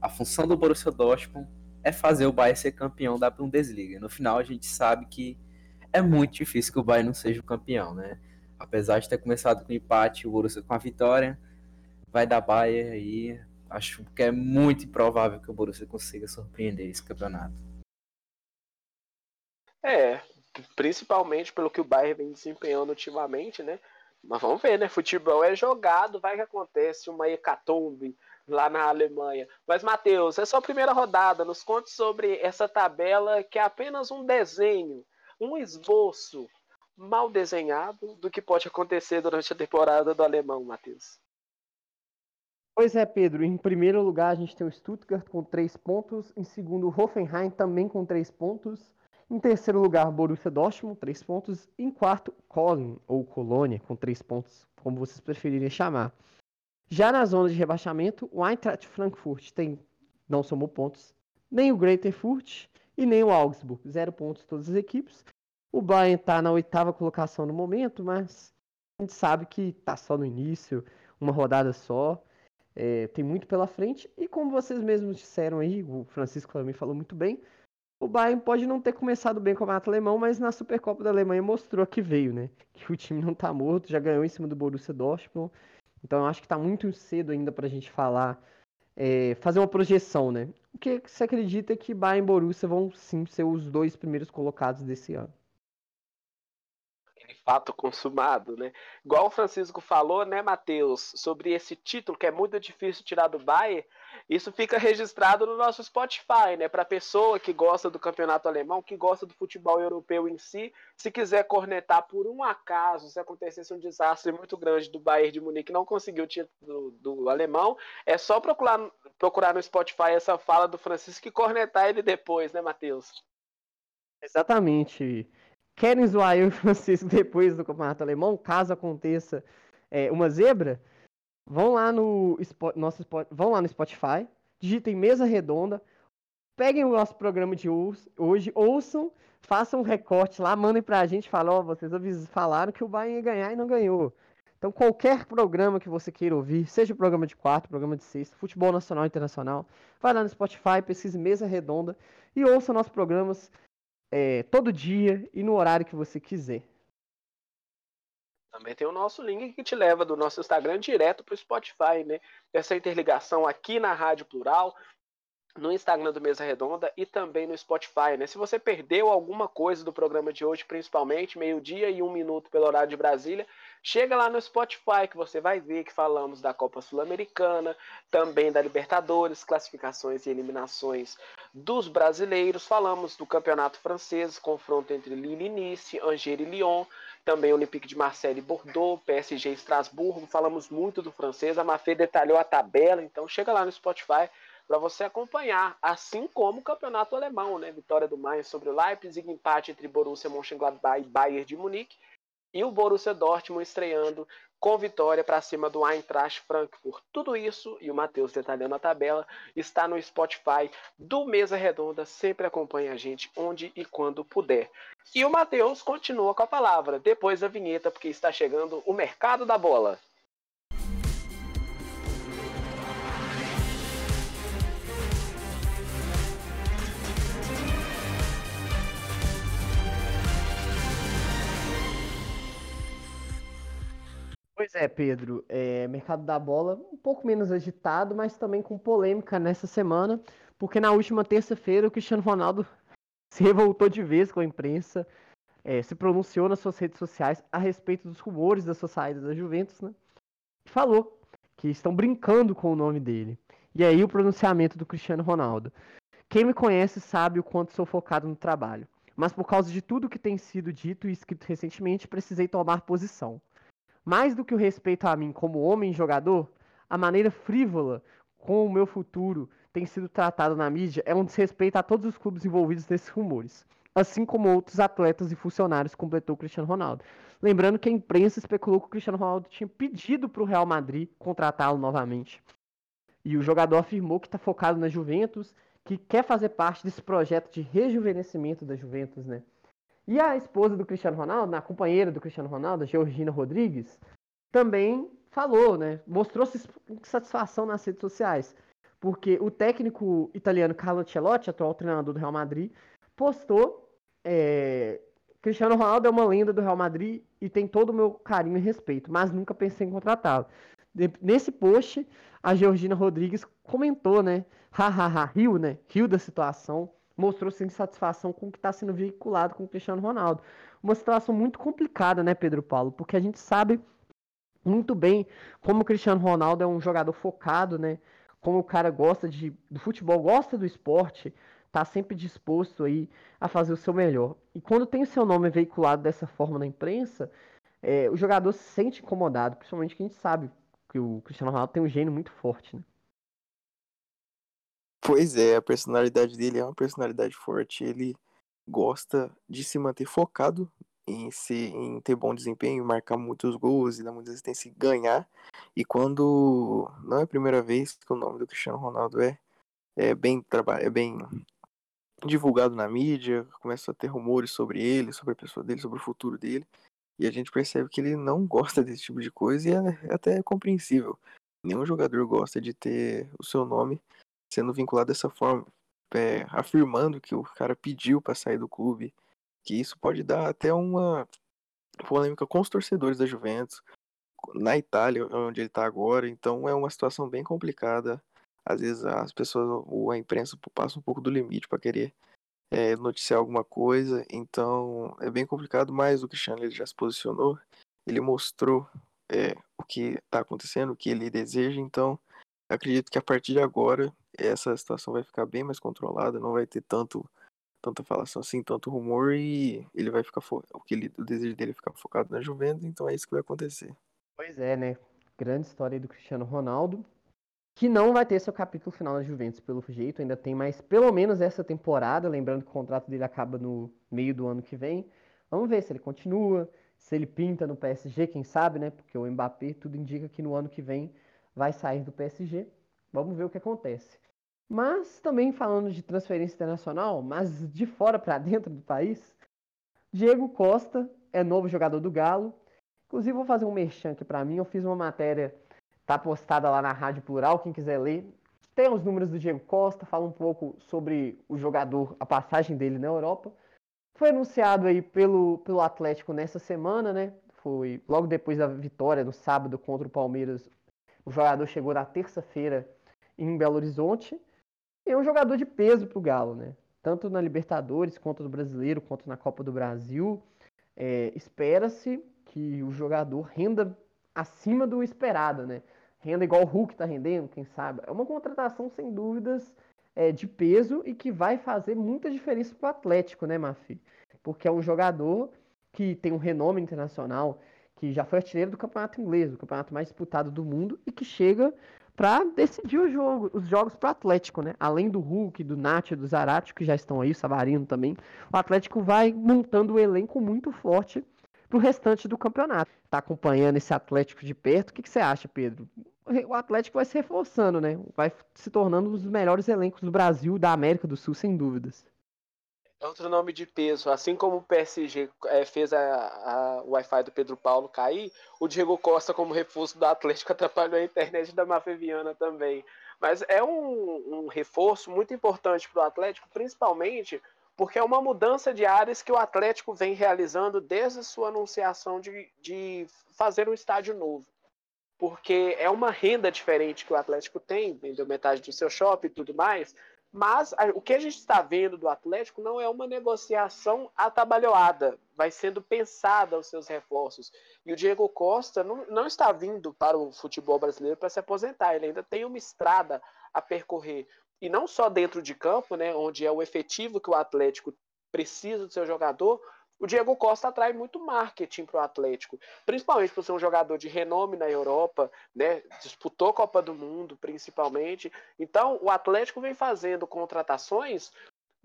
A função do Borussia Dortmund é fazer o Bayern ser campeão da Bundesliga. No final, a gente sabe que é muito difícil que o Bayern não seja o campeão, né? Apesar de ter começado com empate, o Borussia com a vitória, vai dar Bayern e acho que é muito improvável que o Borussia consiga surpreender esse campeonato. É, principalmente pelo que o Bayern vem desempenhando ultimamente, né? Mas vamos ver, né? Futebol é jogado, vai que acontece uma hecatombe lá na Alemanha. Mas, Matheus, é só a primeira rodada. Nos conte sobre essa tabela que é apenas um desenho, um esboço mal desenhado do que pode acontecer durante a temporada do alemão, Matheus. Pois é, Pedro. Em primeiro lugar, a gente tem o Stuttgart com três pontos. Em segundo, o Hoffenheim também com três pontos. Em terceiro lugar, Borussia Dortmund, três pontos. Em quarto, Colin, ou Colônia, com três pontos, como vocês preferirem chamar. Já na zona de rebaixamento, o Eintracht Frankfurt tem, não somou pontos, nem o Greater Furt e nem o Augsburg, zero pontos todas as equipes. O Bayern está na oitava colocação no momento, mas a gente sabe que está só no início, uma rodada só, é, tem muito pela frente. E como vocês mesmos disseram aí, o Francisco também falou muito bem, o Bayern pode não ter começado bem com o campeonato alemão, mas na Supercopa da Alemanha mostrou que veio, né? Que o time não tá morto, já ganhou em cima do Borussia Dortmund. Então eu acho que tá muito cedo ainda pra gente falar, é, fazer uma projeção, né? O que você acredita que Bayern e Borussia vão sim ser os dois primeiros colocados desse ano fato consumado, né? Igual o Francisco falou, né, Matheus, sobre esse título que é muito difícil tirar do Bayern, isso fica registrado no nosso Spotify, né? Para pessoa que gosta do campeonato alemão, que gosta do futebol europeu em si, se quiser cornetar por um acaso, se acontecesse um desastre muito grande do Bayern de Munique não conseguiu o título do, do alemão, é só procurar, procurar no Spotify essa fala do Francisco e cornetar ele depois, né, Matheus? Exatamente querem zoar eu e o Francisco depois do campeonato alemão, caso aconteça é, uma zebra, vão lá no nosso vão lá no Spotify, digitem mesa redonda, peguem o nosso programa de hoje, ouçam, façam um recorte lá, mandem pra gente, falem, ó, vocês falaram que o Bayern ia ganhar e não ganhou. Então, qualquer programa que você queira ouvir, seja o programa de quarto, programa de sexta, futebol nacional e internacional, vai lá no Spotify, pesquise Mesa Redonda e ouça nossos programas é, todo dia e no horário que você quiser. Também tem o nosso link que te leva do nosso Instagram direto para o Spotify, né? Essa interligação aqui na Rádio Plural, no Instagram do Mesa Redonda e também no Spotify, né? Se você perdeu alguma coisa do programa de hoje, principalmente meio-dia e um minuto pelo horário de Brasília, chega lá no Spotify que você vai ver que falamos da Copa Sul-Americana, também da Libertadores, classificações e eliminações dos brasileiros, falamos do Campeonato Francês, confronto entre Lille e Nice, Angers e Lyon, também Olympique de Marseille e Bordeaux, PSG e Estrasburgo, falamos muito do francês, a Mafê detalhou a tabela, então chega lá no Spotify para você acompanhar, assim como o campeonato alemão, né? Vitória do Mainz sobre o Leipzig, empate entre Borussia Mönchengladbach e Bayern de Munique, e o Borussia Dortmund estreando com vitória para cima do Eintracht Frankfurt. Tudo isso e o Matheus detalhando a tabela está no Spotify do Mesa Redonda. Sempre acompanhe a gente onde e quando puder. E o Matheus continua com a palavra depois da vinheta, porque está chegando o mercado da bola. Pois é, Pedro. É, mercado da bola um pouco menos agitado, mas também com polêmica nessa semana, porque na última terça-feira o Cristiano Ronaldo se revoltou de vez com a imprensa, é, se pronunciou nas suas redes sociais a respeito dos rumores da sua saída da Juventus, né? Falou que que estão brincando com o nome dele. E aí o pronunciamento do Cristiano Ronaldo. Quem me conhece sabe o quanto sou focado no trabalho, mas por causa de tudo que tem sido dito e escrito recentemente, precisei tomar posição. Mais do que o respeito a mim como homem jogador, a maneira frívola com o meu futuro tem sido tratado na mídia é um desrespeito a todos os clubes envolvidos nesses rumores, assim como outros atletas e funcionários, completou Cristiano Ronaldo. Lembrando que a imprensa especulou que o Cristiano Ronaldo tinha pedido para o Real Madrid contratá-lo novamente. E o jogador afirmou que está focado na Juventus, que quer fazer parte desse projeto de rejuvenescimento da Juventus, né? E a esposa do Cristiano Ronaldo, a companheira do Cristiano Ronaldo, a Georgina Rodrigues, também falou, né? Mostrou satisfação nas redes sociais. Porque o técnico italiano Carlo Ancelotti, atual treinador do Real Madrid, postou é, Cristiano Ronaldo é uma lenda do Real Madrid e tem todo o meu carinho e respeito, mas nunca pensei em contratá-lo. Nesse post, a Georgina Rodrigues comentou, né? Hahaha, riu, né? Riu da situação, mostrou sem satisfação com o que está sendo veiculado com o Cristiano Ronaldo. Uma situação muito complicada, né, Pedro Paulo? Porque a gente sabe muito bem como o Cristiano Ronaldo é um jogador focado, né? Como o cara gosta de, do futebol, gosta do esporte, tá sempre disposto aí a fazer o seu melhor. E quando tem o seu nome veiculado dessa forma na imprensa, é, o jogador se sente incomodado, principalmente que a gente sabe que o Cristiano Ronaldo tem um gênio muito forte, né? Pois é, a personalidade dele é uma personalidade forte. Ele gosta de se manter focado em, ser, em ter bom desempenho, marcar muitos gols e dar muita assistência e ganhar. E quando não é a primeira vez que o nome do Cristiano Ronaldo é, é bem é bem divulgado na mídia, começa a ter rumores sobre ele, sobre a pessoa dele, sobre o futuro dele. E a gente percebe que ele não gosta desse tipo de coisa e é, é até compreensível. Nenhum jogador gosta de ter o seu nome sendo vinculado dessa forma, é, afirmando que o cara pediu para sair do clube, que isso pode dar até uma polêmica com os torcedores da Juventus, na Itália, onde ele está agora, então é uma situação bem complicada. Às vezes as pessoas, ou a imprensa passa um pouco do limite para querer é, noticiar alguma coisa, então é bem complicado, mas o Cristiano ele já se posicionou, ele mostrou é, o que está acontecendo, o que ele deseja, então acredito que a partir de agora essa situação vai ficar bem mais controlada, não vai ter tanto tanta falação assim, tanto rumor e ele vai ficar o que ele, o desejo dele é ficar focado na Juventus, então é isso que vai acontecer. Pois é, né? Grande história do Cristiano Ronaldo, que não vai ter seu capítulo final na Juventus pelo jeito, ainda tem mais pelo menos essa temporada, lembrando que o contrato dele acaba no meio do ano que vem. Vamos ver se ele continua, se ele pinta no PSG, quem sabe, né? Porque o Mbappé tudo indica que no ano que vem vai sair do PSG. Vamos ver o que acontece. Mas também falando de transferência internacional, mas de fora para dentro do país, Diego Costa é novo jogador do Galo. Inclusive vou fazer um merchan aqui para mim, eu fiz uma matéria, tá postada lá na Rádio Plural, quem quiser ler. Tem os números do Diego Costa, fala um pouco sobre o jogador, a passagem dele na Europa. Foi anunciado aí pelo, pelo Atlético nessa semana, né? Foi logo depois da vitória no sábado contra o Palmeiras. O jogador chegou na terça-feira em Belo Horizonte é um jogador de peso para o Galo, né? Tanto na Libertadores, quanto no Brasileiro, quanto na Copa do Brasil. É, Espera-se que o jogador renda acima do esperado, né? Renda igual o Hulk está rendendo, quem sabe. É uma contratação, sem dúvidas, é, de peso e que vai fazer muita diferença para o Atlético, né, Mafi? Porque é um jogador que tem um renome internacional, que já foi artilheiro do campeonato inglês, o campeonato mais disputado do mundo, e que chega para decidir o jogo, os jogos para o Atlético, né? Além do Hulk, do Nath, do Zarate, que já estão aí, o Savarino também, o Atlético vai montando o um elenco muito forte para o restante do campeonato. Tá acompanhando esse Atlético de perto, o que, que você acha, Pedro? O Atlético vai se reforçando, né? Vai se tornando um dos melhores elencos do Brasil da América do Sul, sem dúvidas. Outro nome de peso, assim como o PSG é, fez a, a, o Wi-Fi do Pedro Paulo cair, o Diego Costa, como reforço do Atlético, atrapalhou a internet da Mafeviana também. Mas é um, um reforço muito importante para o Atlético, principalmente porque é uma mudança de áreas que o Atlético vem realizando desde a sua anunciação de, de fazer um estádio novo. Porque é uma renda diferente que o Atlético tem, vendeu metade do seu shopping e tudo mais, Mas a, o que a gente está vendo do Atlético não é uma negociação atabalhoada, vai sendo pensada os seus reforços. E o Diego Costa não, não está vindo para o futebol brasileiro para se aposentar, ele ainda tem uma estrada a percorrer. E não só dentro de campo, né, onde é o efetivo que o Atlético precisa do seu jogador, o Diego Costa atrai muito marketing para o Atlético, principalmente por ser um jogador de renome na Europa, né? Disputou Copa do Mundo, principalmente. Então, o Atlético vem fazendo contratações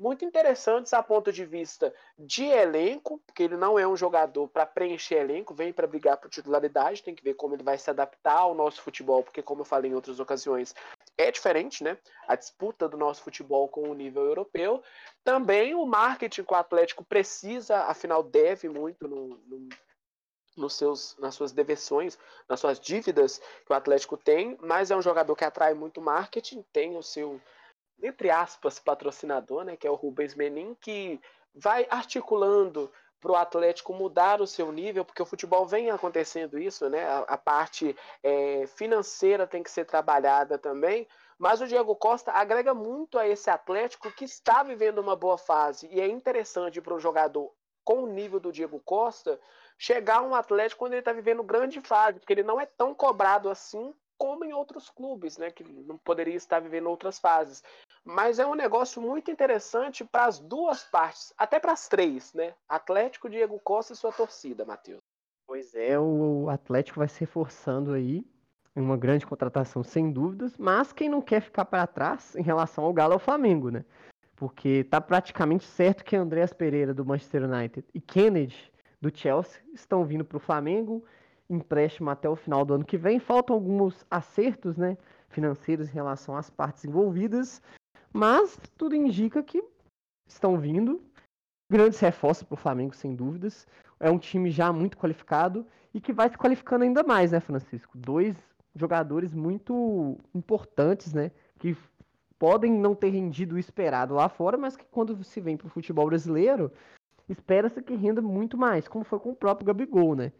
muito interessantes a ponto de vista de elenco, porque ele não é um jogador para preencher elenco, vem para brigar por titularidade, tem que ver como ele vai se adaptar ao nosso futebol, porque como eu falei em outras ocasiões, é diferente, né? A disputa do nosso futebol com o nível europeu. Também o marketing que o Atlético precisa, afinal deve muito no, no nos seus, nas suas deversões, nas suas dívidas que o Atlético tem, mas é um jogador que atrai muito marketing, tem o seu entre aspas, patrocinador, né, que é o Rubens Menin, que vai articulando para o Atlético mudar o seu nível, porque o futebol vem acontecendo isso, né? A, a parte é, financeira tem que ser trabalhada também, mas o Diego Costa agrega muito a esse Atlético que está vivendo uma boa fase e é interessante para um jogador com o nível do Diego Costa chegar a um Atlético quando ele está vivendo grande fase, porque ele não é tão cobrado assim como em outros clubes, né, que não poderia estar vivendo outras fases. Mas é um negócio muito interessante para as duas partes, até para as três, né? Atlético, Diego Costa e sua torcida, Matheus. Pois é, o Atlético vai se reforçando aí, uma grande contratação sem dúvidas, mas quem não quer ficar para trás em relação ao Galo é o Flamengo, né? Porque tá praticamente certo que Andréas Pereira do Manchester United e Kennedy do Chelsea estão vindo para o Flamengo empréstimo até o final do ano que vem. Faltam alguns acertos né, financeiros em relação às partes envolvidas, mas tudo indica que estão vindo grandes reforços para o Flamengo, sem dúvidas. É um time já muito qualificado e que vai se qualificando ainda mais, né, Francisco? Dois jogadores muito importantes, né? Que podem não ter rendido o esperado lá fora, mas que quando se vem para o futebol brasileiro, espera-se que renda muito mais, como foi com o próprio Gabigol, né?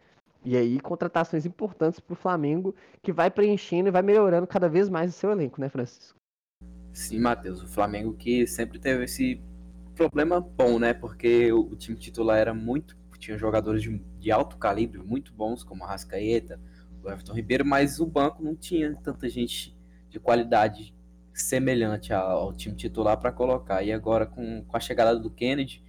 E aí, contratações importantes para o Flamengo, que vai preenchendo e vai melhorando cada vez mais o seu elenco, né, Francisco? Sim, Matheus. O Flamengo que sempre teve esse problema bom, né? Porque o, time titular era muito. Tinha jogadores de, de alto calibre, muito bons, como a Rascaeta, o Everton Ribeiro, mas o banco não tinha tanta gente de qualidade semelhante ao, ao time titular para colocar. E agora, com, com a chegada do Kennedy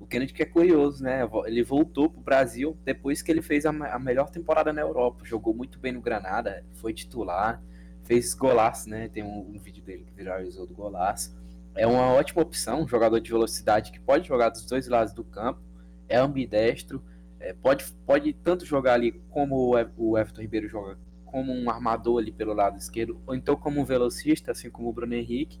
o Kennedy que é curioso, né? Ele voltou pro Brasil depois que ele fez a, a melhor temporada na Europa. Jogou muito bem no Granada, foi titular, fez golaço, né? Tem um, um vídeo dele que viralizou do golaço. É uma ótima opção, um jogador de velocidade que pode jogar dos dois lados do campo, é ambidestro, é, pode, pode tanto jogar ali como o Everton Ribeiro joga, como um armador ali pelo lado esquerdo, ou então como um velocista, assim como o Bruno Henrique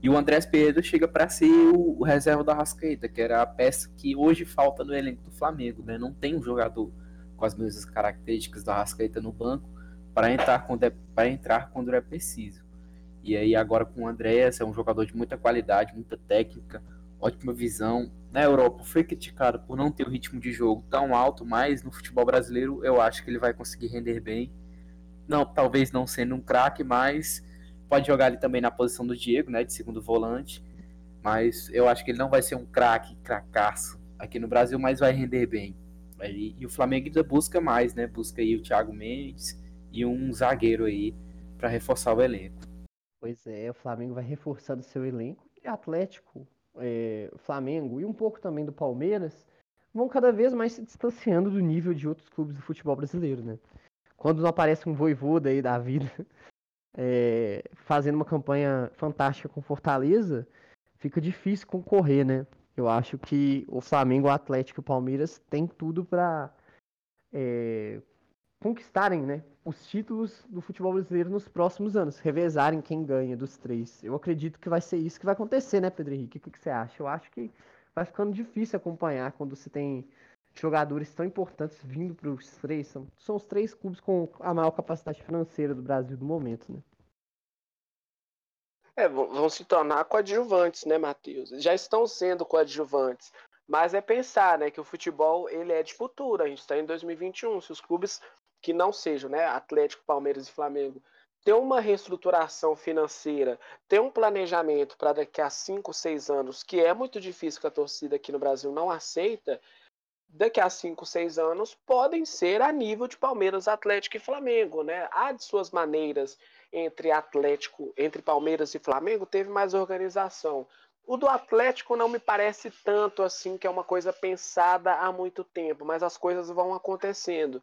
e o Andrés Pedro chega para ser o, o, reserva da Rascaeta, que era a peça que hoje falta no elenco do Flamengo. Né? Não tem um jogador com as mesmas características da Rascaeta no banco para entrar, quando é, para entrar quando é preciso. E aí agora com o Andrés, é um jogador de muita qualidade, muita técnica, ótima visão. Na Europa foi criticado por não ter o ritmo de jogo tão alto, mas no futebol brasileiro eu acho que ele vai conseguir render bem. Não, talvez não sendo um craque, mas pode jogar ali também na posição do Diego, né, de segundo volante, mas eu acho que ele não vai ser um craque, cracaço aqui no Brasil, mas vai render bem. E, e o Flamengo ainda busca mais, né, busca aí o Thiago Mendes e um zagueiro aí para reforçar o elenco. Pois é, o Flamengo vai reforçando seu elenco e Atlético, é, Flamengo e um pouco também do Palmeiras vão cada vez mais se distanciando do nível de outros clubes do futebol brasileiro, né? Quando não aparece um voivoda aí da vida é, fazendo uma campanha fantástica com Fortaleza, fica difícil concorrer, né? Eu acho que o Flamengo, o Atlético e o Palmeiras têm tudo para é, conquistarem né, os títulos do futebol brasileiro nos próximos anos, revezarem quem ganha dos três. Eu acredito que vai ser isso que vai acontecer, né, Pedro Henrique? O que, que você acha? Eu acho que vai ficando difícil acompanhar quando você tem jogadores tão importantes vindo para os três. São, são os três clubes com a maior capacidade financeira do Brasil no momento, né? É, vão se tornar coadjuvantes, né, Matheus? Já estão sendo coadjuvantes. Mas é pensar, né, que o futebol ele é de futuro. A gente está em 2021. Se os clubes que não sejam, né, Atlético, Palmeiras e Flamengo, ter uma reestruturação financeira, ter um planejamento para daqui a 5, 6 anos, que é muito difícil que a torcida aqui no Brasil não aceita, daqui a 5, 6 anos podem ser a nível de Palmeiras, Atlético e Flamengo, né? Há de suas maneiras entre Atlético, entre Palmeiras e Flamengo, teve mais organização. O do Atlético não me parece tanto assim que é uma coisa pensada há muito tempo, mas as coisas vão acontecendo.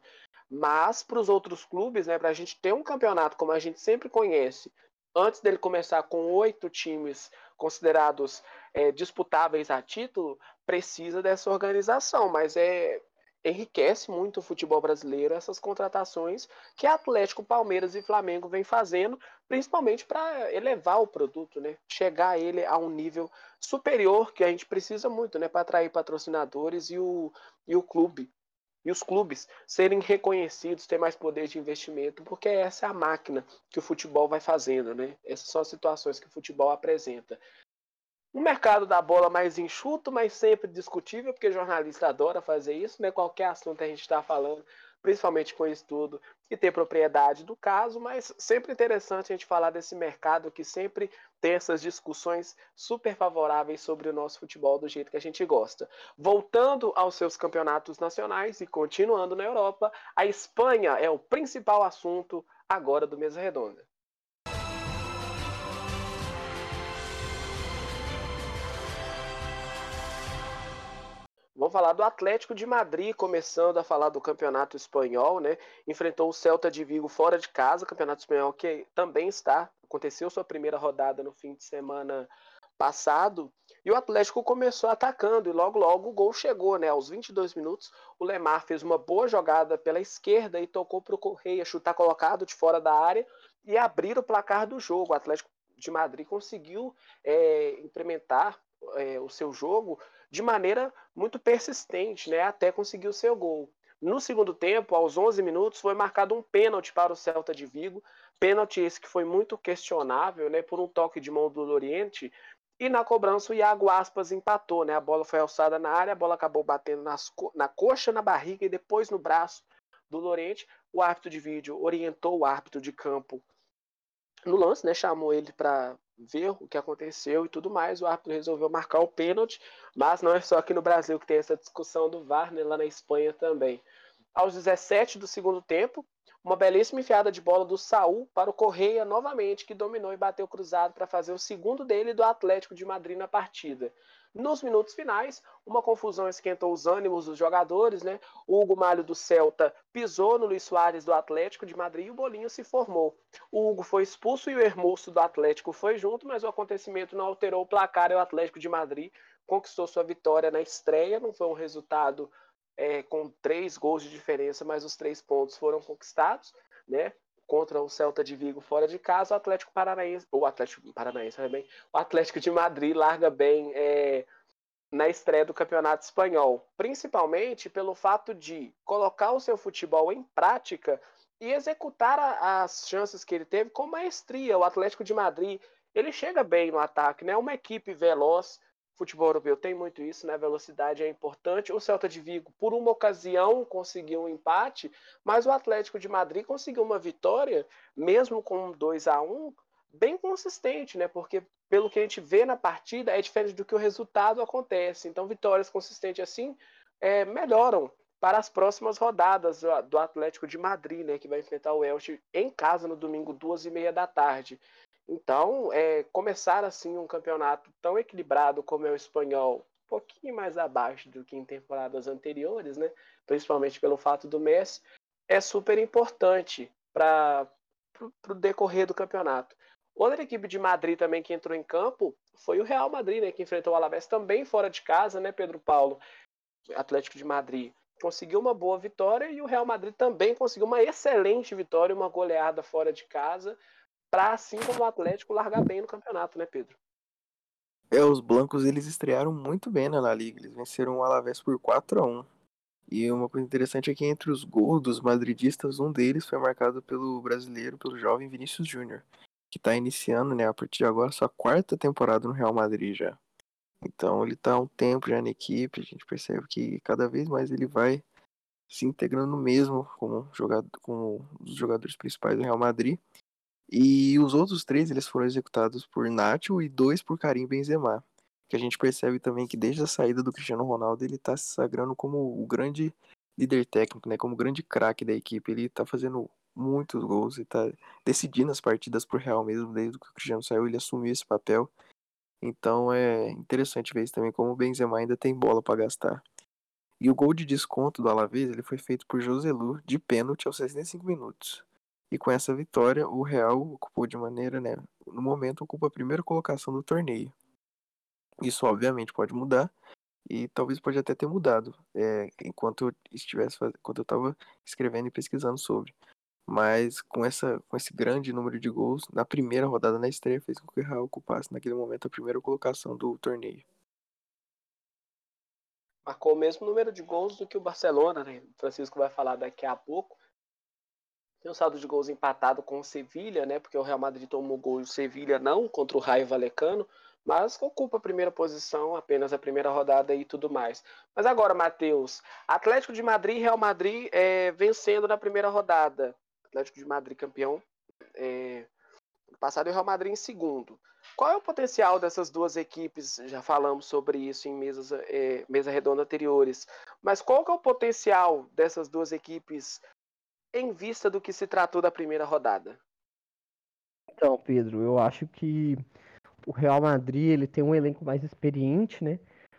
Mas para os outros clubes, né, para a gente ter um campeonato como a gente sempre conhece, antes dele começar com oito times considerados é, disputáveis a título, precisa dessa organização. Mas é enriquece muito o futebol brasileiro essas contratações que Atlético, Palmeiras e Flamengo vem fazendo, principalmente para elevar o produto, né? Chegar ele a um nível superior que a gente precisa muito, né? Para atrair patrocinadores e o, e o clube e os clubes serem reconhecidos, ter mais poder de investimento, porque essa é a máquina que o futebol vai fazendo, né? Essas são as situações que o futebol apresenta. Um mercado da bola mais enxuto, mas sempre discutível, porque jornalista adora fazer isso, né? Qualquer assunto a gente está falando, principalmente com estudo e ter propriedade do caso, mas sempre interessante a gente falar desse mercado que sempre tem essas discussões super favoráveis sobre o nosso futebol do jeito que a gente gosta. Voltando aos seus campeonatos nacionais e continuando na Europa, a Espanha é o principal assunto agora do Mesa Redonda. Vamos falar do Atlético de Madrid, começando a falar do campeonato espanhol, né? Enfrentou o Celta de Vigo fora de casa, campeonato espanhol que também está, aconteceu sua primeira rodada no fim de semana passado, e o Atlético começou atacando, e logo logo o gol chegou, né? Aos 22 minutos, o Lemar fez uma boa jogada pela esquerda e tocou para o Correia chutar colocado de fora da área e abrir o placar do jogo. O Atlético de Madrid conseguiu é, implementar é, o seu jogo de maneira muito persistente, né, até conseguir o seu gol. No segundo tempo, aos 11 minutos, foi marcado um pênalti para o Celta de Vigo, pênalti esse que foi muito questionável, né, por um toque de mão do Loriente, e na cobrança o Iago Aspas empatou, né, a bola foi alçada na área, a bola acabou batendo nas, na coxa, na barriga e depois no braço do Loriente. O árbitro de vídeo orientou o árbitro de campo no lance, né, chamou ele para ver o que aconteceu e tudo mais. O árbitro resolveu marcar o pênalti, mas não é só aqui no Brasil que tem essa discussão do VAR, né, lá na Espanha também. Aos 17 do segundo tempo, uma belíssima enfiada de bola do Saul para o Correia novamente, que dominou e bateu cruzado para fazer o segundo dele do Atlético de Madrid na partida. Nos minutos finais, uma confusão esquentou os ânimos dos jogadores, né? O Hugo Malho do Celta pisou no Luiz Soares do Atlético de Madrid e o bolinho se formou. O Hugo foi expulso e o Hermoso do Atlético foi junto, mas o acontecimento não alterou o placar e o Atlético de Madrid conquistou sua vitória na estreia. Não foi um resultado é, com três gols de diferença, mas os três pontos foram conquistados, né? contra o Celta de Vigo fora de casa, o Atlético Paranaense, o Atlético Paranaense, bem, o Atlético de Madrid larga bem é, na estreia do Campeonato Espanhol, principalmente pelo fato de colocar o seu futebol em prática e executar a, as chances que ele teve com maestria. O Atlético de Madrid, ele chega bem no ataque, né? Uma equipe veloz, futebol europeu tem muito isso, né? Velocidade é importante. O Celta de Vigo, por uma ocasião, conseguiu um empate, mas o Atlético de Madrid conseguiu uma vitória, mesmo com 2 a 1 bem consistente, né? Porque pelo que a gente vê na partida é diferente do que o resultado acontece. Então, vitórias consistentes assim é, melhoram para as próximas rodadas do Atlético de Madrid, né? Que vai enfrentar o Elche em casa no domingo, duas e meia da tarde. Então, é, começar assim um campeonato tão equilibrado como é o espanhol, um pouquinho mais abaixo do que em temporadas anteriores, né? principalmente pelo fato do Messi, é super importante para o decorrer do campeonato. Outra equipe de Madrid também que entrou em campo foi o Real Madrid, né, que enfrentou o Alavés também fora de casa, né, Pedro Paulo? Atlético de Madrid conseguiu uma boa vitória e o Real Madrid também conseguiu uma excelente vitória, uma goleada fora de casa para assim como o Atlético largar bem no campeonato, né, Pedro? É, os blancos eles estrearam muito bem na La Liga, eles venceram o Alavés por 4 a 1. E uma coisa interessante é que entre os gols dos madridistas, um deles foi marcado pelo brasileiro, pelo jovem Vinícius Júnior, que está iniciando, né, a partir de agora, sua quarta temporada no Real Madrid já. Então ele está há um tempo já na equipe, a gente percebe que cada vez mais ele vai se integrando mesmo como jogador, como um dos jogadores principais do Real Madrid. E os outros três, eles foram executados por Nacho e dois por Karim Benzema. Que a gente percebe também que desde a saída do Cristiano Ronaldo, ele tá se sagrando como o grande líder técnico, né? Como o grande craque da equipe. Ele tá fazendo muitos gols e tá decidindo as partidas por Real mesmo. Desde que o Cristiano saiu, ele assumiu esse papel. Então é interessante ver isso também como o Benzema ainda tem bola para gastar. E o gol de desconto do Alavés ele foi feito por Joselu de pênalti aos 65 minutos. E com essa vitória, o Real ocupou de maneira, né, no momento ocupa a primeira colocação do torneio. Isso obviamente pode mudar e talvez pode até ter mudado é, enquanto eu estivesse enquanto eu estava escrevendo e pesquisando sobre. Mas com essa com esse grande número de gols na primeira rodada na estreia fez com que o Real ocupasse naquele momento a primeira colocação do torneio. Marcou o mesmo número de gols do que o Barcelona, né? O Francisco vai falar daqui a pouco. Tem um saldo de gols empatado com o Sevilha, né? Porque o Real Madrid tomou gol e o Sevilha não, contra o Raio Valecano, mas ocupa a primeira posição, apenas a primeira rodada e tudo mais. Mas agora, Matheus, Atlético de Madrid e Real Madrid é, vencendo na primeira rodada. Atlético de Madrid campeão é, passado e Real Madrid em segundo. Qual é o potencial dessas duas equipes? Já falamos sobre isso em mesas, é, mesa redonda anteriores. Mas qual é o potencial dessas duas equipes em vista do que se tratou da primeira rodada? Então, Pedro, eu acho que o Real Madrid ele tem um elenco mais experiente, né?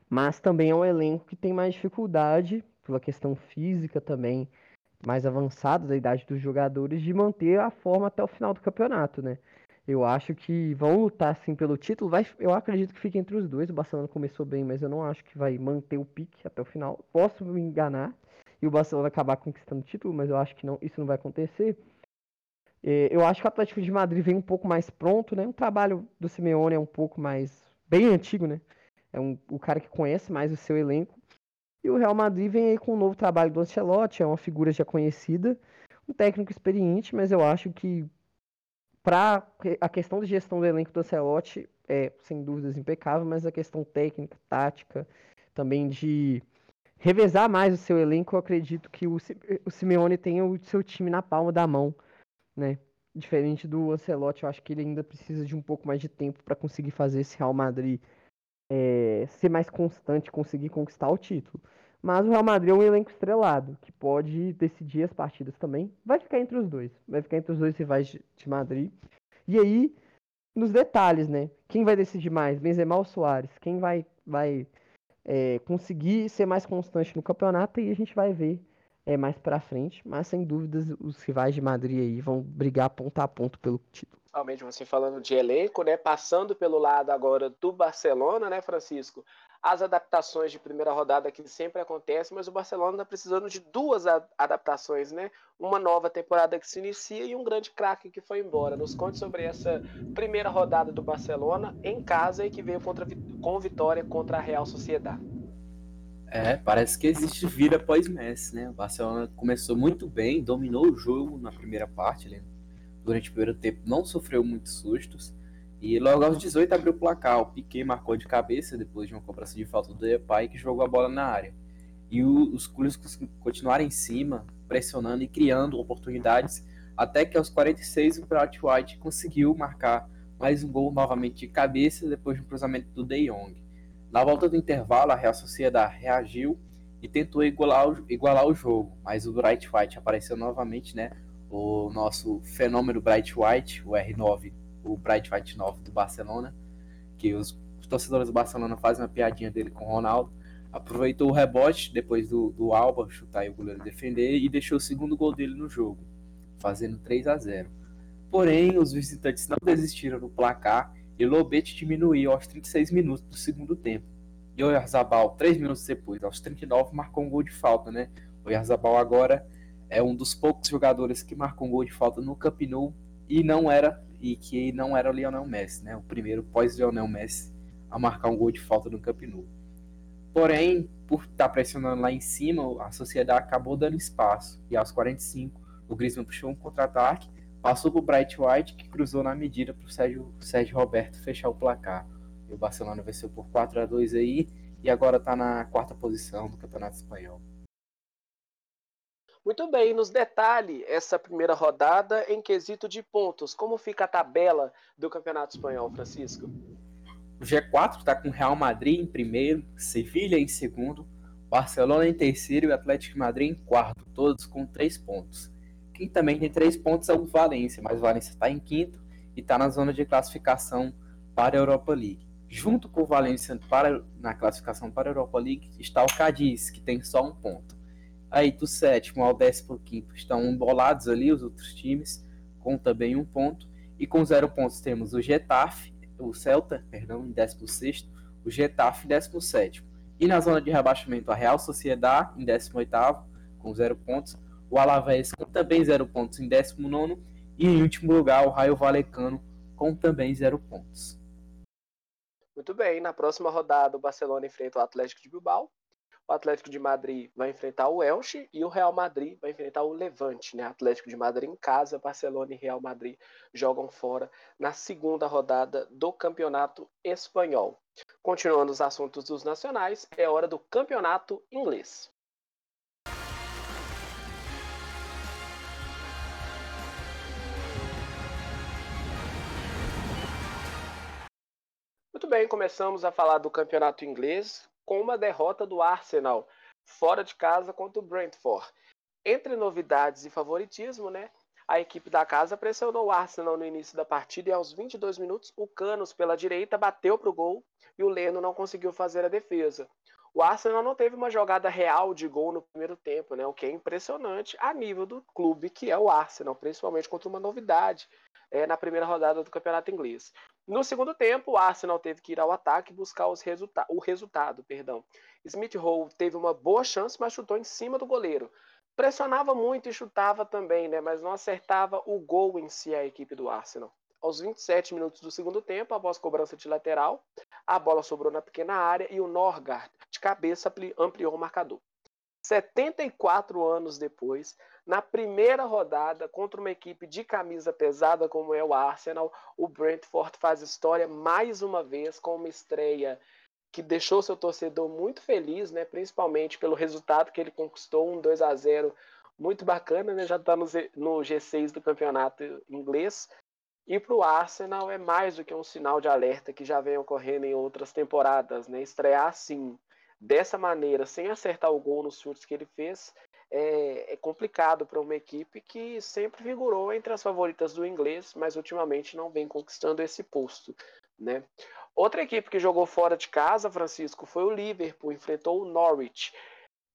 Mas também é um elenco que tem mais dificuldade pela questão física também, mais avançada da idade dos jogadores, de manter a forma até o final do campeonato, né? Eu acho que vão lutar assim pelo título. Vai, eu acredito que fique entre os dois. O Barcelona começou bem, mas eu não acho que vai manter o pique até o final. Posso me enganar, e o Barcelona acabar conquistando o título, mas eu acho que não, isso não vai acontecer. É, eu acho que o Atlético de Madrid vem um pouco mais pronto, né? O trabalho do Simeone é um pouco mais bem antigo, né? É um, o cara que conhece mais o seu elenco. E o Real Madrid vem aí com um novo trabalho do Ancelotti, é uma figura já conhecida, um técnico experiente, mas eu acho que para a questão de gestão do elenco do Ancelotti é sem dúvidas impecável, mas a questão técnica, tática, também de revezar mais o seu elenco, eu acredito que o, Simeone tenha o seu time na palma da mão, né? Diferente do Ancelotti, eu acho que ele ainda precisa de um pouco mais de tempo para conseguir fazer esse Real Madrid é, ser mais constante, conseguir conquistar o título. Mas o Real Madrid é um elenco estrelado, que pode decidir as partidas também. Vai ficar entre os dois. Vai ficar entre os dois rivais de, de Madrid. E aí, nos detalhes, né? Quem vai decidir mais? Benzema ou Soares? Quem vai, vai é, conseguir ser mais constante no campeonato e a gente vai ver é, mais para frente. Mas sem dúvidas os rivais de Madrid aí vão brigar ponto a ponto pelo título. Realmente, você falando de elenco, né? Passando pelo lado agora do Barcelona, né, Francisco? As adaptações de primeira rodada que sempre acontecem, mas o Barcelona está precisando de duas adaptações, né? Uma nova temporada que se inicia e um grande craque que foi embora. Nos conte sobre essa primeira rodada do Barcelona em casa e que veio contra, com vitória contra a Real Sociedade. É, parece que existe vida após Messi, né? O Barcelona começou muito bem, dominou o jogo na primeira parte, né? durante o primeiro tempo não sofreu muitos sustos. E logo aos 18 abriu o placar. O Piquet marcou de cabeça depois de uma cobrança de falta do Depay que jogou a bola na área. E o, os Coolers continuaram em cima, pressionando e criando oportunidades, até que aos 46 o Bright White conseguiu marcar mais um gol novamente de cabeça depois de um cruzamento do De Jong. Na volta do intervalo, a Real Sociedade reagiu e tentou igualar o, igualar o jogo, mas o Bright White apareceu novamente, né, o nosso fenômeno Bright White, o R9, o Bright White 9 do Barcelona, que os, torcedores do Barcelona fazem uma piadinha dele com o Ronaldo, aproveitou o rebote depois do, do Alba chutar e o goleiro defender e deixou o segundo gol dele no jogo, fazendo 3 a 0. Porém, os visitantes não desistiram do placar e Lobete diminuiu aos 36 minutos do segundo tempo. E o Oyarzabal, 3 minutos depois, aos 39, marcou um gol de falta, né? O Oyarzabal agora é um dos poucos jogadores que marcou um gol de falta no Camp Nou e não era e que não era o Lionel Messi, né? O primeiro pós Lionel Messi a marcar um gol de falta no Camp Nou. Porém, por estar tá pressionando lá em cima, a sociedade acabou dando espaço e aos 45 o Griezmann puxou um contra-ataque, passou para o Bright White que cruzou na medida para o Sérgio, Sérgio Roberto fechar o placar. E o Barcelona venceu por 4 a 2 aí e agora está na quarta posição do Campeonato Espanhol. Muito bem, nos detalhe essa primeira rodada em quesito de pontos. Como fica a tabela do Campeonato Espanhol, Francisco? O G4 está com Real Madrid em primeiro, Sevilha em segundo, Barcelona em terceiro e Atlético de Madrid em quarto, todos com três pontos. Quem também tem três pontos é o Valência, mas o Valência está em quinto e está na zona de classificação para a Europa League. Junto com o Valência na classificação para a Europa League está o Cadiz, que tem só um ponto. Aí do sétimo ao décimo quinto estão embolados ali os outros times, com também um ponto. E com zero pontos temos o Getafe, o Celta, perdão, em décimo sexto, o Getafe em décimo sétimo. E na zona de rebaixamento, a Real Sociedade, em 18º, com zero pontos. O Alavés, com também zero pontos, em 19º. E em último lugar, o Raio Valecano, com também zero pontos. Muito bem, na próxima rodada, o Barcelona enfrenta o Atlético de Bilbao. O Atlético de Madrid vai enfrentar o Elche e o Real Madrid vai enfrentar o Levante, né? Atlético de Madrid em casa, Barcelona e Real Madrid jogam fora na segunda rodada do Campeonato Espanhol. Continuando os assuntos dos nacionais, é hora do Campeonato Inglês. Muito bem, começamos a falar do campeonato inglês com uma derrota do Arsenal fora de casa contra o Brentford. Entre novidades e favoritismo, né? A equipe da casa pressionou o Arsenal no início da partida e aos 22 minutos o Canos pela direita bateu para o gol e o Leno não conseguiu fazer a defesa. O Arsenal não teve uma jogada real de gol no primeiro tempo, né? O que é impressionante a nível do clube que é o Arsenal, principalmente contra uma novidade é, na primeira rodada do campeonato inglês. No segundo tempo, o Arsenal teve que ir ao ataque e buscar resulta o resultado. Perdão. Smith Rowe teve uma boa chance, mas chutou em cima do goleiro. Pressionava muito e chutava também, né? mas não acertava o gol em si a equipe do Arsenal. Aos 27 minutos do segundo tempo, após cobrança de lateral, a bola sobrou na pequena área e o Norgard, de cabeça, ampliou o marcador. 74 anos depois, na primeira rodada, contra uma equipe de camisa pesada como é o Arsenal, o Brentford faz história mais uma vez com uma estreia que deixou seu torcedor muito feliz, né? principalmente pelo resultado que ele conquistou, um 2 a 0 muito bacana, né? já está no, no G6 do campeonato inglês. E para o Arsenal é mais do que um sinal de alerta que já vem ocorrendo em outras temporadas. Né? Estrear assim, dessa maneira, sem acertar o gol nos chutes que ele fez, é, é complicado para uma equipe que sempre figurou entre as favoritas do inglês, mas ultimamente não vem conquistando esse posto. Né? Outra equipe que jogou fora de casa, Francisco, foi o Liverpool, enfrentou o Norwich.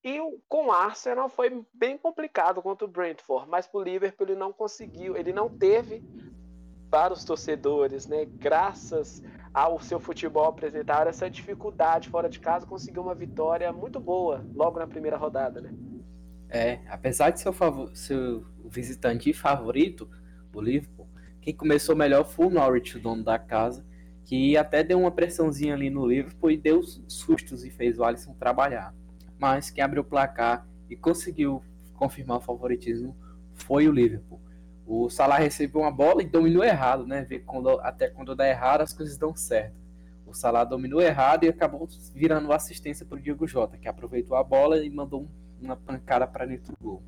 E com o Arsenal foi bem complicado contra o Brentford, mas para o Liverpool ele não conseguiu, ele não teve para os torcedores, né? Graças ao seu futebol apresentar essa dificuldade fora de casa, conseguiu uma vitória muito boa logo na primeira rodada, né? É, apesar de ser o seu visitante favorito, o Liverpool, quem começou melhor foi o Norwich, o dono da casa, que até deu uma pressãozinha ali no Liverpool e deu sustos e fez o Alisson trabalhar. Mas quem abriu o placar e conseguiu confirmar o favoritismo foi o Liverpool. O Salah recebeu uma bola e dominou errado, né? Quando, até quando dá errado, as coisas dão certo. O Salah dominou errado e acabou virando assistência para o Diego Jota, que aproveitou a bola e mandou um uma pancada para dentro do gol.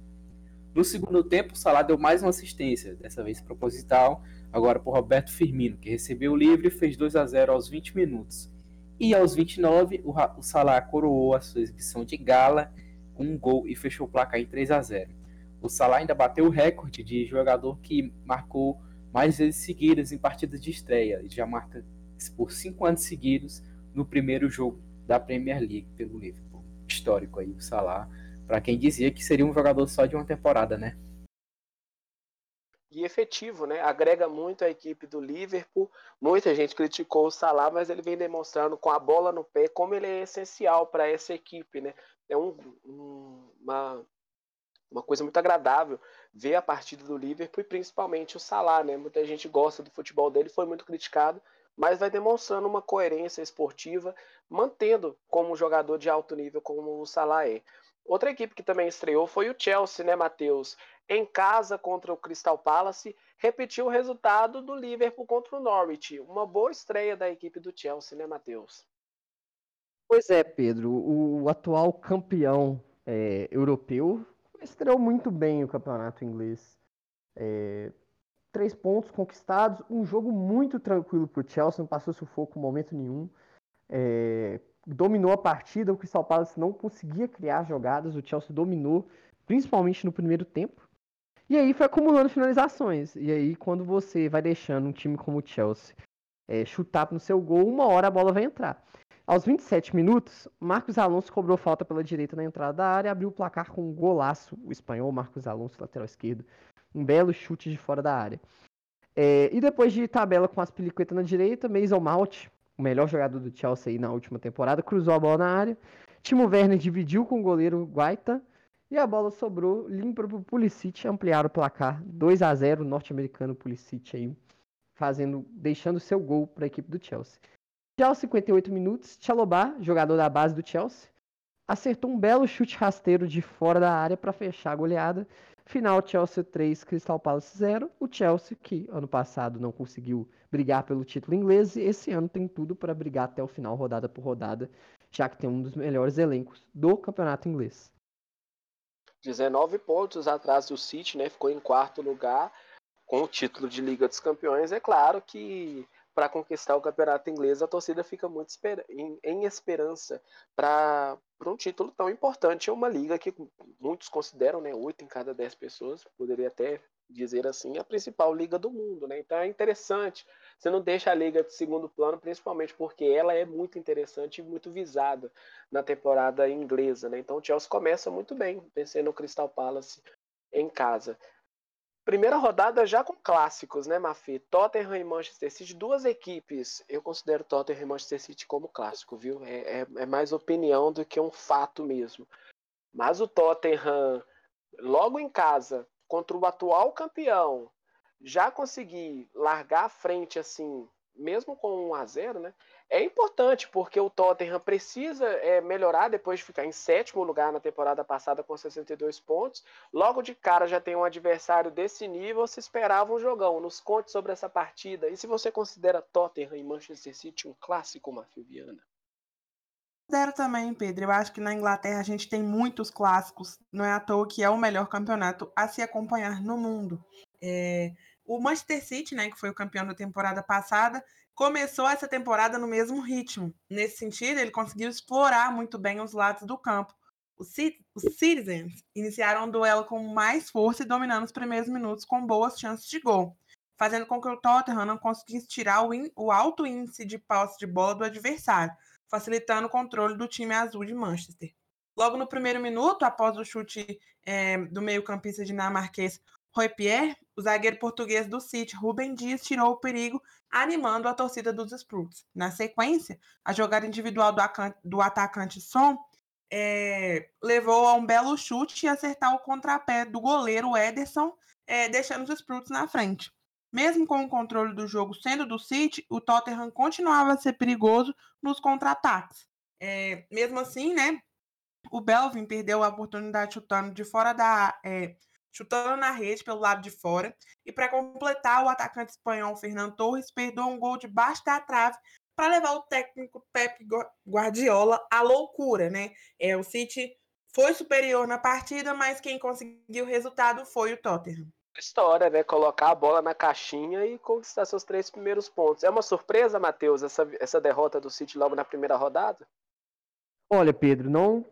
No segundo tempo, o Salah deu mais uma assistência, dessa vez proposital, agora por Roberto Firmino, que recebeu o livre e fez 2 a 0 aos 20 minutos. E aos 29, o, o Salah coroou a sua exibição de gala com um gol e fechou o placar em 3 a 0. O Salah ainda bateu o recorde de jogador que marcou mais vezes seguidas em partidas de estreia, e já marca por cinco anos seguidos no primeiro jogo da Premier League pelo Liverpool. Histórico aí, o Salah para quem dizia que seria um jogador só de uma temporada, né? E efetivo, né? Agrega muito a equipe do Liverpool. Muita gente criticou o Salah, mas ele vem demonstrando com a bola no pé como ele é essencial para essa equipe, né? É um, um, uma, uma coisa muito agradável ver a partida do Liverpool e principalmente o Salah, né? Muita gente gosta do futebol dele, foi muito criticado, mas vai demonstrando uma coerência esportiva, mantendo como jogador de alto nível como o Salah é. Outra equipe que também estreou foi o Chelsea, né, Matheus? Em casa contra o Crystal Palace, repetiu o resultado do Liverpool contra o Norwich. Uma boa estreia da equipe do Chelsea, né, Matheus? Pois é, Pedro. O atual campeão é, europeu estreou muito bem o campeonato inglês. É, três pontos conquistados, um jogo muito tranquilo para o Chelsea, não passou sufoco em momento nenhum. É, dominou a partida, o Crystal Palace não conseguia criar jogadas, o Chelsea dominou, principalmente no primeiro tempo. E aí foi acumulando finalizações. E aí, quando você vai deixando um time como o Chelsea é, chutar no seu gol, uma hora a bola vai entrar. Aos 27 minutos, Marcos Alonso cobrou falta pela direita na entrada da área e abriu o placar com um golaço. O espanhol Marcos Alonso, lateral esquerdo. Um belo chute de fora da área. É, e depois de tabela com as peliquetas na direita, Mason Mount, o melhor jogador do Chelsea na última temporada, cruzou a bola na área. Timo Werner dividiu com o goleiro Guaita. E a bola sobrou limpa para o Pulisic ampliar o placar 2 a 0 norte-americano Pulisic aí, fazendo, deixando seu gol para a equipe do Chelsea. Já aos 58 minutos, Chalobah, jogador da base do Chelsea, acertou um belo chute rasteiro de fora da área para fechar a goleada. Final Chelsea 3, Crystal Palace 0. O Chelsea, que ano passado não conseguiu brigar pelo título inglês, esse ano tem tudo para brigar até o final, rodada por rodada, já que tem um dos melhores elencos do campeonato inglês. 19 pontos atrás do City, né? Ficou em quarto lugar com o título de Liga dos Campeões. É claro que para conquistar o campeonato inglês, a torcida fica muito esper em, em, esperança para um título tão importante. É uma liga que muitos consideram, né, 8 em cada 10 pessoas, poderia até dizer assim, a principal liga do mundo. Né? Então é interessante. Você não deixa a liga de segundo plano, principalmente porque ela é muito interessante e muito visada na temporada inglesa. Né? Então o Chelsea começa muito bem, vencendo no Crystal Palace em casa. Primeira rodada já com clássicos, né, Mafi? Tottenham e Manchester City, duas equipes. Eu considero Tottenham e Manchester City como clássico, viu? É, é, é mais opinião do que um fato mesmo. Mas o Tottenham, logo em casa, contra o atual campeão, já conseguir largar a frente assim, mesmo com 1 a 0 né? É importante porque o Tottenham precisa é, melhorar depois de ficar em sétimo lugar na temporada passada com 62 pontos. Logo de cara já tem um adversário desse nível, se esperava um jogão. Nos conte sobre essa partida. E se você considera Tottenham e Manchester City um clássico, Mafia Viana? Considero também, Pedro. Eu acho que na Inglaterra a gente tem muitos clássicos. Não é à toa que é o melhor campeonato a se acompanhar no mundo. É... O Manchester City, né, que foi o campeão da temporada passada, começou essa temporada no mesmo ritmo. Nesse sentido, ele conseguiu explorar muito bem os lados do campo. Os, Citizens iniciaram o duelo com mais força e dominando os primeiros minutos com boas chances de gol, fazendo com que o Tottenham não conseguisse tirar o, o alto índice de posse de bola do adversário, facilitando o controle do time azul de Manchester. Logo no primeiro minuto, após o chute é, do meio-campista dinamarquês Roy Pierre, o zagueiro português do City, Rubem Dias, tirou o perigo, animando a torcida dos Spruts. Na sequência, a jogada individual do, do atacante Son é, levou a um belo chute e acertar o contrapé do goleiro Ederson, é, deixando os Spruts na frente. Mesmo com o controle do jogo sendo do City, o Tottenham continuava a ser perigoso nos contra-ataques. É, mesmo assim, né, o Belvin perdeu a oportunidade chutando de fora da, é, chutando na rede pelo lado de fora. E para completar, o atacante espanhol Fernando Torres perdoou um gol debaixo da trave para levar o técnico Pep Guardiola à loucura, né? É, o City foi superior na partida, mas quem conseguiu o resultado foi o Tottenham. História, né? Colocar a bola na caixinha e conquistar seus três primeiros pontos. É uma surpresa, Matheus, essa, essa derrota do City logo na primeira rodada? Olha, Pedro, não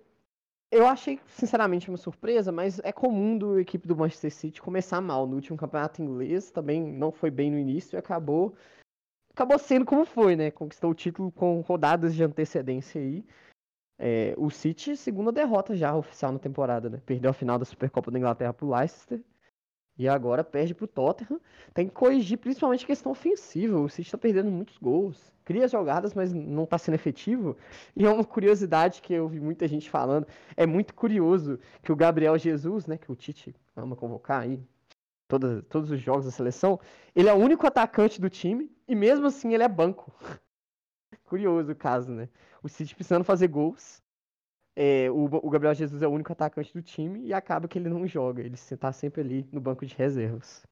eu achei, sinceramente, uma surpresa, mas é comum do equipe do Manchester City começar mal. No último campeonato inglês também não foi bem no início e acabou acabou sendo como foi, né? Conquistou o título com rodadas de antecedência aí. É, o City, segunda derrota já oficial na temporada, né? Perdeu a final da Supercopa da Inglaterra pro Leicester e agora perde pro Tottenham. Tem que corrigir principalmente a questão ofensiva. O City tá perdendo muitos gols. Cria jogadas, mas não tá sendo efetivo. E é uma curiosidade que eu vi muita gente falando. É muito curioso que o Gabriel Jesus, né, que o Tite ama convocar aí, todos, todos os jogos da seleção, ele é o único atacante do time e mesmo assim ele é banco. Curioso o caso, né? O City precisando fazer gols é, o, o, Gabriel Jesus é o único atacante do time e acaba que ele não joga. Ele está sempre ali no banco de reservas.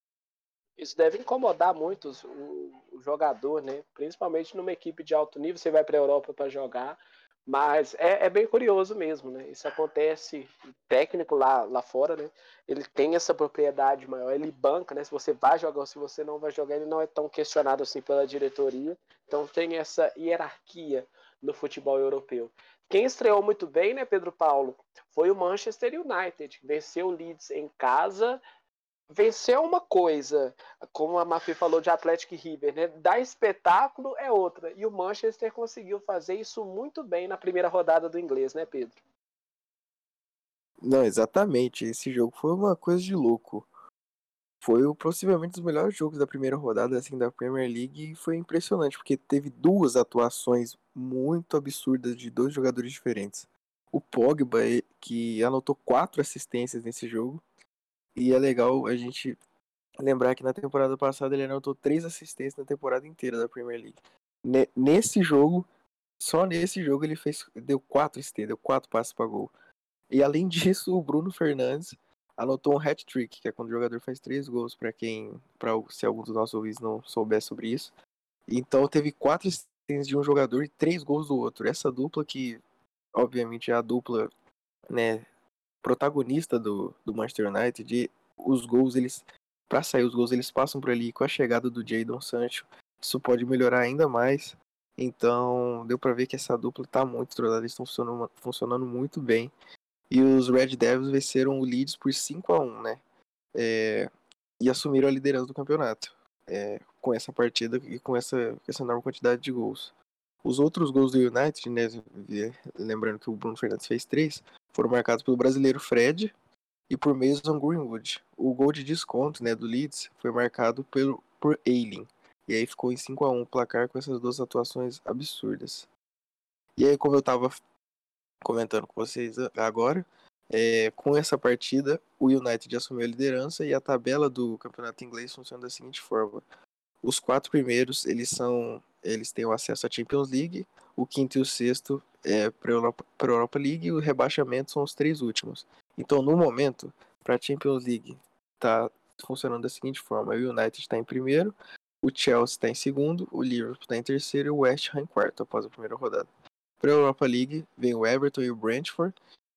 Isso deve incomodar muito o, o jogador, né? Principalmente numa equipe de alto nível. Você vai para a Europa para jogar, Mas é, é, bem curioso mesmo, né? Isso acontece, o técnico lá, lá fora, né? Ele tem essa propriedade maior, ele banca, né? Se você vai jogar ou se você não vai jogar, ele não é tão questionado assim pela diretoria. Então tem essa hierarquia no futebol europeu. Quem estreou muito bem, né, Pedro Paulo, foi o Manchester United. Venceu o Leeds em casa, vencer uma coisa, como a Mafi falou de Atlético e River, né? Dar espetáculo é outra. E o Manchester conseguiu fazer isso muito bem na primeira rodada do inglês, né, Pedro? Não, exatamente. Esse jogo foi uma coisa de louco. Foi possivelmente um dos melhores jogos da primeira rodada assim da Premier League e foi impressionante porque teve duas atuações muito absurdas de dois jogadores diferentes. O Pogba, que anotou quatro assistências nesse jogo, e é legal a gente lembrar que na temporada passada ele anotou três assistências na temporada inteira da Premier League. Nesse jogo, só nesse jogo ele fez deu quatro assistências, deu quatro passes para gol. E além disso, o Bruno Fernandes anotou um hat-trick, que é quando o jogador faz três gols para quem, para se algum dos nossos ouvintes não souber sobre isso. Então teve quatro assistências de um jogador e três gols do outro. Essa dupla que, obviamente, é a dupla, né, protagonista do, do Manchester United, os gols, eles. para sair os gols, eles passam por ali com a chegada do Jadon Sancho. Isso pode melhorar ainda mais. Então, deu para ver que essa dupla tá muito estrelada, eles estão funcionando, funcionando muito bem. E os Red Devils venceram o Leeds por 5 a 1 né? É, e assumiram a liderança do campeonato. É, com essa partida e com essa, essa enorme quantidade de gols. Os outros gols do United, né, lembrando que o Bruno Fernandes fez três, foram marcados pelo brasileiro Fred e por Mason Greenwood. O gol de desconto né, do Leeds foi marcado pelo, por Ailing. E aí ficou em 5 a 1 o placar com essas duas atuações absurdas. E aí, como eu estava comentando com vocês agora, é, com essa partida, o United assumiu a liderança e a tabela do campeonato inglês funciona da seguinte forma: os quatro primeiros eles são, eles têm o acesso à Champions League, o quinto e o sexto é, para a Europa, League e o rebaixamento são os três últimos. Então, no momento, para a Champions League, está funcionando da seguinte forma: o United está em primeiro, o Chelsea está em segundo, o Liverpool está em terceiro e o West Ham em quarto após a primeira rodada. Para a Europa League, vem o Everton e o Brentford,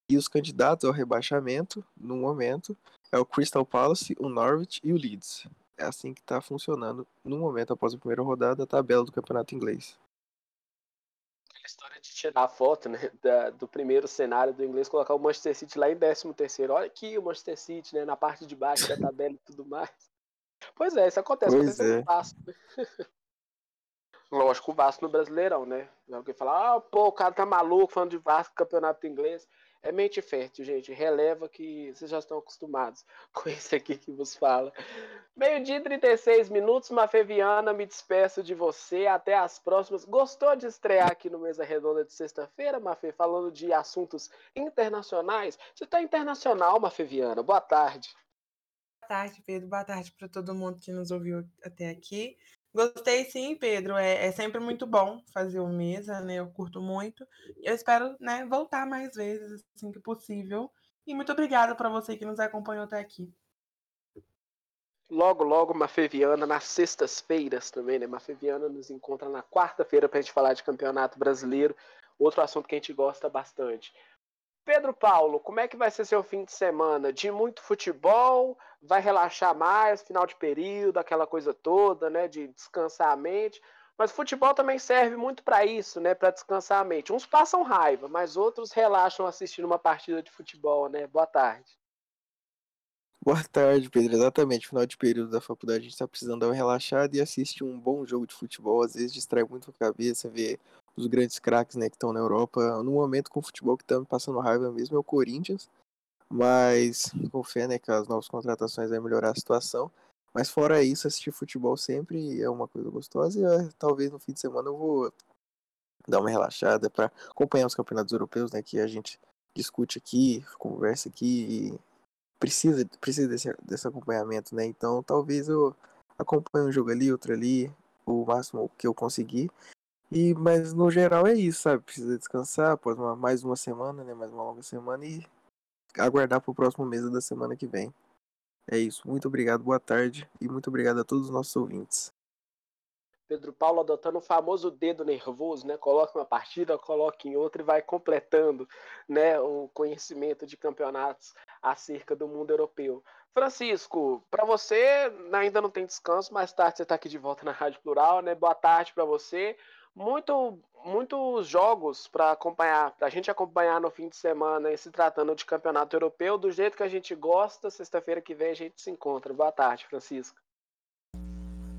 e os candidatos ao rebaixamento, no momento, é o Crystal Palace, o Norwich e o Leeds. É assim que está funcionando no momento após a primeira rodada a tabela do campeonato inglês história de tirar a foto né, da, do primeiro cenário do inglês, colocar o Manchester City lá em 13 terceiro. Olha aqui o Manchester City, né, na parte de baixo da tabela e tudo mais. Pois é, isso acontece. Pois acontece é. Vasco. Né? Lógico, o Vasco no Brasileirão, né? Alguém fala, ah, pô, o cara tá maluco falando de Vasco, campeonato inglês. É mente fértil, gente. Releva que vocês já estão acostumados com esse aqui que vos fala. Meio-dia 36 minutos, Mafeviana, me despeço de você. Até as próximas. Gostou de estrear aqui no Mesa Redonda de sexta-feira, Mafê, falando de assuntos internacionais? Você está internacional, Mafeviana. Boa tarde. Boa tarde, Pedro. Boa tarde para todo mundo que nos ouviu até aqui. Gostei sim, Pedro. É, é, sempre muito bom fazer o mesa, né? Eu curto muito. Eu espero né, voltar mais vezes, assim que possível. E muito obrigada para você que nos acompanhou até aqui. Logo, logo, Mafeviana, nas sextas-feiras também, né? Mafeviana nos encontra na quarta-feira para a gente falar de campeonato brasileiro. Outro assunto que a gente gosta bastante. Pedro Paulo, como é que vai ser seu fim de semana? De muito futebol? Vai relaxar mais, final de período, aquela coisa toda, né? De descansar a mente. Mas futebol também serve muito para isso, né? Para descansar a mente. Uns passam raiva, mas outros relaxam assistindo uma partida de futebol, né? Boa tarde. Boa tarde, Pedro. Exatamente. Final de período da faculdade, a gente está precisando dar uma relaxada e assistir um bom jogo de futebol. Às vezes distrai muito a cabeça, ver os grandes craques né, que estão na Europa. No momento, com o futebol que estamos passando raiva mesmo é o Corinthians. Mas com fé né, que as novas contratações vão melhorar a situação. Mas fora isso, assistir futebol sempre é uma coisa gostosa. E é, talvez no fim de semana eu vou dar uma relaxada para acompanhar os campeonatos europeus, né? Que a gente discute aqui, conversa aqui precisa, precisa desse, desse acompanhamento, né? Então talvez eu acompanhe um jogo ali, outro ali, o máximo que eu conseguir. E, mas no geral é isso, sabe? Precisa descansar após uma, mais uma semana, né? Mais uma longa semana e aguardar para o próximo mês da semana que vem. É isso. Muito obrigado, boa tarde e muito obrigado a todos os nossos ouvintes. Pedro Paulo adotando o famoso dedo nervoso, né? Coloca uma partida, coloca em outra e vai completando, né, o conhecimento de campeonatos acerca do mundo europeu. Francisco, para você ainda não tem descanso, mais tarde você está aqui de volta na Rádio Plural, né? Boa tarde para você. Muito, muitos jogos para acompanhar, para a gente acompanhar no fim de semana, e se tratando de campeonato europeu, do jeito que a gente gosta. Sexta-feira que vem a gente se encontra. Boa tarde, Francisco.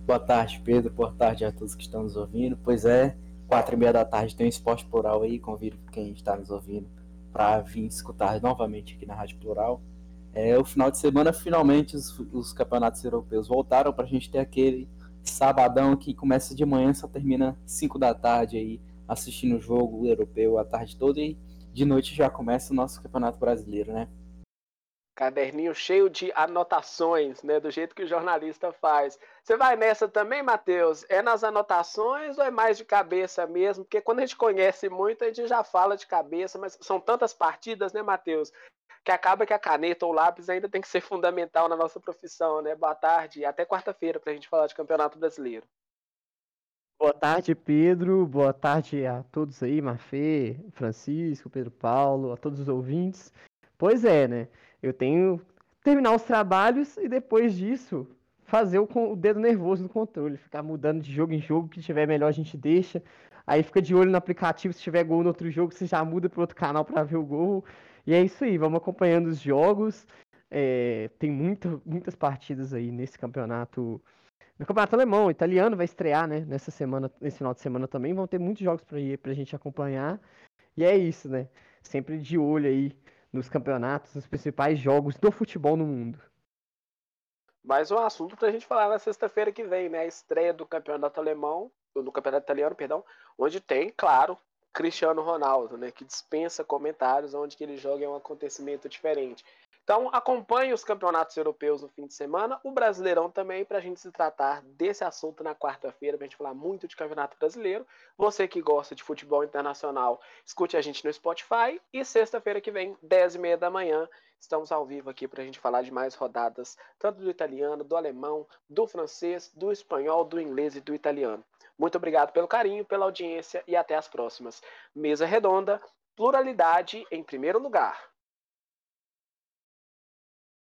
Boa tarde, Pedro. Boa tarde a todos que estão nos ouvindo. Pois é, quatro e meia da tarde tem um esporte plural aí. Convido quem está nos ouvindo para vir escutar novamente aqui na Rádio Plural. É, o final de semana, finalmente, os, os campeonatos europeus voltaram para a gente ter aquele sabadão que começa de manhã só termina 5 da tarde aí, assistindo o jogo europeu a tarde toda e de noite já começa o nosso campeonato brasileiro, né? Caderninho cheio de anotações, né? Do jeito que o jornalista faz. Você vai nessa também, Matheus? É nas anotações ou é mais de cabeça mesmo? Porque quando a gente conhece muito, a gente já fala de cabeça, mas são tantas partidas, né, Matheus? Que acaba que a caneta ou lápis ainda tem que ser fundamental na nossa profissão, né? Boa tarde até quarta-feira para a gente falar de Campeonato Brasileiro. Boa tarde, Pedro. Boa tarde a todos aí, Mafê, Francisco, Pedro Paulo, a todos os ouvintes. Pois é, né? Eu tenho terminar os trabalhos e depois disso fazer o, o dedo nervoso no controle, ficar mudando de jogo em jogo, que tiver melhor a gente deixa. Aí fica de olho no aplicativo, se tiver gol no outro jogo, você já muda para outro canal para ver o gol. E é isso aí, vamos acompanhando os jogos. É, tem muita, muitas partidas aí nesse campeonato. No campeonato alemão, italiano vai estrear, né? Nessa semana, nesse final de semana também. Vão ter muitos jogos para ir gente acompanhar. E é isso, né? Sempre de olho aí nos campeonatos, nos principais jogos do futebol no mundo. Mais um assunto para a gente falar na sexta-feira que vem, né? A estreia do campeonato alemão, do campeonato italiano, perdão, onde tem, claro, Cristiano Ronaldo, né? Que dispensa comentários, onde que ele joga é um acontecimento diferente. Então acompanhe os campeonatos europeus no fim de semana, o Brasileirão também, para a gente se tratar desse assunto na quarta-feira, para a gente falar muito de campeonato brasileiro. Você que gosta de futebol internacional, escute a gente no Spotify. E sexta-feira que vem, 10h30 da manhã, estamos ao vivo aqui para a gente falar de mais rodadas, tanto do italiano, do alemão, do francês, do espanhol, do inglês e do italiano. Muito obrigado pelo carinho, pela audiência e até as próximas. Mesa Redonda, pluralidade em primeiro lugar.